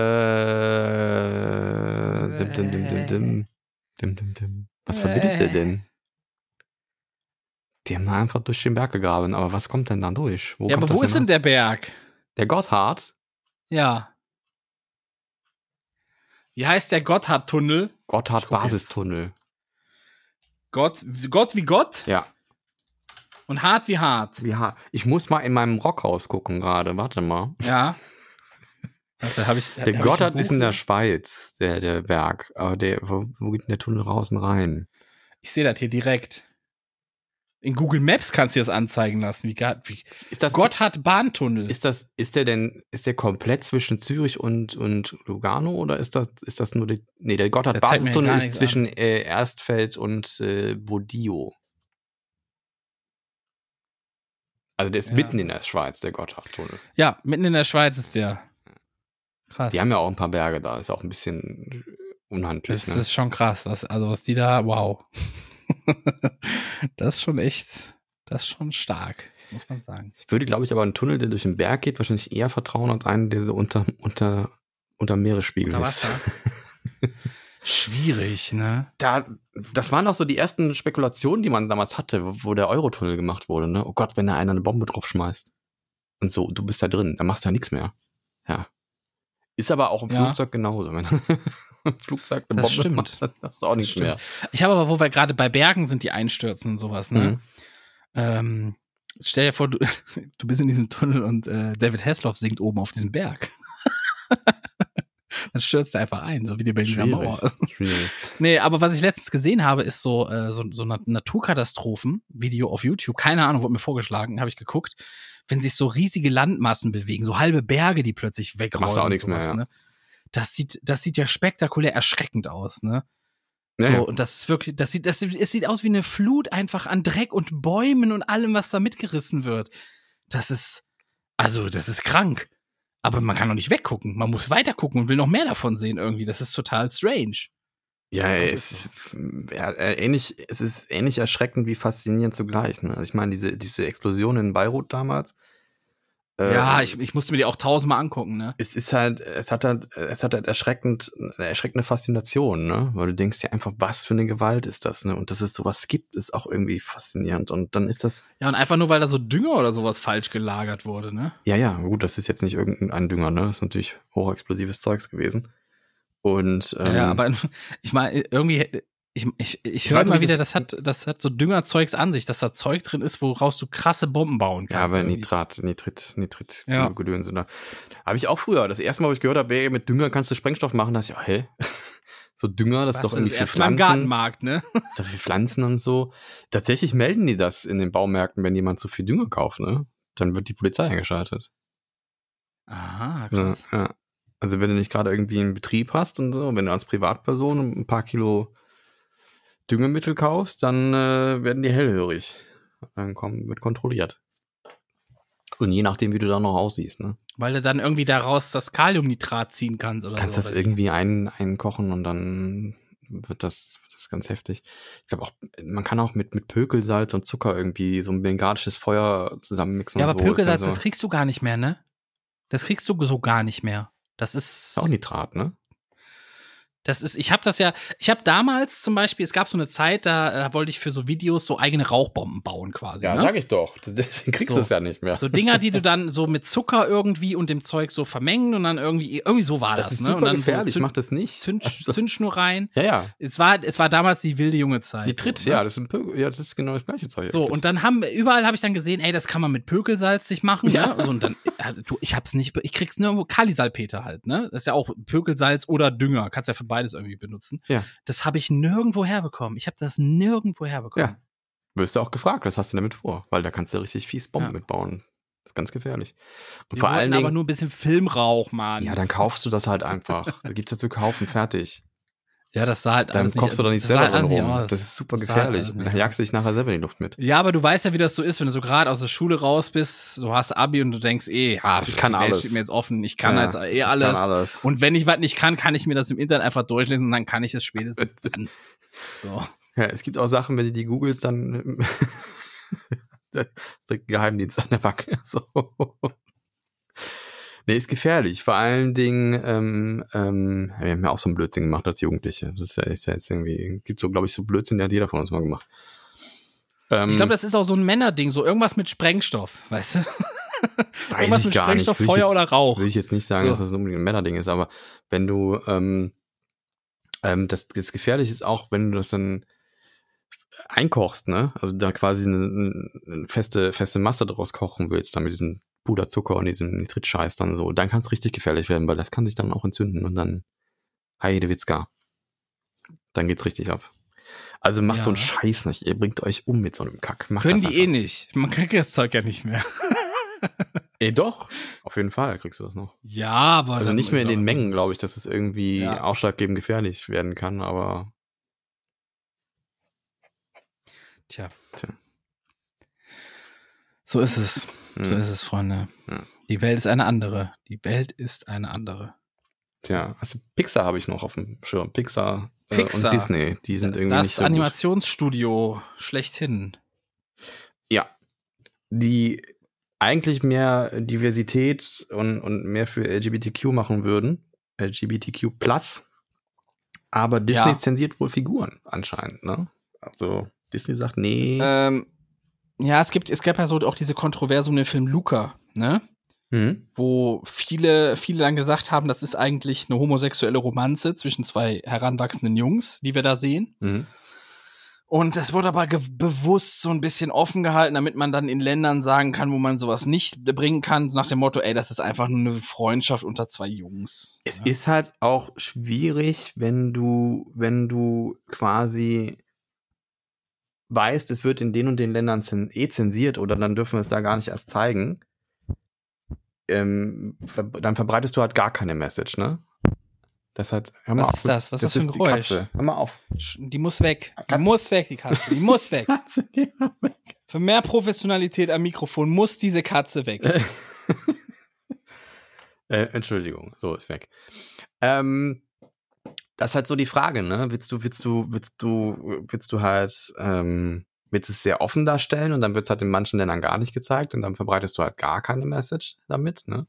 dim, dim, dim, dim, dim. Dim, dim, dim. Was verbindet der denn? Die haben da einfach durch den Berg gegraben, aber was kommt denn da durch? Wo ja, aber wo ist denn der Berg? Der Gotthard? Ja. Wie heißt der Gotthardtunnel? Gotthard-Basistunnel. Gott, Gott wie Gott Ja. und hart wie hart. ja. Ich muss mal in meinem Rockhaus gucken gerade. Warte mal. Ja. Warte, hab ich, hab Der ich Gotthard ist in der Schweiz, der, der Berg. Aber der, wo, wo geht denn der Tunnel raus und rein? Ich sehe das hier direkt. In Google Maps kannst du dir das anzeigen lassen. Wie, wie Ist das, Gotthard Bahntunnel. Ist das, ist der denn, ist der komplett zwischen Zürich und, und Lugano oder ist das, ist das nur die, nee, der Der zeigt mir Gotthard-Basistunnel gar ist zwischen äh, Erstfeld und äh, Bodio. Also der ist Ja. mitten in der Schweiz, der Gotthardtunnel. ja, mitten in der Schweiz ist der. Krass. Die haben ja auch ein paar Berge da, ist auch ein bisschen unhandlich. das ne? ist schon krass, was, also was die da, wow. <laughs> das ist schon echt, das ist schon stark, muss man sagen. Ich würde, glaube ich, aber einen Tunnel, der durch den Berg geht, wahrscheinlich eher vertrauen als einen, der so unter, unter, unter Meeresspiegel Unter ist. <laughs> Schwierig, ne? Da, das waren auch so die ersten Spekulationen, die man damals hatte, wo- wo der Eurotunnel gemacht wurde. Ne? Oh Gott, wenn da einer eine Bombe drauf schmeißt. Und so, du bist da drin, dann machst du ja nichts mehr. Ja. Ist aber auch im Ja. Flugzeug genauso. <laughs> <laughs> Flugzeug eine Das Bombe stimmt. machst, dann hast du auch nichts stimmt. mehr. Ich habe aber, wo wir gerade bei Bergen sind, die einstürzen und sowas, ne? Mhm. Ähm, stell dir vor, du, <laughs> du bist in diesem Tunnel und äh, David Hasselhoff singt oben auf diesem Berg. <laughs> Dann stürzt er einfach ein, so wie die Berliner Mauer. Schwierig. Schwierig. Nee, aber was ich letztens gesehen habe, ist so, äh, so, so ein Naturkatastrophen-Video auf YouTube. Keine Ahnung, wurde mir vorgeschlagen, habe ich geguckt. Wenn sich so riesige Landmassen bewegen, so halbe Berge, die plötzlich wegrollen. Machst du auch nichts mehr, ja. ne? Das sieht, das sieht ja spektakulär erschreckend aus, ne? So, ja. und das ist wirklich, das sieht, das, es sieht aus wie eine Flut einfach an Dreck und Bäumen und allem, was da mitgerissen wird. Das ist, also, das ist krank. Aber man kann doch nicht weggucken. Man muss weitergucken und will noch mehr davon sehen irgendwie. Das ist total strange. Ja, Also es ist ja, äh, ähnlich, es ist ähnlich erschreckend wie faszinierend zugleich. Ne? Also ich meine, diese, diese Explosion in Beirut damals. Äh, ja, ich, ich musste mir die auch tausendmal angucken, ne? es ist halt, es hat halt, es hat halt erschreckend, eine erschreckende Faszination, ne? Weil du denkst dir einfach, was für eine Gewalt ist das, ne? Und dass es sowas gibt, ist auch irgendwie faszinierend. Und dann ist das, Ja, und einfach nur, weil da so Dünger oder sowas falsch gelagert wurde, ne? ja, ja, gut, das ist jetzt nicht irgendein Dünger, ne? Das ist natürlich hochexplosives Zeugs gewesen. Und ähm, ja, aber <laughs> ich meine, irgendwie, ich, ich, ich höre mal wieder, das- das hat, das hat so Düngerzeugs an sich, dass da Zeug drin ist, woraus du krasse Bomben bauen Ja, kannst. aber irgendwie. Nitrat, Nitrit, Nitrit, Ja. Gedöns. Ne? Habe ich auch früher. Das erste Mal, wo ich gehört habe, ey, mit Dünger kannst du Sprengstoff machen, dachte ich, oh, hä? <laughs> so Dünger, das ist Was, doch irgendwie für erst mal im Pflanzen. Gartenmarkt, ne? Das <laughs> ist doch für Pflanzen und so. Tatsächlich melden die das in den Baumärkten, wenn jemand zu viel Dünger kauft, ne? Dann wird die Polizei eingeschaltet. Aha, Ja, krass. ja. Also wenn du nicht gerade irgendwie einen Betrieb hast und so, wenn du als Privatperson ein paar Kilo Düngemittel kaufst, dann äh, werden die hellhörig. Dann kommen, wird kontrolliert. Und je nachdem, wie du da noch aussiehst, ne? Weil du dann irgendwie daraus das Kaliumnitrat ziehen kannst oder kannst so. das oder wie? irgendwie ein, einkochen und dann wird das, wird das ganz heftig. Ich glaube auch, man kann auch mit, mit Pökelsalz und Zucker irgendwie so ein bengalisches Feuer zusammenmixen. Ja, aber so. Pökelsalz, so, das kriegst du gar nicht mehr, ne? Das kriegst du so gar nicht mehr. Das ist. auch Nitrat, ne? Das ist, ich habe das ja, ich habe damals zum Beispiel, es gab so eine Zeit, da äh, wollte ich für so Videos so eigene Rauchbomben bauen quasi. ne? ich doch. Deswegen kriegst So. du es ja nicht mehr. So Dinger, die du <laughs> dann so mit Zucker irgendwie und dem Zeug so vermengen und dann irgendwie, irgendwie so war das, das ist ne? super und dann gefährlich, so mach das nicht. Zünd, Also- Zündschnur rein. ja, ja. Es war, es war damals die wilde junge Zeit. Nitrit, so, ne? ja, das ist, ja, das ist genau das gleiche Zeug. So, eigentlich. und dann haben, überall habe ich dann gesehen, ey, das kann man mit Pökelsalz sich machen, Ja. ne? So, und dann, also, du, ich hab's nicht, ich krieg's nirgendwo, Kalisalpeter halt, ne? Das ist ja auch Pökelsalz oder Dünger, kannst ja für beides irgendwie benutzen. Ja. Das habe ich nirgendwo herbekommen. Ich habe das nirgendwo herbekommen. Ja. wirst du auch gefragt, was hast du damit vor? Weil da kannst du richtig fies Bomben Ja. mitbauen. Das ist ganz gefährlich. Und Wir vor allen aber Dingen, nur ein bisschen Filmrauch, Mann. ja, dann kaufst du das halt einfach. da gibt's ja zu kaufen, fertig. Ja, das sah halt Dann kochst du doch nicht selber drin nicht rum. Das ist super gefährlich. nicht Dann jagst du dich nachher selber in die Luft mit. Ja, aber du weißt ja, wie das so ist, wenn du so gerade aus der Schule raus bist, du hast Abi und du denkst, eh, ha, Ich kann alles. steht mir jetzt offen, ich kann Ja, jetzt eh ich alles. Kann alles. Und wenn ich was nicht kann, kann ich mir das im Internet einfach durchlesen und dann kann ich es spätestens <laughs> dann. So. Ja, es gibt auch Sachen, wenn du die googelst, dann <laughs> der Geheimdienst an der Backe. <laughs> So. Nee, ist gefährlich. Vor allen Dingen, ähm, ähm, wir haben ja auch so einen Blödsinn gemacht als Jugendliche. Das ist ja, ist ja jetzt irgendwie, gibt so, glaube ich, so Blödsinn, der hat jeder von uns mal gemacht. Ähm, Ich glaube, das ist auch so ein Männerding, so irgendwas mit Sprengstoff, weißt du? <laughs> weiß irgendwas ich mit. Sprengstoff, Feuer jetzt- oder Rauch. Will ich jetzt nicht sagen, So. dass das unbedingt ein Männerding ist, aber wenn du, ähm, ähm, das, das gefährlich ist auch, wenn du das dann einkochst, ne? Also da quasi eine, eine feste, feste Masse draus kochen willst, dann mit diesem Puderzucker und diesem Nitritscheiß dann so, dann kann es richtig gefährlich werden, weil das kann sich dann auch entzünden und dann Heidewitzka. Dann geht's richtig ab. Also macht Ja. so einen Scheiß nicht. Ihr bringt euch um mit so einem Kack. Macht Können die eh nicht. Man kriegt das Zeug ja nicht mehr. <laughs> Eh doch. Auf jeden Fall kriegst du das noch. Ja, aber. Also nicht mehr in den Mengen, glaube ich, dass es irgendwie Ja. ausschlaggebend gefährlich werden kann, aber Tja. Tja. So ist es. So hm, ist es, Freunde. Ja. Die Welt ist eine andere. Die Welt ist eine andere. tja, also Pixar habe ich noch auf dem Schirm. Pixar äh, Pixar. und Disney. Die sind irgendwie nicht das so gut. Animationsstudio schlechthin. Ja. Die eigentlich mehr Diversität und, und mehr für LGBTQ machen würden. LGBTQ plus. Aber Disney Ja. zensiert wohl Figuren anscheinend, ne? Also Disney sagt, nee. Ähm, ja, es gibt, es gab ja so auch diese Kontroverse um den Film Luca, ne? hm? Wo viele, viele dann gesagt haben, das ist eigentlich eine homosexuelle Romanze zwischen zwei heranwachsenden Jungs, die wir da sehen. Hm. Und es wurde aber bewusst so ein bisschen offen gehalten, damit man dann in Ländern sagen kann, wo man sowas nicht bringen kann, nach dem Motto, ey, das ist einfach nur eine Freundschaft unter zwei Jungs. Es ja. ist halt auch schwierig, wenn du, wenn du quasi weißt, es wird in den und den Ländern eh zensiert oder dann dürfen wir es da gar nicht erst zeigen. Ähm, ver dann verbreitest du halt gar keine Message, ne? Das hat, hör mal Was auf. ist das? Was ist das für ein die Geräusch? Katze. Hör mal auf. Die muss weg. Die muss weg, die Katze. Die muss <laughs> weg. Katze, mal weg. Für mehr Professionalität am Mikrofon muss diese Katze weg. <laughs> äh, Entschuldigung, so ist weg. Ähm, das ist halt so die Frage, ne? Willst du, willst du, willst du, willst du halt, ähm, willst es sehr offen darstellen und dann wird es halt in manchen Ländern gar nicht gezeigt und dann verbreitest du halt gar keine Message damit, ne?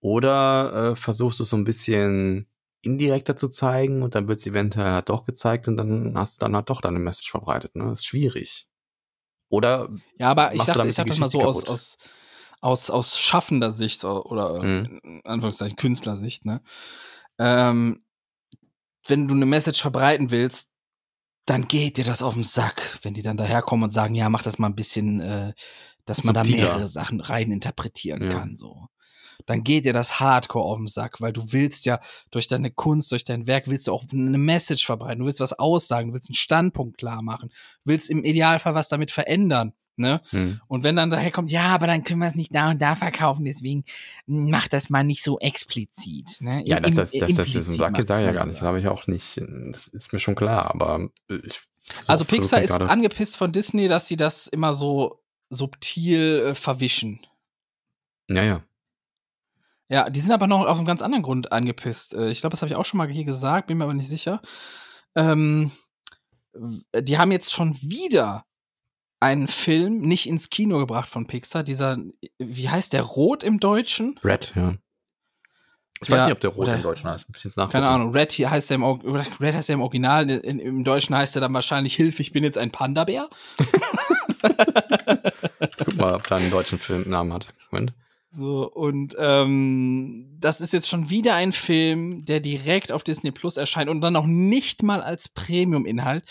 Oder äh, versuchst du es so ein bisschen indirekter zu zeigen und dann wird es eventuell halt doch gezeigt und dann hast du dann halt doch deine Message verbreitet, ne? Das ist schwierig. Oder Ja, aber ich sag, ich die das mal so aus, aus, aus, aus schaffender Sicht so- oder Mhm. in Anführungszeichen Künstlersicht, ne? Ähm, wenn du eine Message verbreiten willst, dann geht dir das auf den Sack, wenn die dann daherkommen und sagen, ja, mach das mal ein bisschen, äh, dass man da Subtiler. mehrere Sachen rein interpretieren Ja. kann, so. Dann geht dir das Hardcore auf den Sack, weil du willst ja durch deine Kunst, durch dein Werk willst du auch eine Message verbreiten, du willst was aussagen, du willst einen Standpunkt klar machen, willst im Idealfall was damit verändern, ne? hm, Und wenn dann daher kommt, ja, aber dann können wir es nicht da und da verkaufen, deswegen mach das mal nicht so explizit. Ne? Ja, das, Im- das, das, das, das sag macht's ich ja gar nicht. Das habe ich auch nicht. Das ist mir schon klar, aber ich. versuch- Also Pixar ist angepisst von Disney, dass sie das immer so subtil äh, verwischen. Ja, ja. Ja, die sind aber noch aus einem ganz anderen Grund angepisst. Äh, Ich glaube, das habe ich auch schon mal hier gesagt, bin mir aber nicht sicher. Ähm, die haben jetzt schon wieder einen Film nicht ins Kino gebracht von Pixar. Dieser, wie heißt der, Rot im Deutschen? Red, ja. Ich Ja, weiß nicht, ob der Rot oder- in Deutsch heißt. Keine Ahnung, Red hier heißt er im, Red heißt er im Original, in, im Deutschen heißt er dann wahrscheinlich Hilfe, ich bin jetzt ein Panda-Bär. <laughs> Ich guck mal, ob da einen deutschen Filmnamen hat. Moment. So, und ähm, das ist jetzt schon wieder ein Film, der direkt auf Disney Plus erscheint und dann auch nicht mal als Premium-Inhalt.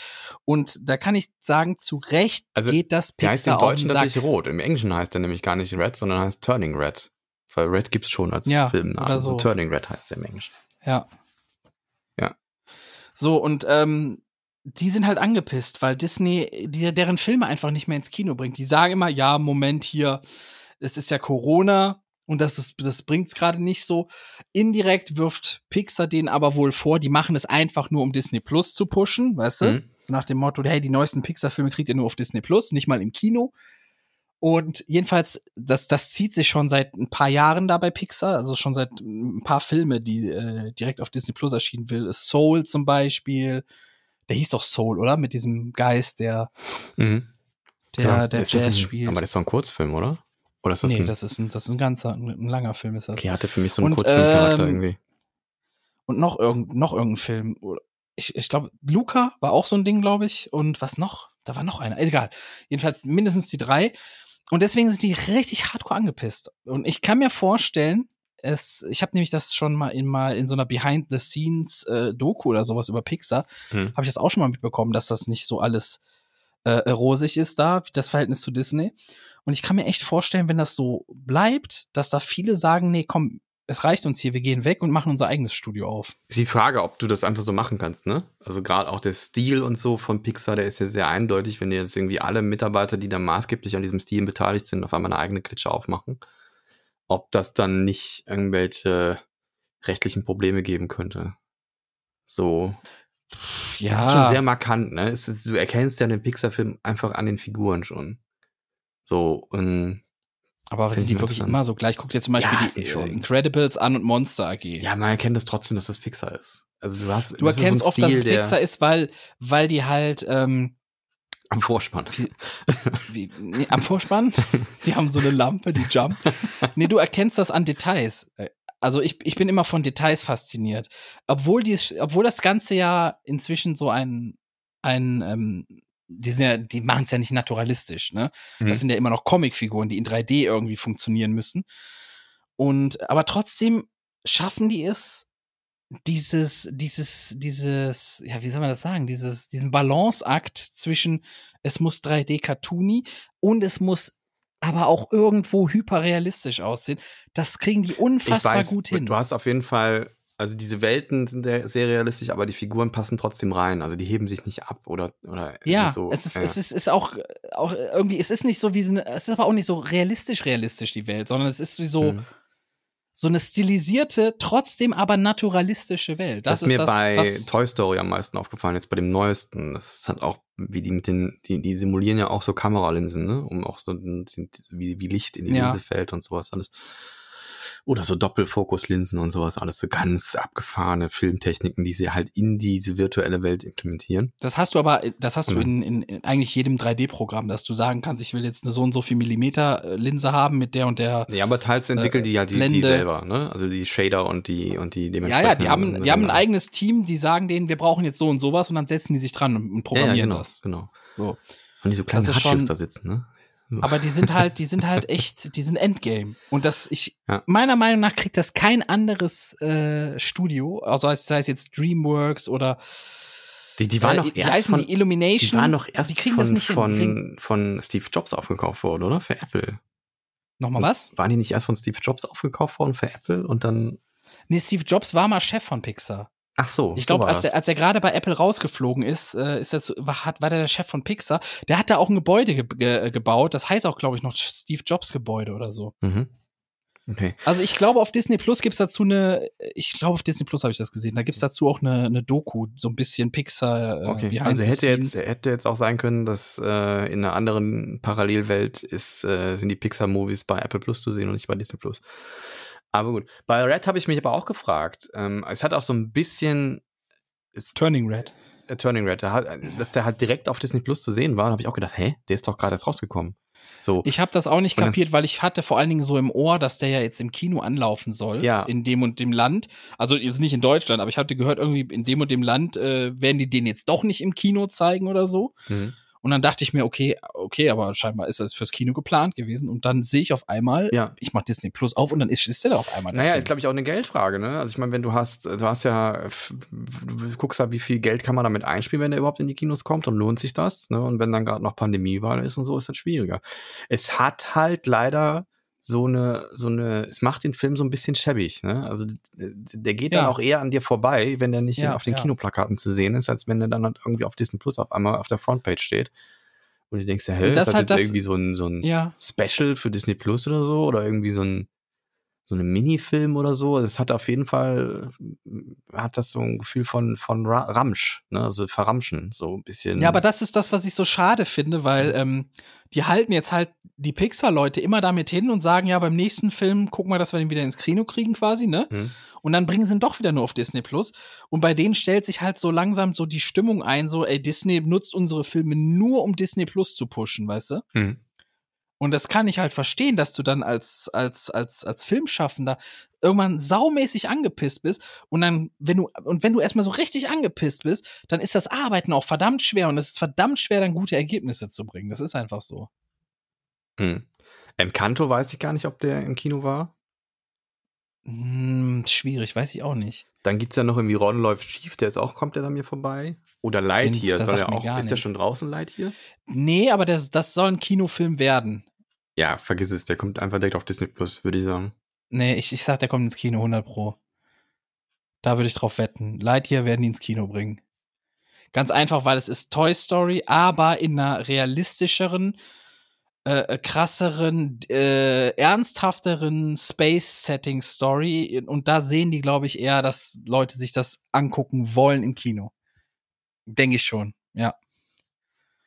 Und da kann ich sagen, zu Recht Also, geht das Der heißt im Pixar Deutschen tatsächlich Rot. Im Englischen heißt er nämlich gar nicht Red, sondern heißt Turning Red. Weil Red gibt's schon als Ja, Filmnamen. oder so. Also Turning Red heißt er im Englischen. Ja. Ja. So, und ähm, die sind halt angepisst, weil Disney die, deren Filme einfach nicht mehr ins Kino bringt. Die sagen immer, ja, Moment hier, es ist ja Corona und das, ist, das bringt's gerade nicht so. Indirekt wirft Pixar denen aber wohl vor, die machen es einfach nur, um Disney Plus zu pushen, weißt du? Mhm. So nach dem Motto, hey, die neuesten Pixar-Filme kriegt ihr nur auf Disney Plus, nicht mal im Kino. Und jedenfalls, das, das zieht sich schon seit ein paar Jahren da bei Pixar, also schon seit ein paar Filme, die äh, direkt auf Disney Plus erschienen will. Soul zum Beispiel. Der hieß doch Soul, oder? Mit diesem Geist, der, Mhm. der, Klar. der Jazz spielt. Aber das ist doch ein Kurzfilm, oder? Oder ist das nee, ein. das ist ein, das ist ein ganzer, ein, langer Film ist das. okay, hatte für mich so einen Und, Kurzfilmcharakter ähm, irgendwie. Und noch irgend, noch irgendein Film. Ich, ich glaube, Luca war auch so ein Ding, glaube ich. Und was noch? Da war noch einer. Egal. Jedenfalls mindestens die drei. Und deswegen sind die richtig hardcore angepisst. Und ich kann mir vorstellen, es, ich habe nämlich das schon mal in mal in so einer Behind-the-Scenes-Doku oder sowas über Pixar, Hm. habe ich das auch schon mal mitbekommen, dass das nicht so alles äh, rosig ist da, das Verhältnis zu Disney. Und ich kann mir echt vorstellen, wenn das so bleibt, dass da viele sagen, nee, komm, es reicht uns hier, wir gehen weg und machen unser eigenes Studio auf. Ist die Frage, ob du das einfach so machen kannst, ne? Also gerade auch der Stil und so von Pixar, der ist ja sehr eindeutig, wenn jetzt irgendwie alle Mitarbeiter, die da maßgeblich an diesem Stil beteiligt sind, auf einmal eine eigene Klitsche aufmachen. Ob das dann nicht irgendwelche rechtlichen Probleme geben könnte. So. Das ist schon sehr markant, ne? Es ist, du erkennst ja den Pixar-Film einfach an den Figuren schon. So, und aber Find sind die wirklich immer so gleich? Guck dir zum Beispiel Ja, die äh. Incredibles an und Monster AG. ja, man erkennt das trotzdem, dass das Pixar ist. Also du hast Du ist so erkennst oft, dass Stil, es der Pixar ist, weil, weil die halt ähm, am Vorspann. wie, nee, am Vorspann, <laughs> die haben so eine Lampe, die jumpt. Nee, du erkennst das an Details. Also ich, ich bin immer von Details fasziniert. Obwohl, die, obwohl das Ganze ja inzwischen so ein, ein ähm, die sind ja, die machen es ja nicht naturalistisch, ne? Mhm. Das sind ja immer noch Comicfiguren, die in 3D irgendwie funktionieren müssen. Und aber trotzdem schaffen die es, dieses, dieses, dieses, ja, wie soll man das sagen, dieses, diesen Balanceakt zwischen es muss 3D cartoony und es muss aber auch irgendwo hyperrealistisch aussehen. Das kriegen die unfassbar gut hin. Du hast auf jeden Fall, also diese Welten sind sehr, realistisch, aber die Figuren passen trotzdem rein. Also die heben sich nicht ab oder, oder ja, so. es ist, ja. es ist, ist auch, auch irgendwie, es ist nicht so wie es ist aber auch nicht so realistisch, realistisch die Welt, sondern es ist wie so, Mhm. So eine stilisierte, trotzdem aber naturalistische Welt. Das, Das, ist mir das, bei Toy Story am meisten aufgefallen, jetzt bei dem neuesten. Das hat auch, wie die mit den, die, die simulieren ja auch so Kameralinsen, ne? Um auch so wie, wie Licht in die Ja. Linse fällt und sowas alles. Oder so Doppelfokuslinsen und sowas, alles so ganz abgefahrene Filmtechniken, die sie halt in diese virtuelle Welt implementieren. Das hast du aber, das hast du Mhm. in, in, in eigentlich jedem 3D-Programm, dass du sagen kannst, ich will jetzt eine so und so viel Millimeter äh, Linse haben mit der und der. Ja, aber teils entwickeln Äh, die halt die, die selber, ne? Also die Shader und die und die Ja, dementsprechend. ja, die haben, die haben ein eigenes Team, die sagen denen, wir brauchen jetzt so und sowas und dann setzen die sich dran und, und ja, ja, programmieren genau, das. genau. So. Und die so kleine schon- da sitzen, ne? Aber die sind halt, die sind halt <laughs> echt, die sind Endgame. Und das, ich, Ja. meiner Meinung nach kriegt das kein anderes äh, Studio, also sei es jetzt DreamWorks oder Die, die waren äh, noch wie erst heißen von, die Illumination. Die waren noch erst die kriegen von, das nicht hin. Von, von Steve Jobs aufgekauft worden, oder? Für Apple. Nochmal was? Waren die nicht erst von Steve Jobs aufgekauft worden für Apple und dann. Nee, Steve Jobs war mal Chef von Pixar. Ach so. Ich so glaube, war als er, als er gerade bei Apple rausgeflogen ist, äh, ist er zu, war, hat, war der der Chef von Pixar. Der hat da auch ein Gebäude ge ge gebaut. Das heißt auch, glaube ich, noch Steve Jobs Gebäude oder so. Mhm. Okay. Also ich glaube, auf Disney Plus gibt's dazu eine, ich glaube, auf Disney Plus habe ich das gesehen. Da gibt's dazu auch eine, eine Doku, so ein bisschen Pixar. Äh, Okay. Also hätte jetzt, hätte jetzt auch sein können, dass äh, in einer anderen Parallelwelt ist, äh, sind die Pixar-Movies bei Apple Plus zu sehen und nicht bei Disney Plus. Aber gut. Bei Red habe ich mich aber auch gefragt. Ähm, es hat auch so ein bisschen ist, Turning Red. äh, Turning Red, der hat, dass der halt direkt auf Disney Plus zu sehen war, habe ich auch gedacht, hä, der ist doch gerade erst rausgekommen. So. Ich habe das auch nicht Und kapiert, weil ich hatte vor allen Dingen so im Ohr, dass der ja jetzt im Kino anlaufen soll. Ja. In dem und dem Land. Also jetzt nicht in Deutschland, aber ich hatte gehört, irgendwie in dem und dem Land äh, werden die den jetzt doch nicht im Kino zeigen oder so. Mhm. Und dann dachte ich mir, okay, okay, aber scheinbar ist das fürs Kino geplant gewesen. Und dann sehe ich auf einmal, Ja. ich mach Disney Plus auf und dann ist, ist der da auf einmal. der Naja, Film. ist glaube ich auch eine Geldfrage, ne? Also ich meine, wenn du hast, du hast ja, du guckst ja, wie viel Geld kann man damit einspielen, wenn er überhaupt in die Kinos kommt und lohnt sich das, ne? Und wenn dann gerade noch Pandemiewahl ist und so, ist das schwieriger. Es hat halt leider so eine, so eine, es macht den Film so ein bisschen schäbig, ne? Also der geht dann Ja. auch eher an dir vorbei, wenn der nicht Ja, auf den ja. Kinoplakaten zu sehen ist, als wenn der dann halt irgendwie auf Disney Plus auf einmal auf der Frontpage steht. Und du denkst ja, hä, das ist das halt jetzt das- irgendwie so ein, so ein ja. Special für Disney Plus oder so oder irgendwie so ein so eine Minifilm oder so. Es hat auf jeden Fall hat das so ein Gefühl von von Ra Ramsch, ne? Also verramschen so ein bisschen. Ja, aber das ist das, was ich so schade finde, weil ähm, die halten jetzt halt die Pixar-Leute immer damit hin und sagen, ja, beim nächsten Film gucken wir, dass wir den wieder ins Kino kriegen quasi, ne? Hm. Und dann bringen sie ihn doch wieder nur auf Disney Plus. Und bei denen stellt sich halt so langsam so die Stimmung ein, so, ey, Disney nutzt unsere Filme nur, um Disney Plus zu pushen, weißt du? Hm. Und das kann ich halt verstehen, dass du dann als, als, als, als Filmschaffender irgendwann saumäßig angepisst bist. Und dann, wenn du, und wenn du erstmal so richtig angepisst bist, dann ist das Arbeiten auch verdammt schwer und es ist verdammt schwer, dann gute Ergebnisse zu bringen. Das ist einfach so. Hm. Encanto weiß ich gar nicht, ob der im Kino war. Hm, schwierig, weiß ich auch nicht. Dann gibt's ja noch irgendwie Ron läuft schief, der ist auch, kommt der an mir vorbei? Oder Lightyear, das soll er mir auch, ist der schon draußen, Lightyear? Nee, aber das, das soll ein Kinofilm werden. Ja, vergiss es, der kommt einfach direkt auf Disney Plus, würde ich sagen. Nee, ich, ich sag, der kommt ins Kino 100 Pro. Da würde ich drauf wetten. Lightyear werden die ins Kino bringen. Ganz einfach, weil es ist Toy Story, aber in einer realistischeren, äh, äh, krasseren, äh, ernsthafteren Space-Setting-Story. Und da sehen die, glaube ich, eher, dass Leute sich das angucken wollen im Kino. Denke ich schon, ja.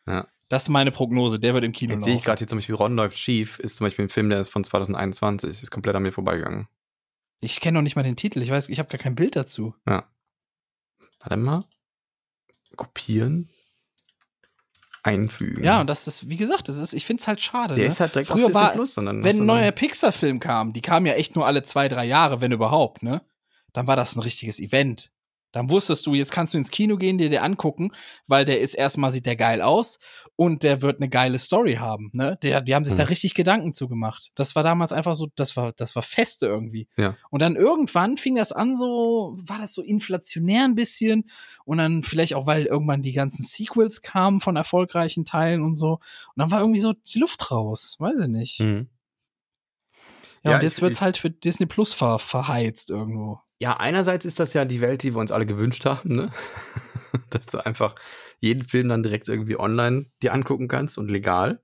Ja. Das ist meine Prognose. Der wird im Kino Jetzt sehe ich gerade hier zum Beispiel Ron läuft schief, ist zum Beispiel ein Film, der ist von 2021, ist komplett an mir vorbeigegangen. Ich kenne noch nicht mal den Titel. Ich weiß, ich habe gar kein Bild dazu. Ja. Warte mal. Kopieren. Einfügen. Ja, und das ist, wie gesagt, das ist, ich finde es halt schade. der ne? ist halt direkt Früher auf war, Plus. Hast wenn ein neuer Pixar-Film kam, die kamen ja echt nur alle zwei, drei Jahre, wenn überhaupt, ne? Dann war das ein richtiges Event. Dann wusstest du, jetzt kannst du ins Kino gehen, dir den angucken, weil der ist erstmal sieht der geil aus und der wird eine geile Story haben, ne? Der, die haben sich da Hm. richtig Gedanken zugemacht. Das war damals einfach so, das war, das war feste irgendwie. Ja. Und dann irgendwann fing das an so, war das so inflationär ein bisschen und dann vielleicht auch, weil irgendwann die ganzen Sequels kamen von erfolgreichen Teilen und so. Und dann war irgendwie so die Luft raus, weiß ich nicht. Mhm. Ja, Ja, und jetzt ich- wird's ich- halt für Disney Plus ver verheizt irgendwo. Ja, einerseits ist das ja die Welt, die wir uns alle gewünscht haben, ne? <laughs> Dass du einfach jeden Film dann direkt irgendwie online dir angucken kannst und legal.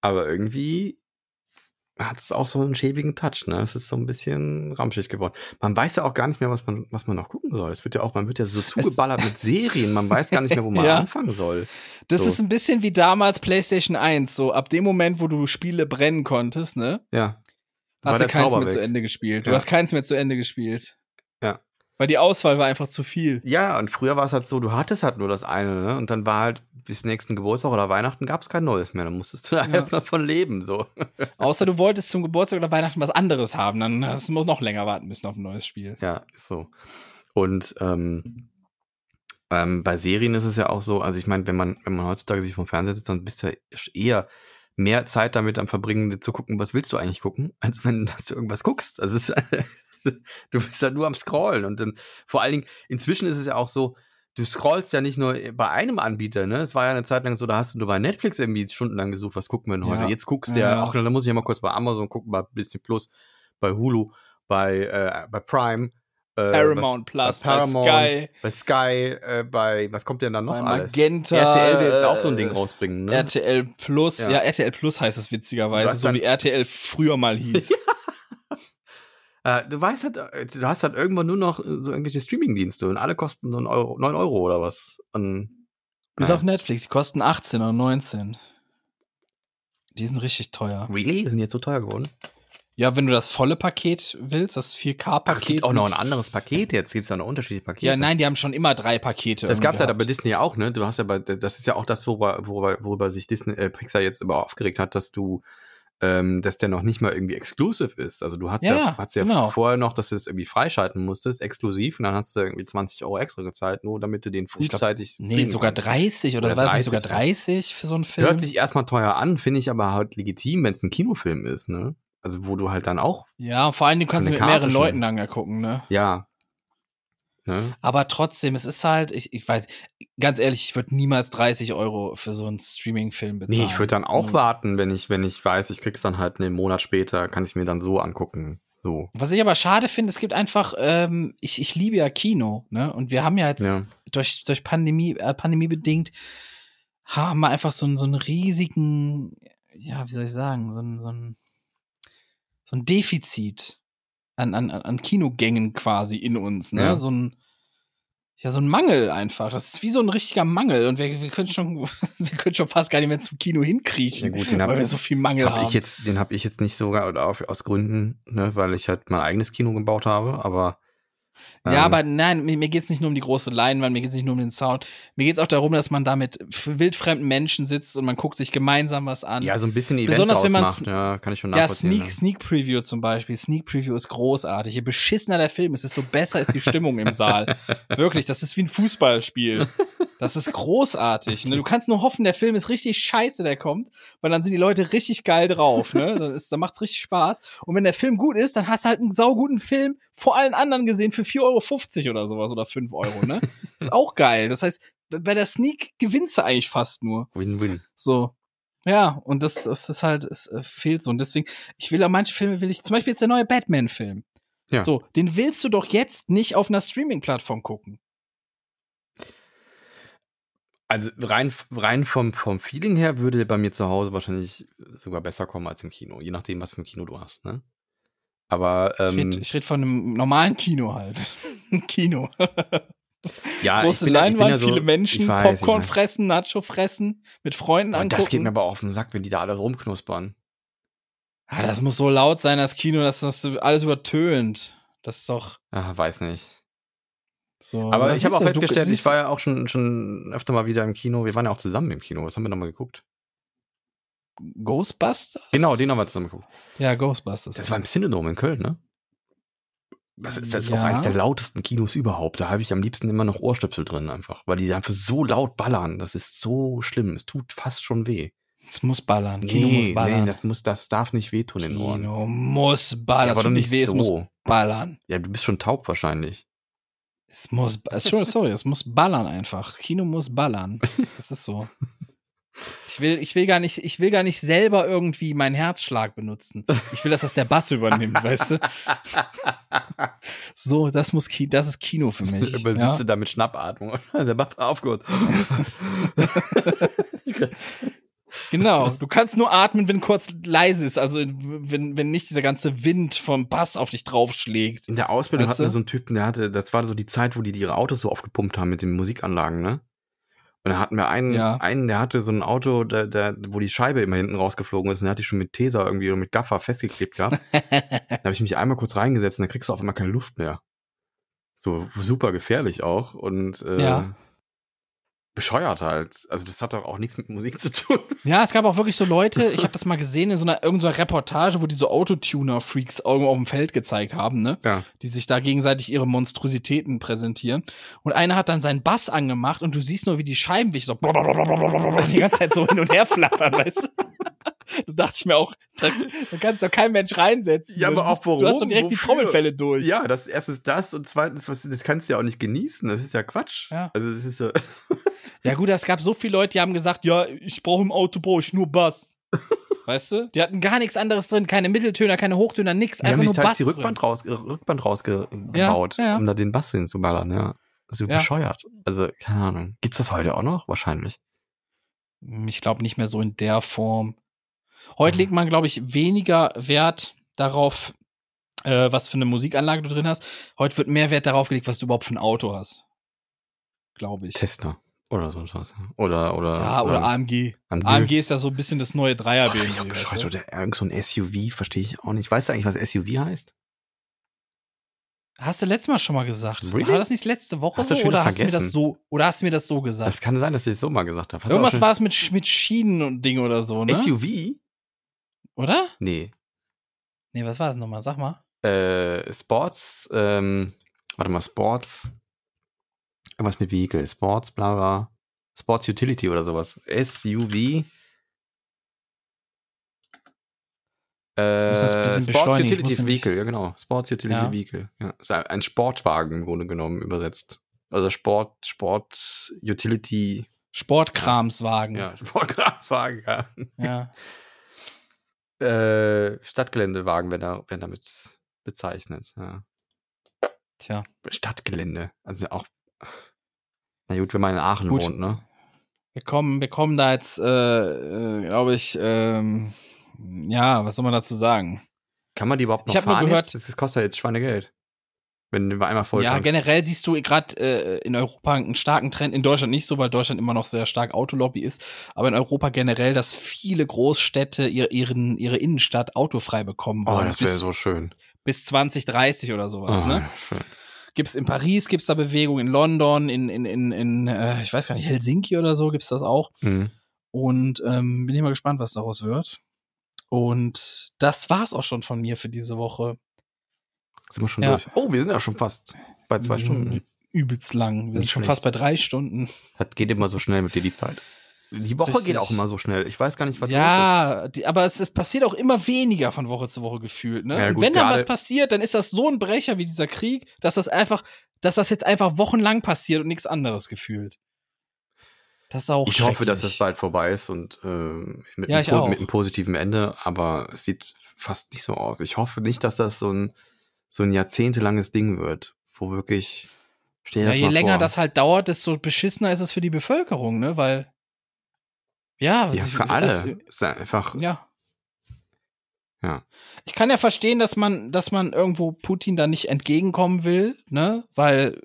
Aber irgendwie hat es auch so einen schäbigen Touch, ne? Es ist so ein bisschen ramschig geworden. Man weiß ja auch gar nicht mehr, was man, was man noch gucken soll. Es wird ja auch, man wird ja so zugeballert mit Serien, man weiß gar nicht mehr, wo <laughs> man Ja. anfangen soll. Das So. ist ein bisschen wie damals PlayStation 1. So ab dem Moment, wo du Spiele brennen konntest, ne? Ja. Hast du keins Zauber mehr zu weg. Ende gespielt. Du Ja. hast keins mehr zu Ende gespielt. Ja. Weil die Auswahl war einfach zu viel. Ja, und früher war es halt so, du hattest halt nur das eine, ne? Und dann war halt bis nächsten Geburtstag oder Weihnachten gab es kein neues mehr. Dann musstest du da Ja. erstmal von leben, so. <laughs> Außer du wolltest zum Geburtstag oder Weihnachten was anderes haben. Dann hast du noch länger warten müssen auf ein neues Spiel. Ja, ist so. Und ähm, ähm, bei Serien ist es ja auch so, also ich meine, wenn man, wenn man heutzutage sich vom Fernseher sitzt, dann bist du ja eher mehr Zeit damit am Verbringen, zu gucken, was willst du eigentlich gucken, <laughs> als wenn dass du irgendwas guckst. Also es <laughs> du bist halt nur am Scrollen. Und dann vor allen Dingen, inzwischen ist es ja auch so, du scrollst ja nicht nur bei einem Anbieter, ne? Es war ja eine Zeit lang so, da hast du nur bei Netflix irgendwie stundenlang gesucht, was gucken wir denn heute? Ja. Jetzt guckst du ja, Ja. auch, dann muss ich ja mal kurz bei Amazon gucken, bei Disney Plus, bei Hulu, bei, äh, bei Prime. Äh, Paramount was, Plus, bei Paramount, bei Sky, bei Sky, äh, bei, was kommt denn da noch bei alles? Magenta. RTL will jetzt ja auch so ein äh, Ding rausbringen, ne? RTL Plus, Ja. ja. RTL Plus heißt es witzigerweise, so wie RTL früher mal hieß. <laughs> Äh, du weißt halt, äh, du hast halt irgendwann nur noch so irgendwelche Streamingdienste und alle kosten so 9 Euro, 9 Euro oder was. Und, Bis auf Netflix, die kosten 18 oder 19. Die sind richtig teuer. Really? Sind die jetzt so teuer geworden? Ja, wenn du das volle Paket willst, das 4K-Paket. Ach, es gibt auch noch ein anderes Paket jetzt. Gibt es ja noch unterschiedliche Pakete. Ja, nein, die haben schon immer drei Pakete. Das gab's ja da gehabt. bei Disney ja auch, ne? Du hast ja bei, das ist ja auch das, worüber, worüber, worüber sich Disney, äh, Pixar jetzt über aufgeregt hat, dass du, ähm, dass der noch nicht mal irgendwie exclusive ist. Also du hast ja, Ja, hast ja genau. vorher noch, dass du es irgendwie freischalten musstest, exklusiv, und dann hast du irgendwie 20 Euro extra gezahlt, nur damit du den Ich glaub, frühzeitig Nee, sogar kannst. 30 oder, Oder war es nicht sogar 30, ja. 30 für so einen Film? Hört sich erstmal teuer an, finde ich aber halt legitim, wenn es ein Kinofilm ist, ne? Also wo du halt dann auch, ja, vor allem, du kannst Für mit Karte mehreren schon. Leuten dann ja gucken, ne? ja. Ne? Aber trotzdem, es ist halt, ich, ich weiß, ganz ehrlich, ich würde niemals 30 Euro für so einen Streaming-Film bezahlen. Nee, ich würde dann auch Mhm. warten, wenn ich, wenn ich weiß, ich krieg's dann halt einen Monat später, kann ich mir dann so angucken. So. Was ich aber schade finde, es gibt einfach, ähm, ich, ich liebe ja Kino, ne? Und wir haben ja jetzt Ja. durch, durch Pandemie, äh, Pandemie bedingt, haben wir einfach so einen, so einen riesigen, ja, wie soll ich sagen, so ein, so ein, so ein Defizit an, an, an Kinogängen quasi in uns, ne? Ja. So ein, ja, so ein Mangel einfach. Das ist wie so ein richtiger Mangel. Und wir, wir können schon, <laughs> wir können schon fast gar nicht mehr zum Kino hinkriechen, Ja gut, den hab- weil wir so viel Mangel Hab haben. ich jetzt, den habe ich jetzt nicht sogar oder auf, aus Gründen, ne, weil ich halt mein eigenes Kino gebaut habe, aber Ja, ähm, aber nein, mir, mir geht's nicht nur um die große Leinwand, mir geht's nicht nur um den Sound. Mir geht's auch darum, dass man da mit wildfremden Menschen sitzt und man guckt sich gemeinsam was an. ja, so ein bisschen Event Besonders wenn macht, ja, kann ich schon ja, nachvollziehen. Sneak, ne? Sneak Preview zum Beispiel. Sneak Preview ist großartig. Je beschissener der Film ist, desto besser ist die Stimmung im Saal. <laughs> Wirklich, das ist wie ein Fußballspiel. Das ist großartig. Ne? Du kannst nur hoffen, der Film ist richtig scheiße, der kommt, weil dann sind die Leute richtig geil drauf. Ne? Dann, ist, dann macht's richtig Spaß. Und wenn der Film gut ist, dann hast du halt einen sauguten Film vor allen anderen gesehen für 4,50 Euro oder sowas oder 5 Euro. Ne? <laughs> Ist auch geil. Das heißt, bei der Sneak gewinnst du eigentlich fast nur. Win-win. So. Ja, und das, das ist halt, es äh, fehlt so. Und deswegen, ich will auch manche Filme will ich, zum Beispiel jetzt der neue Batman-Film. Ja. So, den willst du doch jetzt nicht auf einer Streaming-Plattform gucken. Also rein, rein vom, vom Feeling her würde der bei mir zu Hause wahrscheinlich sogar besser kommen als im Kino, je nachdem, was für ein Kino du hast, ne? Aber Ich ähm, rede red von einem normalen Kino halt. Ein <laughs> Kino. ja, Große ich bin, ja- ich Leinwand, ja so, viele Menschen, ich weiß, Popcorn ich fressen, Nacho fressen, mit Freunden angucken. das geht mir aber auf den Sack, wenn die da alle rumknuspern. ah, das muss so laut sein, das Kino, dass das alles übertönt. Das ist doch. Ah, weiß nicht. So, Aber das ich habe auch festgestellt, ich war ja auch schon, schon öfter mal wieder im Kino. Wir waren ja auch zusammen im Kino. Was haben wir nochmal geguckt? Ghostbusters? Genau, den haben wir zusammen geguckt. Ja, Ghostbusters. Das war im Cinedome in Köln, ne? Das ist jetzt auch Ja. eines der lautesten Kinos überhaupt. Da habe ich am liebsten immer noch Ohrstöpsel drin einfach, weil die einfach so laut ballern. Das ist so schlimm. Es tut fast schon weh. Es muss ballern. Kino muss ballern. nee, das muss, das darf nicht wehtun in den Ohren. Kino muss ballern. Ja, das aber doch nicht weh, es muss so. ballern. Ja, du bist schon taub wahrscheinlich. Es muss, sorry, es muss ballern einfach. Kino muss ballern. Das ist so. Ich will, ich will gar nicht, ich will gar nicht selber irgendwie meinen Herzschlag benutzen. Ich will, dass das der Bass übernimmt, weißt du? So, das muss, Ki das ist Kino für mich. Aber Ja? sitzt da mit Schnappatmung. <laughs> Der macht aufgehört. <laughs> <laughs> Genau. <laughs> Du kannst nur atmen, wenn kurz leise ist, also wenn, wenn nicht dieser ganze Wind vom Bass auf dich draufschlägt. In der Ausbildung Weißt hatten wir so einen Typen, der hatte, das war so die Zeit, wo die ihre Autos so aufgepumpt haben mit den Musikanlagen, ne? Und da hatten wir einen, Ja. einen, der hatte so ein Auto, der, der, wo die Scheibe immer hinten rausgeflogen ist und der hat die schon mit Tesa irgendwie oder mit Gaffer festgeklebt gehabt. <laughs> da habe ich mich einmal kurz reingesetzt und dann kriegst du auf einmal keine Luft mehr. So super gefährlich auch und äh, Ja. Bescheuert halt. Also das hat doch auch nichts mit Musik zu tun. <laughs> Ja, es gab auch wirklich so Leute, ich habe das mal gesehen in so einer irgendeiner Reportage, wo die so Autotuner-Freaks irgendwo auf dem Feld gezeigt haben, ne? Ja. Die sich da gegenseitig ihre Monstrositäten präsentieren. Und einer hat dann seinen Bass angemacht und du siehst nur, wie die Scheibenwischer so <laughs> die ganze Zeit so hin und her flattern, weißt du? Da dachte ich mir auch, da, da kannst doch kein Mensch reinsetzen. Ja, aber Du auch bist- Du hast doch warum? direkt die Wofür? Trommelfälle durch. Ja, das erstens das und zweitens, was, das kannst du ja auch nicht genießen. Das ist ja Quatsch. Ja. Also das ist ja. <laughs> Ja gut, es gab so viele Leute, die haben gesagt, ja, ich brauche im Auto brauche ich nur Bass. <laughs> Weißt du? Die hatten gar nichts anderes drin, keine Mitteltöner, keine Hochtöner, Die haben einfach sich nur Bass die Rückband, drin. raus, Rückband Ja, rausgebaut, ja. um da den Bass hinzuballern, ja. So Ja. bescheuert. Also, keine Ahnung. Gibt's das heute auch noch? Wahrscheinlich. Ich glaube nicht mehr so in der Form. Heute legt man, glaube ich, weniger Wert darauf, äh, was für eine Musikanlage du drin hast. Heute wird mehr Wert darauf gelegt, was du überhaupt für ein Auto hast. Glaube ich. Tesla. Oder sonst was. Oder, oder. Ja, oder AMG. AMG. AMG ist ja so ein bisschen das neue Dreier Ach, ich auch BMW. bescheuert. weißt du? Oder irgend so ein SUV, verstehe ich auch nicht. Weißt du eigentlich, was SUV heißt? Hast du letztes Mal schon mal gesagt? Really? War das nicht letzte Woche Hast so? Oder hast, du mir das so oder hast du mir das so gesagt? Das kann sein, dass ich das so mal gesagt habe. Hast Irgendwas war es mit, mit Schienen und Ding oder so, ne? SUV? Oder? Nee. Nee, was war das nochmal? Sag mal. Äh, Sports, ähm, warte mal, Sports. Irgendwas mit Vehicle. Sports, bla bla. Sports Utility oder sowas. SUV. Äh, Sports Utility Vehicle, ja genau. Sports Utility Ja. Vehicle. Ja. Ist ein- Sportwagen im Grunde genommen übersetzt. Also Sport, Sport Utility, Sportkramswagen. ja, <laughs> Sportkraftwagen, ja. ja. <laughs> Äh, Stadtgeländewagen werden, da, werden damit bezeichnet. Ja. Tja. Stadtgelände. Also auch. Na gut, wenn man in Aachen Gut. wohnt, ne? Wir kommen, wir kommen da jetzt, äh, äh, glaube ich, ähm, ja, was soll man dazu sagen? Kann man die überhaupt noch Ich fahren gehört- jetzt? Das kostet ja jetzt Schweinegeld. Wenn du einmal voll ja, generell siehst du gerade äh, in Europa einen starken Trend, in Deutschland nicht so, weil Deutschland immer noch sehr stark Autolobby ist, aber in Europa generell, dass viele Großstädte ihr, ihren, ihre Innenstadt autofrei bekommen Oh, wollen. das wäre so schön. bis 2030 oder sowas, oh, ne? schön. Gibt's in Paris, gibt's da Bewegung, in London, in, in, in, in äh, ich weiß gar nicht, Helsinki oder so gibt's das auch. Mhm. Und ähm, bin ich mal gespannt, was daraus wird. Und das war's auch schon von mir für diese Woche. Sind wir schon Ja. durch. Oh, wir sind ja schon fast bei zwei Mhm. Stunden. Übelst lang. Wir sind Nicht schon fast bei drei Stunden. Das geht immer so schnell mit dir die Zeit. Die Woche Richtig. geht auch immer so schnell. Ich weiß gar nicht, was los ist. ja, aber es, es passiert auch immer weniger von Woche zu Woche gefühlt. Ne? Ja, Und gut, wenn dann was passiert, dann ist das so ein Brecher wie dieser Krieg, dass das einfach, dass das jetzt einfach wochenlang passiert und nichts anderes gefühlt. Das ist auch Ich hoffe, dass das bald vorbei ist und ähm, mit, Ja, einem mit einem positiven Ende, aber es sieht fast nicht so aus. Ich hoffe nicht, dass das so ein, so ein jahrzehntelanges Ding wird, wo wirklich stell Ja, je länger vor. das halt dauert, desto beschissener ist es für die Bevölkerung, ne? Weil. Ja, ja, ich- für alle. das- ist einfach Ja. Ja. Ich kann ja verstehen, dass man, dass man irgendwo Putin da nicht entgegenkommen will, ne? Weil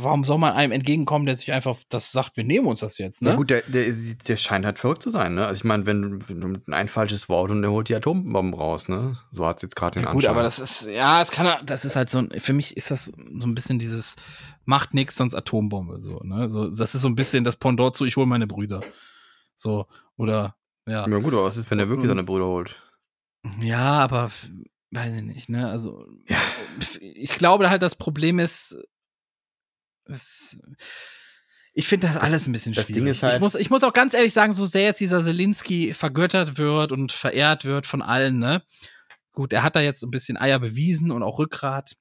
warum soll man einem entgegenkommen, der sich einfach das sagt, wir nehmen uns das jetzt, ne? Ja gut, der, der, der scheint halt verrückt zu sein, ne? Also ich meine, wenn, du- wenn ein falsches Wort und der holt die Atombomben raus, ne? So hat's jetzt gerade den Ja, gut, Anschein. aber das ist, ja, es kann, das ist halt so, ein- für mich ist das so ein bisschen dieses macht nix, sonst Atombombe. So, ne? so, das ist so ein bisschen das Pendant zu, ich hole meine Brüder. So, oder, ja. Ja gut, aber was ist, wenn er wirklich seine Brüder holt? Ja, aber weiß ich nicht, ne? Also, <laughs> ich glaube halt, das Problem ist, es, ich finde das alles ein bisschen das schwierig. Ist halt- ich, muss, ich muss auch ganz ehrlich sagen, so sehr jetzt dieser Zelensky vergöttert wird und verehrt wird von allen, ne? Gut, er hat da jetzt ein bisschen Eier bewiesen und auch Rückgrat.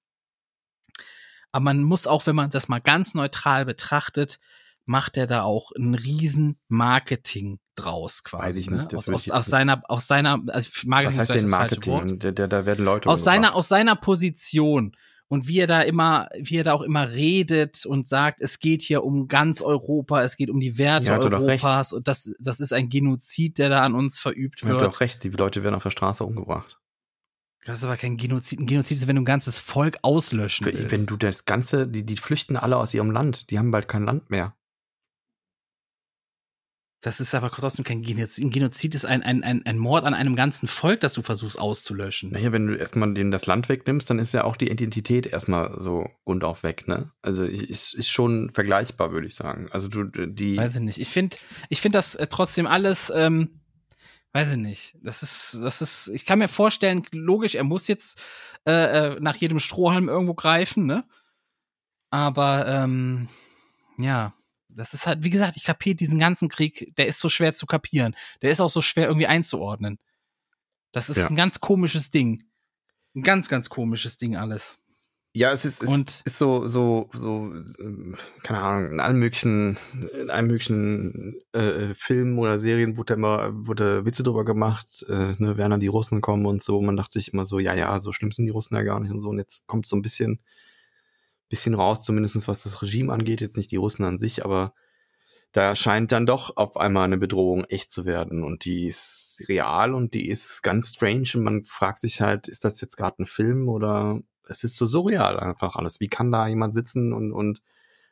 Aber man muss auch, wenn man das mal ganz neutral betrachtet, macht er da auch ein riesen Marketing draus quasi. Weiß ich ne? nicht, das aus, aus, aus seiner, aus seiner, also Marketing Was heißt denn Marketing? Da, da, da werden Leute aus seiner, aus seiner Position und wie er da immer, wie er da auch immer redet und sagt, es geht hier um ganz Europa, es geht um die Werte Ja. Europas und das, das ist ein Genozid, der da an uns verübt Er hat wird. doch recht, die Leute werden auf der Straße umgebracht. Das ist aber kein Genozid. Ein Genozid ist, wenn du ein ganzes Volk auslöschen Wenn, willst. wenn du das Ganze, die, die flüchten alle aus ihrem Land, die haben bald kein Land mehr. Das ist aber trotzdem kein Genozid. Ein Genozid ist ein, ein, ein, ein Mord an einem ganzen Volk, das du versuchst auszulöschen. Naja, wenn du erstmal denen das Land wegnimmst, dann ist ja auch die Identität erstmal so rundauf weg, ne? Also ist, ist schon vergleichbar, würde ich sagen. Also du, die. Weiß ich nicht. Ich finde, ich finde das äh, trotzdem alles, ähm, weiß ich nicht. Das ist, das ist, ich kann mir vorstellen, logisch, er muss jetzt äh, äh, nach jedem Strohhalm irgendwo greifen, ne? Aber ähm, ja, das ist halt, wie gesagt, ich kapiere diesen ganzen Krieg, der ist so schwer zu kapieren. Der ist auch so schwer irgendwie einzuordnen. Das ist Ja. ein ganz komisches Ding. Ein ganz, ganz komisches Ding alles. Ja, es ist, es Und- ist so, so, so, ähm, keine Ahnung, in allen möglichen, in allen möglichen äh, Filmen oder Serien wurde immer, wurde Witze drüber gemacht, äh, ne, werden dann die Russen kommen und so. Man dachte sich immer so, ja, ja, so schlimm sind die Russen ja gar nicht und so. Und jetzt kommt so ein bisschen, bisschen raus, zumindest was das Regime angeht, jetzt nicht die Russen an sich, aber da scheint dann doch auf einmal eine Bedrohung echt zu werden und die ist real und die ist ganz strange und man fragt sich halt, ist das jetzt gerade ein Film oder es ist so surreal einfach alles. Wie kann da jemand sitzen und, und,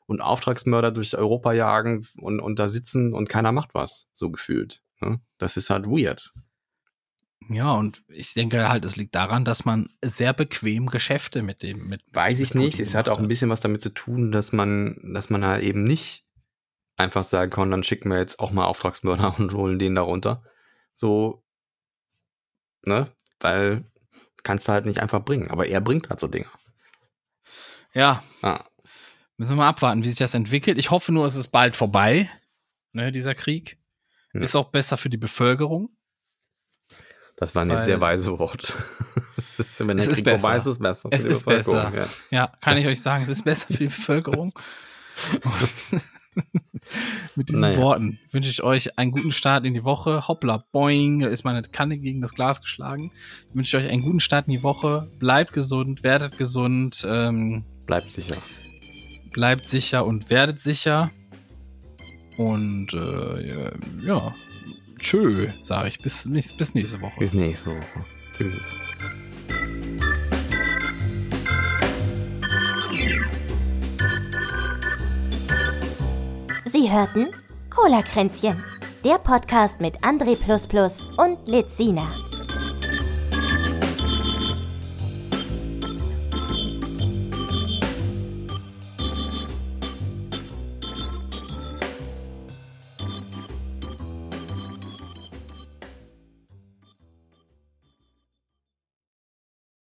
und Auftragsmörder durch Europa jagen und, und da sitzen und keiner macht was, so gefühlt. Ne? Das ist halt weird. Ja, und ich denke halt, es liegt daran, dass man sehr bequem Geschäfte mit dem, mit Weiß mit ich nicht. Es hat auch ein bisschen was damit zu tun, dass man, dass man halt eben nicht einfach sagen kann, dann schicken wir jetzt auch mal Auftragsmörder <laughs> und holen den da runter. So, ne? Weil kannst du halt nicht einfach bringen. Aber er bringt halt so Dinge. Ja, Ah. müssen wir mal abwarten, wie sich das entwickelt. Ich hoffe nur, es ist bald vorbei, ne, dieser Krieg. Ja. Ist auch besser für die Bevölkerung. Das waren jetzt Weil- sehr weise Worte. <laughs> Das ist, wenn Es ist besser. vorbei ist, ist es besser. Es ist besser. Ja. Ja, kann ich euch sagen, es ist besser für die Bevölkerung. <laughs> Mit diesen Naja. Worten wünsche ich euch einen guten Start in die Woche. Hoppla, boing, da ist meine Kanne gegen das Glas geschlagen. Ich wünsche euch einen guten Start in die Woche. Bleibt gesund, werdet gesund, ähm, Bleibt sicher. bleibt sicher und werdet sicher. Und äh, ja, tschö, sage ich. Bis, nächst, bis nächste Woche. Bis nächste Woche. Tschüss. Sie hörten Cola Kränzchen, der Podcast mit André und Lizina.